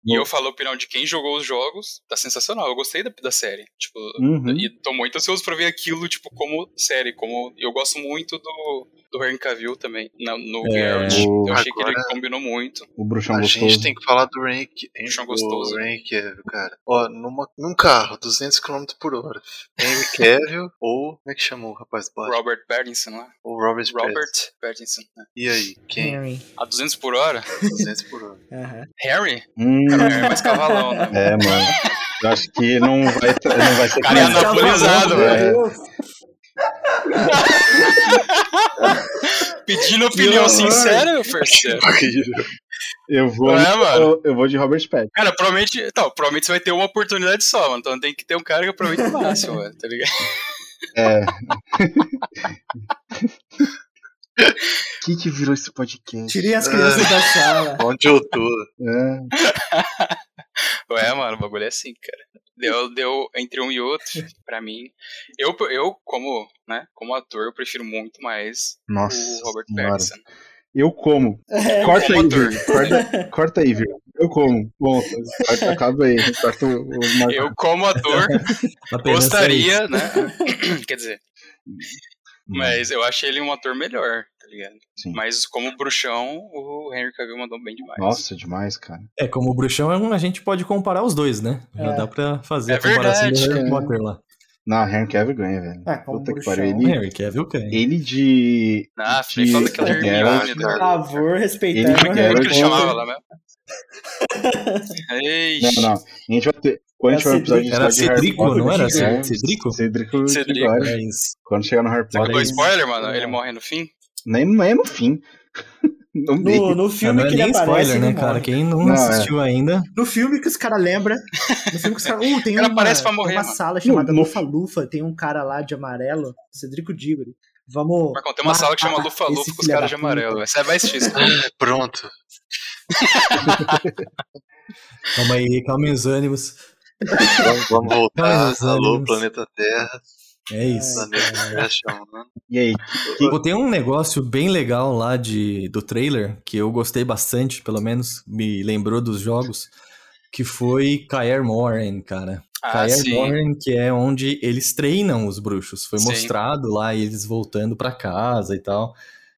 E eu falo a opinião de quem jogou os jogos, tá sensacional. Eu gostei da, da série. Tipo, Uhum. e tô muito ansioso pra ver aquilo, tipo, como série. Como eu gosto muito do, do Henry Cavill também, na, no É, Geralt. o- Eu achei que ele Agora- combinou muito. O bruxão A gostoso. gente tem que falar do Rank, Bruxão gostoso. Rank Cavill, cara. Ó, numa, num carro, 200 km por hora. Henry Cavill ou, como é que chamou o rapaz do Batman? Robert Pattinson lá. Ou Robert, Robert Pattinson. Né? E aí, quem? Henry. A 200 por hora? 200 por hora. Harry? Hum, Cara, o Harry é mais cavalão, né? é, mano. Eu acho que não vai, não vai ser Cara, é anabolizado, É. Pedindo opinião sincera, meu parceiro. Eu vou, é, eu, eu vou de Robert Pattinson. Cara, provavelmente. Então, provavelmente você vai ter uma oportunidade só, mano. Então tem que ter um cara que aproveita o máximo, mano, tá ligado? É. O que que virou esse podcast? Tirem as crianças da sala. Onde eu tô? É. Ué, mano, o bagulho é assim, cara. Deu, deu entre um e outro, pra mim. Eu, eu como, né, como ator, eu prefiro muito mais Nossa. o Robert. Pattinson. Eu como. É, Corta como aí, ator. viu? Corta, corta aí, viu? Eu como. Bom, acaba aí. Corta o, o. Eu, como ator, gostaria, né? Quer dizer. Mas eu achei ele um ator melhor, tá ligado? Sim. Mas como bruxão, o Henry Cavill mandou bem demais. Nossa, demais, cara. É, como o bruxão, é a gente pode comparar os dois, né? Já É. dá pra fazer É a comparação verdade, do Harry é. Potter lá. Não, Henry Cavill ganha, velho. Ah, como Puta que bruxão. pariu. Ele, Harry Cavill ganha. ele de. Ah, de nem fala daquela Geralt, Hermione, Por né? favor, respeitar Ele Como Geralt que ele chamava lá mesmo? Ei, Não, não. A gente vai ter. Quando É vai episódio de Era Cedrico, Potter, não era? é, Cedrico? Cedrico, Cedrico. É isso. Quando chegar no Harry Você Potter. Olha spoiler, mano? Ele morre no fim? Nem, nem no fim. No. No, no filme não é que ele nem aparece, spoiler, né, cara? Quem não, Não, é. assistiu ainda. No filme que os caras lembram. No filme que os caras. Uh, tem O cara uma, aparece pra tem morrer, uma mano. sala chamada No- Lufa Lufa. Tem um cara lá de amarelo, Cedrico Diggory. Vamos. Marcão, tem uma sala que chama Lufa Lufa com os caras de amarelo. Você vai assistir isso. Pronto. Calma aí, calma aí os ânimos. Vamos, vamos voltar. Alô, planeta Terra. É isso. Chamando. E aí? Pô, tem um negócio bem legal lá de, do trailer, que eu gostei bastante, pelo menos me lembrou dos jogos, que foi Kaer Morhen, cara. Ah, Kaer. Morhen, que é onde eles treinam os bruxos. Foi Sim. mostrado lá eles voltando pra casa e tal.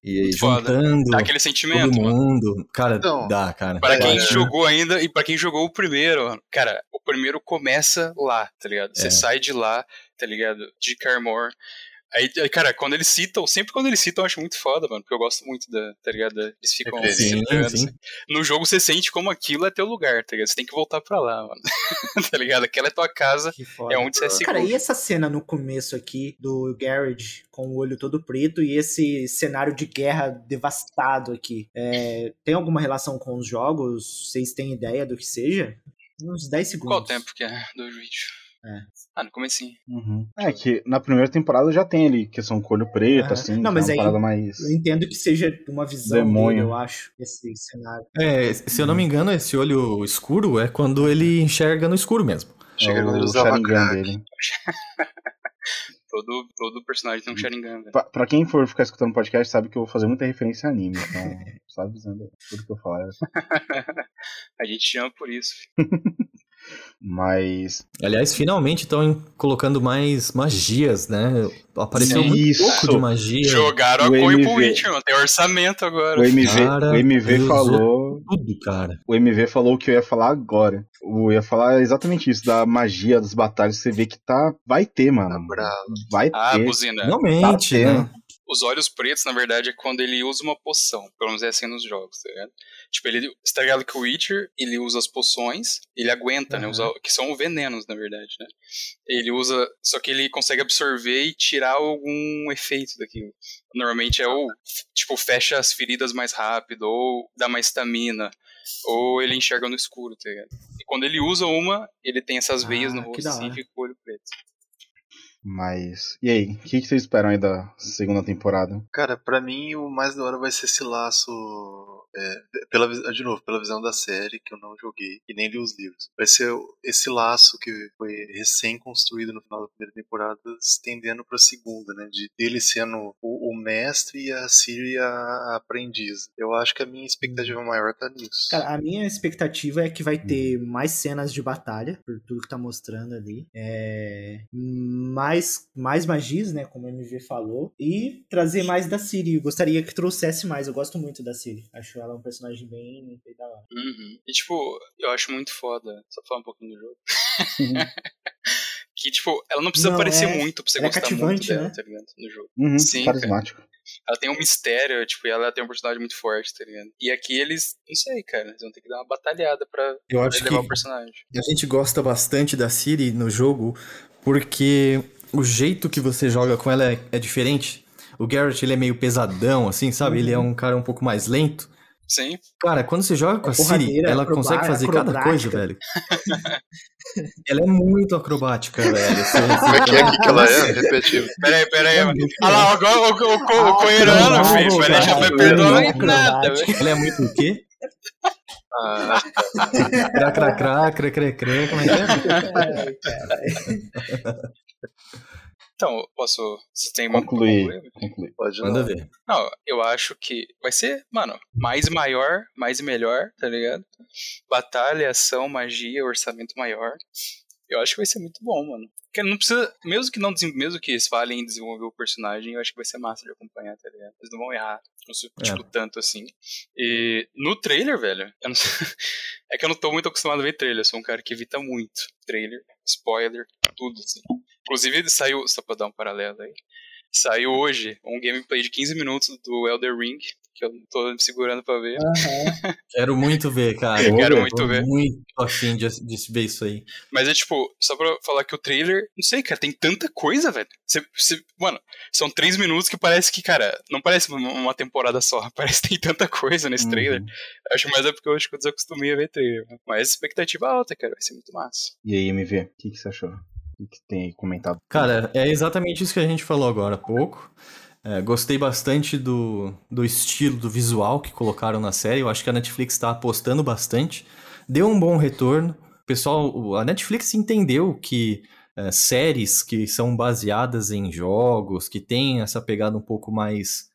E foda. juntando Dá aquele todo sentimento, mano. mundo. Cara, Então, dá, cara. Pra quem É. jogou ainda e pra quem jogou o primeiro, cara, o primeiro começa lá, tá ligado? Você É. sai de lá, tá ligado? De Carmore. Aí, cara, quando eles citam, sempre quando eles citam, eu acho muito foda, mano, porque eu gosto muito da, tá ligado? Eles ficam. Sim, assim. No jogo você sente como aquilo é teu lugar, tá ligado? Você tem que voltar pra lá, mano. tá ligado? Aquela é tua casa, Que foda. é onde você é seguro. Cara, e essa cena no começo aqui do Garrett com o olho todo preto e esse cenário de guerra devastado aqui? É, tem alguma relação com os jogos? Vocês têm ideia do que seja? Uns 10 segundos. Qual o tempo que é do vídeo? É. Ah, no comecinho. Uhum. É que na primeira temporada já tem ali questão com olho preto, Aham. assim. Não, que mas é aí- uma parada mais. Eu entendo que seja uma visão Demônio. dele, eu acho, esse cenário. É, se eu não me engano, esse olho escuro é quando ele enxerga no escuro mesmo. Chega é quando ele o Sharingan dele. Todo, todo personagem tem um Sharingan, velho. Pra, pra quem for ficar escutando o podcast, sabe que eu vou fazer muita referência a anime. Então, só avisando tudo que eu falar. A gente chama por isso. Mas. Aliás, finalmente estão colocando mais magias, né? apareceu muito Isso. pouco de magia. Jogaram o a coisa pro MV. Witcher, mano. Tem orçamento agora. O MV, Cara, o MV ele falou. Tudo, cara. O MV falou o que eu ia falar agora. Eu ia falar exatamente isso, da magia das batalhas. Você vê que tá. Vai ter, mano. Tá. Vai Ah, ter. buzina. Realmente, Tá né? Os olhos pretos, na verdade, é quando ele usa uma poção. Pelo menos é assim nos jogos, tá ligado? Tipo, ele. Você tá ligado que o Witcher, ele usa as poções, ele aguenta, né? Aham. Usa, que são venenos, na verdade, né? Ele usa. Só que ele consegue absorver e tirar algum efeito daquilo. Normalmente é ou, tipo, fecha as feridas mais rápido, ou dá mais estamina, ou ele enxerga no escuro, tá ligado? E quando ele usa uma, ele tem essas veias no Ah, rosto assim e fica com o olho preto. Mas. E aí? O que, que vocês esperam aí da segunda temporada? Cara, pra mim o mais da hora vai ser esse laço. É, pela, vis- de novo, pela visão da série, que eu não joguei e nem li os livros. Vai ser esse laço que foi recém-construído no final da primeira temporada, se estendendo pra segunda, né? De dele sendo o, o mestre e a Siri a aprendiz. Eu acho que a minha expectativa maior tá nisso. Cara, a minha expectativa é que vai ter mais cenas de batalha, por tudo que tá mostrando ali. É, mais, mais magias, né? Como o MV falou. E trazer mais da Siri. Eu gostaria que trouxesse mais. Eu gosto muito da Siri. Acho ela um personagem bem, bem da hora. Uhum. E tipo, eu acho muito foda. Só falar um pouquinho do jogo. que, tipo, ela não precisa Não, aparecer é- muito pra você ela é gostar muito cativante, dela, né? tá ligado? No jogo. Uhum, Sim, carismático. Ela tem um mistério, tipo, e ela tem uma personagem muito forte, tá ligado? E aqui eles, não sei, cara, eles vão ter que dar uma batalhada pra Eu acho levar o que personagem. a gente gosta bastante da Siri no jogo porque o jeito que você joga com ela é, é diferente. O Garrett, ele é meio pesadão, assim, sabe? Ele é um cara um pouco mais lento. Sim, Cara, quando você joga com É a Siri, ela consegue fazer cada coisa, velho. ela é muito acrobática, velho. Como é que é que ela é? Repetindo. peraí, peraí, Olha lá, agora o, o, o, o Ah, acrobática, filho, vai deixar pra perdoar nada, velho. Ela é muito o quê? Ah, Crá, crá, crá, crê, crê, crê, como é que é? Então, posso. Você tem uma Concluir. pode Manda não. ver. Não, eu acho que vai ser, mano, mais maior, mais e melhor, tá ligado? Batalha, ação, magia, orçamento maior. Eu acho que vai ser muito bom, mano. Porque não precisa, mesmo que não mesmo que eles falem em desenvolver o personagem, eu acho que vai ser massa de acompanhar, tá ligado? Eles não vão errar, não sei, É. tipo, tanto assim. E no trailer, velho, eu não- é que eu não tô muito acostumado a ver trailer, eu sou um cara que evita muito trailer, spoiler, tudo assim. Inclusive, saiu, só pra dar um paralelo aí, saiu hoje um gameplay de 15 minutos do Elder Ring, que eu tô me segurando pra ver. Aham. Quero muito ver, cara. Eu quero Tô muito ver. muito afim de, de ver isso aí. Mas é tipo, só pra falar que o trailer, não sei, cara, tem tanta coisa, velho. Você, você- mano, são três minutos que parece que, cara, não parece uma, temporada só. Parece que tem tanta coisa nesse trailer. Uhum. Acho mais é porque eu acho que eu desacostumei a ver trailer. né? Mas expectativa alta, cara, vai ser muito massa. E aí, MV, o que, que você achou? Que, tem comentado? Cara, é exatamente isso que a gente falou agora há pouco. É, gostei bastante do, do estilo, do visual que colocaram na série. Eu acho que a Netflix está apostando bastante. Deu um bom retorno. O pessoal, a Netflix entendeu que é, séries que são baseadas em jogos, que têm essa pegada um pouco mais.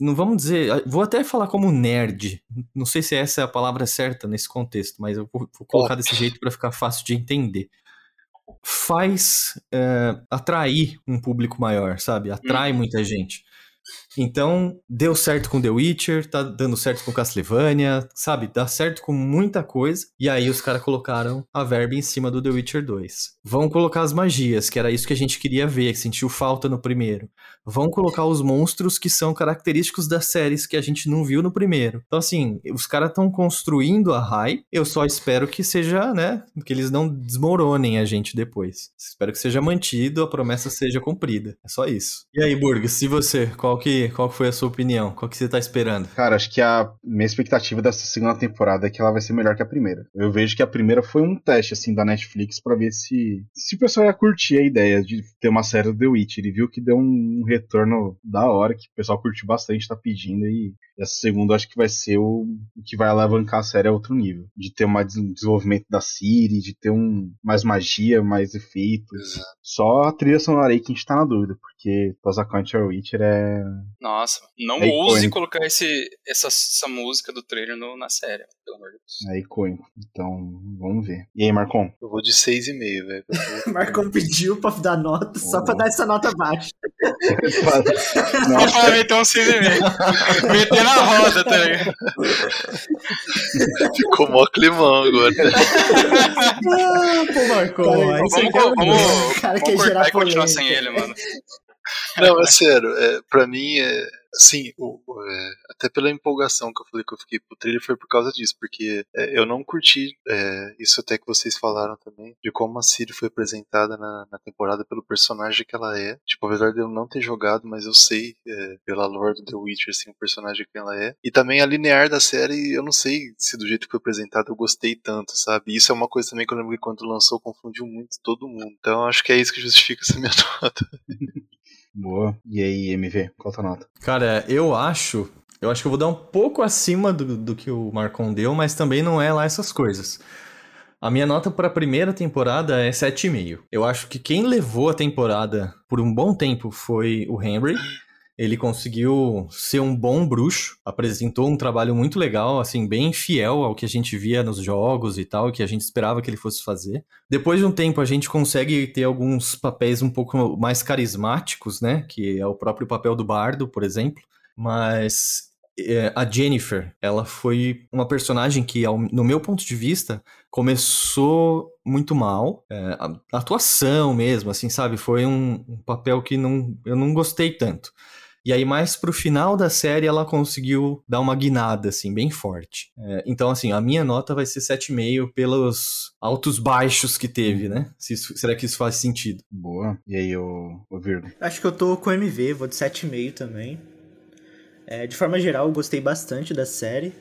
Não vamos dizer. Vou até falar como nerd. Não sei se essa é a palavra certa nesse contexto, mas eu vou, vou colocar desse jeito para ficar fácil de entender faz é, atrair um público maior, sabe? Atrai muita gente. Então, deu certo com The Witcher, tá dando certo com Castlevania, sabe? Dá certo com muita coisa. E aí os caras colocaram a verba em cima do The Witcher 2. Vão colocar as magias, que era isso que a gente queria ver, que sentiu falta no primeiro. Vão colocar os monstros que são característicos das séries que a gente não viu no primeiro. Então, assim, os caras estão construindo a hype. Eu só espero que seja, né? Que eles não desmoronem a gente depois. Espero que seja mantido, a promessa seja cumprida. É só isso. E aí, Burgos, se você, qual que, qual foi a sua opinião? Qual que você tá esperando? Cara, acho que a minha expectativa dessa segunda temporada é que ela vai ser melhor que a primeira. Eu vejo que a primeira foi um teste, assim, da Netflix pra ver se, se o pessoal ia curtir a ideia de ter uma série do The Witch. Ele viu que deu um retorno da hora, que o pessoal curtiu bastante, tá pedindo e Essa segunda acho que vai ser o, o que vai alavancar a série a outro nível. De ter um desenvolvimento da Siri, de ter um mais magia, mais efeitos. Exato. Só a trilha sonora aí que a gente tá na dúvida, porque Tosa Country Witcher é. Nossa, não É ouse icônico. colocar esse, essa, essa música do trailer no- na série, pelo amor de Deus. é icônico. Então, vamos ver. E aí, Marcon? Eu vou de 6,5, velho. O Marcão pediu pra dar nota só pra dar essa nota baixa. Só Nossa, pra meter um 6,5. meter na roda, tá ligado? Ficou mó climão agora. Ah, pô, Marcão. Cara, aí você Vamos, quer- vamos, o cara vamos quer cortar gerar e continuar polêmica. sem ele, mano. Não, é sério. É, pra mim, é, o- o- é, até pela empolgação que eu falei que eu fiquei pro trailer foi por causa disso, porque é, eu não curti é, isso até que vocês falaram também, de como a Ciri foi apresentada na, na temporada pelo personagem que ela é. Tipo, apesar de eu não ter jogado, mas eu sei, é, pela lore do The Witcher, assim, o personagem que ela é. E também a linear da série, eu não sei se do jeito que foi apresentado eu gostei tanto, sabe? Isso é uma coisa também que eu lembro que quando lançou confundiu muito todo mundo. Então acho que é isso que justifica essa minha nota. Boa. E aí, MV? Qual a tua nota? Cara, eu acho. Eu acho que eu vou dar um pouco acima do, do que o Marcon deu, mas também não é lá essas coisas. A minha nota para a primeira temporada é 7,5. Eu acho que quem levou a temporada por um bom tempo foi o Henry. Ele conseguiu ser um bom bruxo, apresentou um trabalho muito legal, assim, bem fiel ao que a gente via nos jogos e tal, que a gente esperava que ele fosse fazer. Depois de um tempo, a gente consegue ter alguns papéis um pouco mais carismáticos, né? Que é o próprio papel do Bardo, por exemplo. Mas é, a Jennifer, ela foi uma personagem que, no meu ponto de vista, começou muito mal. É, a atuação mesmo, assim, sabe? Foi um, um papel que não, eu não gostei tanto. E aí, mais pro final da série, ela conseguiu dar uma guinada, assim, bem forte. É, então, assim, a minha nota vai ser 7,5 pelos altos baixos que teve, né? Se isso- será que isso faz sentido? Boa. E aí, o, Virgo? Acho que eu tô com MV, vou de 7,5 também. É, de forma geral, eu gostei bastante da série.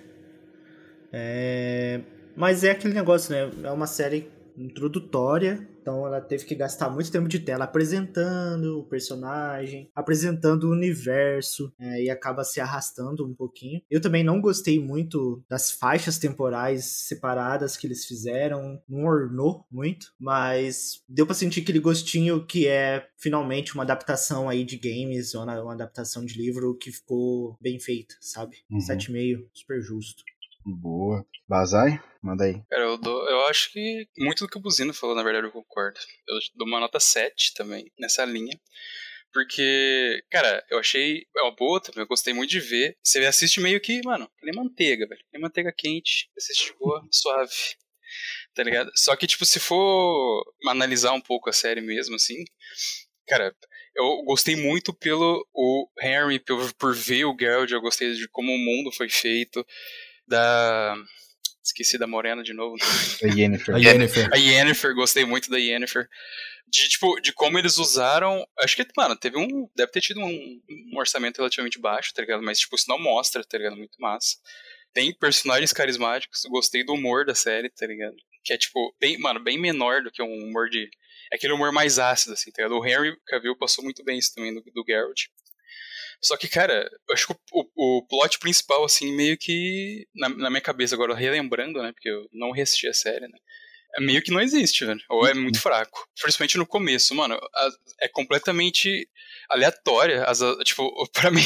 É, mas é aquele negócio, né? É uma série introdutória, então ela teve que gastar muito tempo de tela apresentando o personagem, apresentando o universo, é, e acaba se arrastando um pouquinho. Eu também não gostei muito das faixas temporais separadas que eles fizeram, não ornou muito, mas deu pra sentir aquele gostinho que é finalmente uma adaptação aí de games, ou uma uma adaptação de livro que ficou bem feita, sabe? Uhum. 7,5, super justo. Boa. Bazai? Manda aí. Cara, eu, dou, eu acho que muito do que o Buzino falou, na verdade, eu concordo. Eu dou uma nota 7 também, nessa linha. Porque, cara, eu achei é uma boa também, eu gostei muito de ver. Você assiste meio que, mano, que nem manteiga, velho. Nem manteiga quente, assiste de boa, suave. Tá ligado? Só que, tipo, se for analisar um pouco a série mesmo, assim, cara, eu gostei muito pelo o Henry, por, por ver o Geralt, eu gostei de como o mundo foi feito, da... Esqueci da Morena de novo. A Yennefer. A Yennefer. A Yennefer, gostei muito da Yennefer. De, tipo, de como eles usaram. Acho que, mano, teve um. Deve ter tido um, um orçamento relativamente baixo, tá ligado? Mas, tipo, isso não mostra, tá ligado? Muito massa. Tem personagens carismáticos, gostei do humor da série, tá ligado? Que é, tipo, bem, mano, bem menor do que um humor de. É aquele humor mais ácido, assim, tá ligado? O Henry Cavill passou muito bem isso também do, do Geralt. Só que, cara, eu acho que o, o, o plot principal, assim, meio que. Na, na minha cabeça, agora relembrando, né? Porque eu não reassisti a série, né? É meio que não existe, velho. Ou é muito fraco. Principalmente no começo, mano. a- é completamente aleatória. As, tipo, pra mim,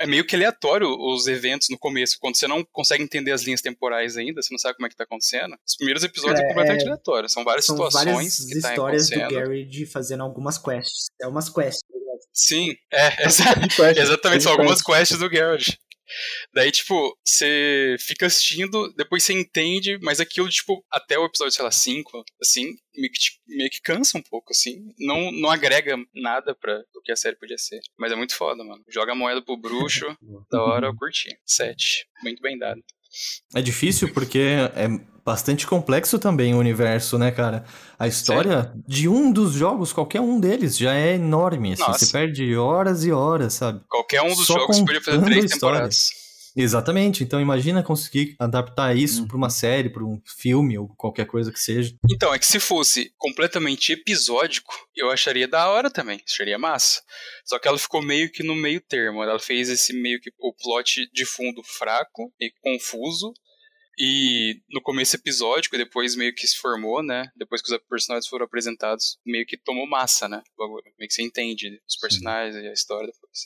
é meio que aleatório os eventos no começo. Quando você não consegue entender as linhas temporais ainda, você não sabe como é que tá acontecendo. Os primeiros episódios é, É, completamente aleatório. São várias São situações várias que tá histórias do. Gary de fazendo algumas quests. É umas quests. Sim, é, exa- exatamente. São algumas quest. quests do Geralt. Daí, tipo, você fica assistindo, depois você entende, mas aquilo, tipo, até o episódio, sei lá, 5, assim, meio que, te- meio que cansa um pouco, assim. Não, não agrega nada pra o que a série podia ser. Mas é muito foda, mano. Joga a moeda pro bruxo, da hora eu curti. 7. Muito bem dado. É difícil porque é bastante complexo também o universo, né, cara? A história de um dos jogos, qualquer um deles, já é enorme. Assim, você perde horas e horas, sabe? Qualquer um dos Só jogos podia fazer três temporadas. Exatamente. Então imagina conseguir adaptar isso Uhum. pra uma série, pra um filme ou qualquer coisa que seja. Então, é que se fosse completamente episódico, eu acharia da hora também, acharia massa. Só que ela ficou meio que no meio termo. Ela fez esse meio que o plot de fundo fraco e confuso. E no começo episódico, depois meio que se formou, né? Depois que os personagens foram apresentados, meio que tomou massa, né? Meio que você entende os personagens e a história depois.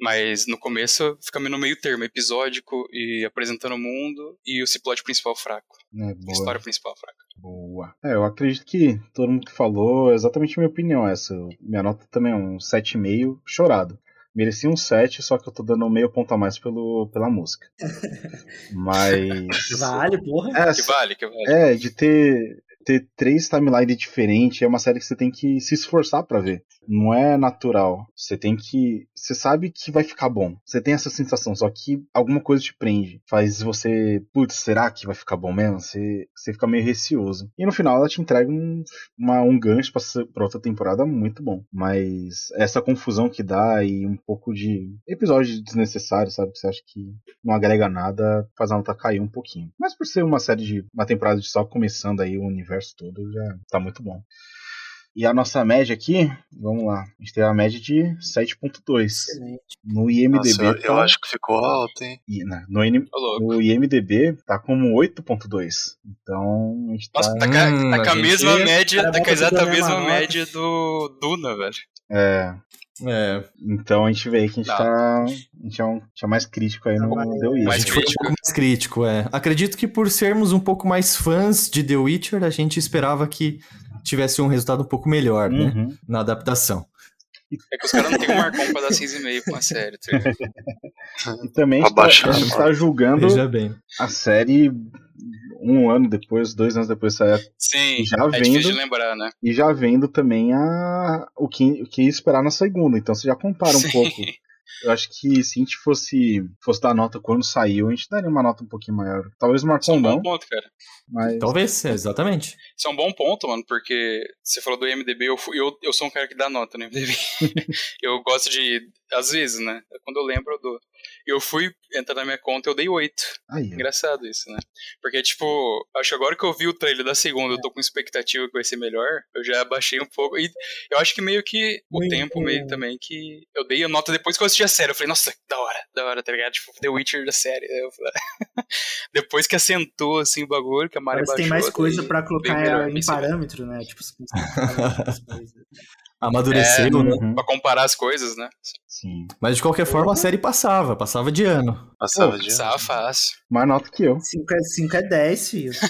Mas no começo fica meio no meio termo, episódico e apresentando o mundo e o plot principal fraco. É, boa. História principal fraca. Boa. É, eu acredito que todo mundo que falou é exatamente a minha opinião essa. Minha nota também é um 7,5 chorado. Merecia um 7, só que eu tô dando meio ponto a mais pelo, pela música. Mas. Vale, porra. É, Que vale, que vale. é, de ter, ter três timelines diferentes é uma série que você tem que se esforçar pra ver. Não é natural. Você tem que. Você sabe que vai ficar bom. Você tem essa sensação, só que alguma coisa te prende. Faz você. Putz, será que vai ficar bom mesmo? Você, você fica meio receoso. E no final ela te entrega um, uma- um gancho pra, pra outra temporada muito bom. Mas essa confusão que dá e um pouco de episódio desnecessário, sabe? Você acha que não agrega nada, faz a nota cair um pouquinho. Mas por ser uma série de. uma temporada de só começando aí o universo todo, já tá muito bom. E a nossa média aqui, vamos lá, a gente tem a média de 7.2. Excelente. No IMDB Nossa, eu, tá. eu acho que ficou alto, hein? né, no, N- Ô, louco. no IMDB tá como 8.2. Então a gente tá. Nossa, tá, com a- Hum, tá com a a gente- mesma média, Cara, tá com a exata mesma nota. média do Duna, velho. É, É, então a gente vê aí que a gente Não. tá. A gente é, um, a gente é mais crítico aí no Não, The Witcher. Mais gente foi um crítico. pouco mais crítico, é. Acredito que por sermos um pouco mais fãs de The Witcher, a gente esperava que tivesse um resultado um pouco melhor, né? Uhum. Na adaptação. É que os caras não tem um marcom pra dar 6,5 pra uma série, tá ligado? E também a gente, tá, Abaixar a gente a tá julgando a série um ano depois, dois anos depois sair Sim, Já é difícil vendo- de lembrar, né? e já vendo também a, o, que, o que esperar na segunda. Então você já compara um Sim. pouco. Eu acho que se a gente fosse, fosse dar nota quando saiu, a gente daria uma nota um pouquinho maior. Talvez o Isso é um bom não, ponto, cara. mas. Talvez, exatamente. Isso é um bom ponto, mano, porque você falou do IMDB, eu, fui- eu, eu sou um cara que dá nota no IMDB. eu gosto de. Às vezes, né? Quando eu lembro, eu dou. Eu fui entrar na minha conta eu dei 8. Aí. Engraçado isso, né? Porque, tipo, acho que agora que eu vi o trailer da segunda, eu tô com expectativa que vai ser melhor, eu já baixei um pouco. E eu acho que meio que o tempo meio também que. Eu dei a nota depois que eu assisti a série. Eu falei, nossa, da hora, da hora, tá ligado? Tipo, The Witcher da série. Aí Eu falei, depois que assentou, assim, o bagulho, que a Mari Parece tem mais coisa daí pra colocar em parâmetro, né? Tipo, Amadureceu, É, né? Uhum. Pra comparar as coisas, né? Sim. Mas de qualquer forma, a série passava, passava de ano. Passava Pô, de Precisava fácil. Mais nota que eu. 5 é, cinco é 10, filho.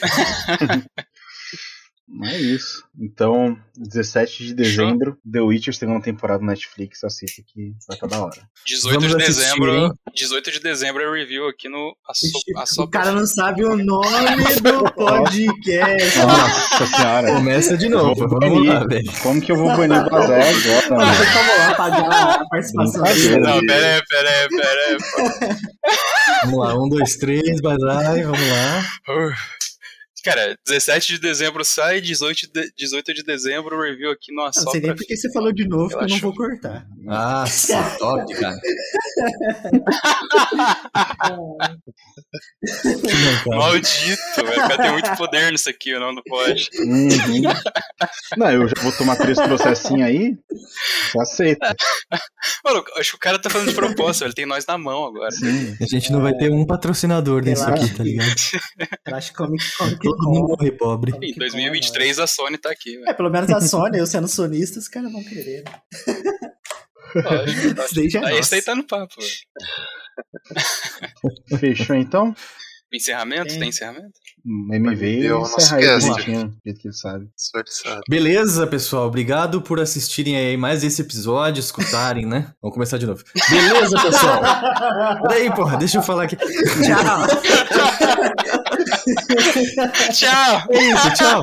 É isso. Então, 17 de dezembro, The Witcher, segunda temporada no Netflix, assista que vai estar da hora. 18 Vamos de assistir, dezembro. hein? 18 de dezembro é review aqui no Asso, Ixi, Asso, o cara não sabe o nome do podcast. Nossa senhora. Começa de novo, vamos lá, velho. Como que eu vou banir o Bazar agora, mano? vão lá pagar a participação dele. Não, pera aí, pera aí, pera aí. Vamos lá, um, dois, três, vai, vamos lá. Uh. Cara, 17 de dezembro sai, 18 de, 18 de dezembro o review aqui no Não Assopra. sei nem porque você falou de novo que eu não vou cortar. Nossa, top, cara. Maldito, velho. O cara tem muito poder nisso aqui, não, não pode. Uhum. Não, eu já vou tomar três processinhos aí. Você aceita. Mano, acho que o cara tá fazendo de propósito, ele tem nós na mão agora. Sim. A gente não vai ter um patrocinador nisso aqui, tá ligado? Eu acho que come, come que Todo mundo come. morre pobre. Em 2023 a Sony tá aqui, velho. É, pelo menos a Sony, eu sendo sonista, os caras vão querer. né? Lógico, daí já é esse daí tá no papo. Fechou então? Encerramento? Tem. Tem encerramento? MV aí bonitinho, jeito que ele sabe. Beleza, pessoal. Obrigado por assistirem aí mais esse episódio, escutarem, né? Vamos começar de novo. Beleza, pessoal. Peraí, porra, deixa eu falar aqui. Tchau. Tchau! É isso, tchau.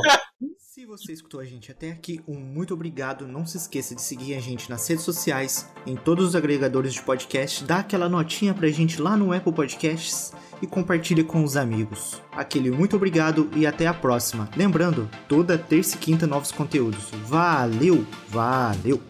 Se você escutou a gente até aqui, um muito obrigado. Não se esqueça de seguir a gente nas redes sociais, em todos os agregadores de podcast, dá aquela notinha pra gente lá no Apple Podcasts e compartilha com os amigos. Aquele muito obrigado e até a próxima. Lembrando, toda terça e quinta novos conteúdos. Valeu, valeu!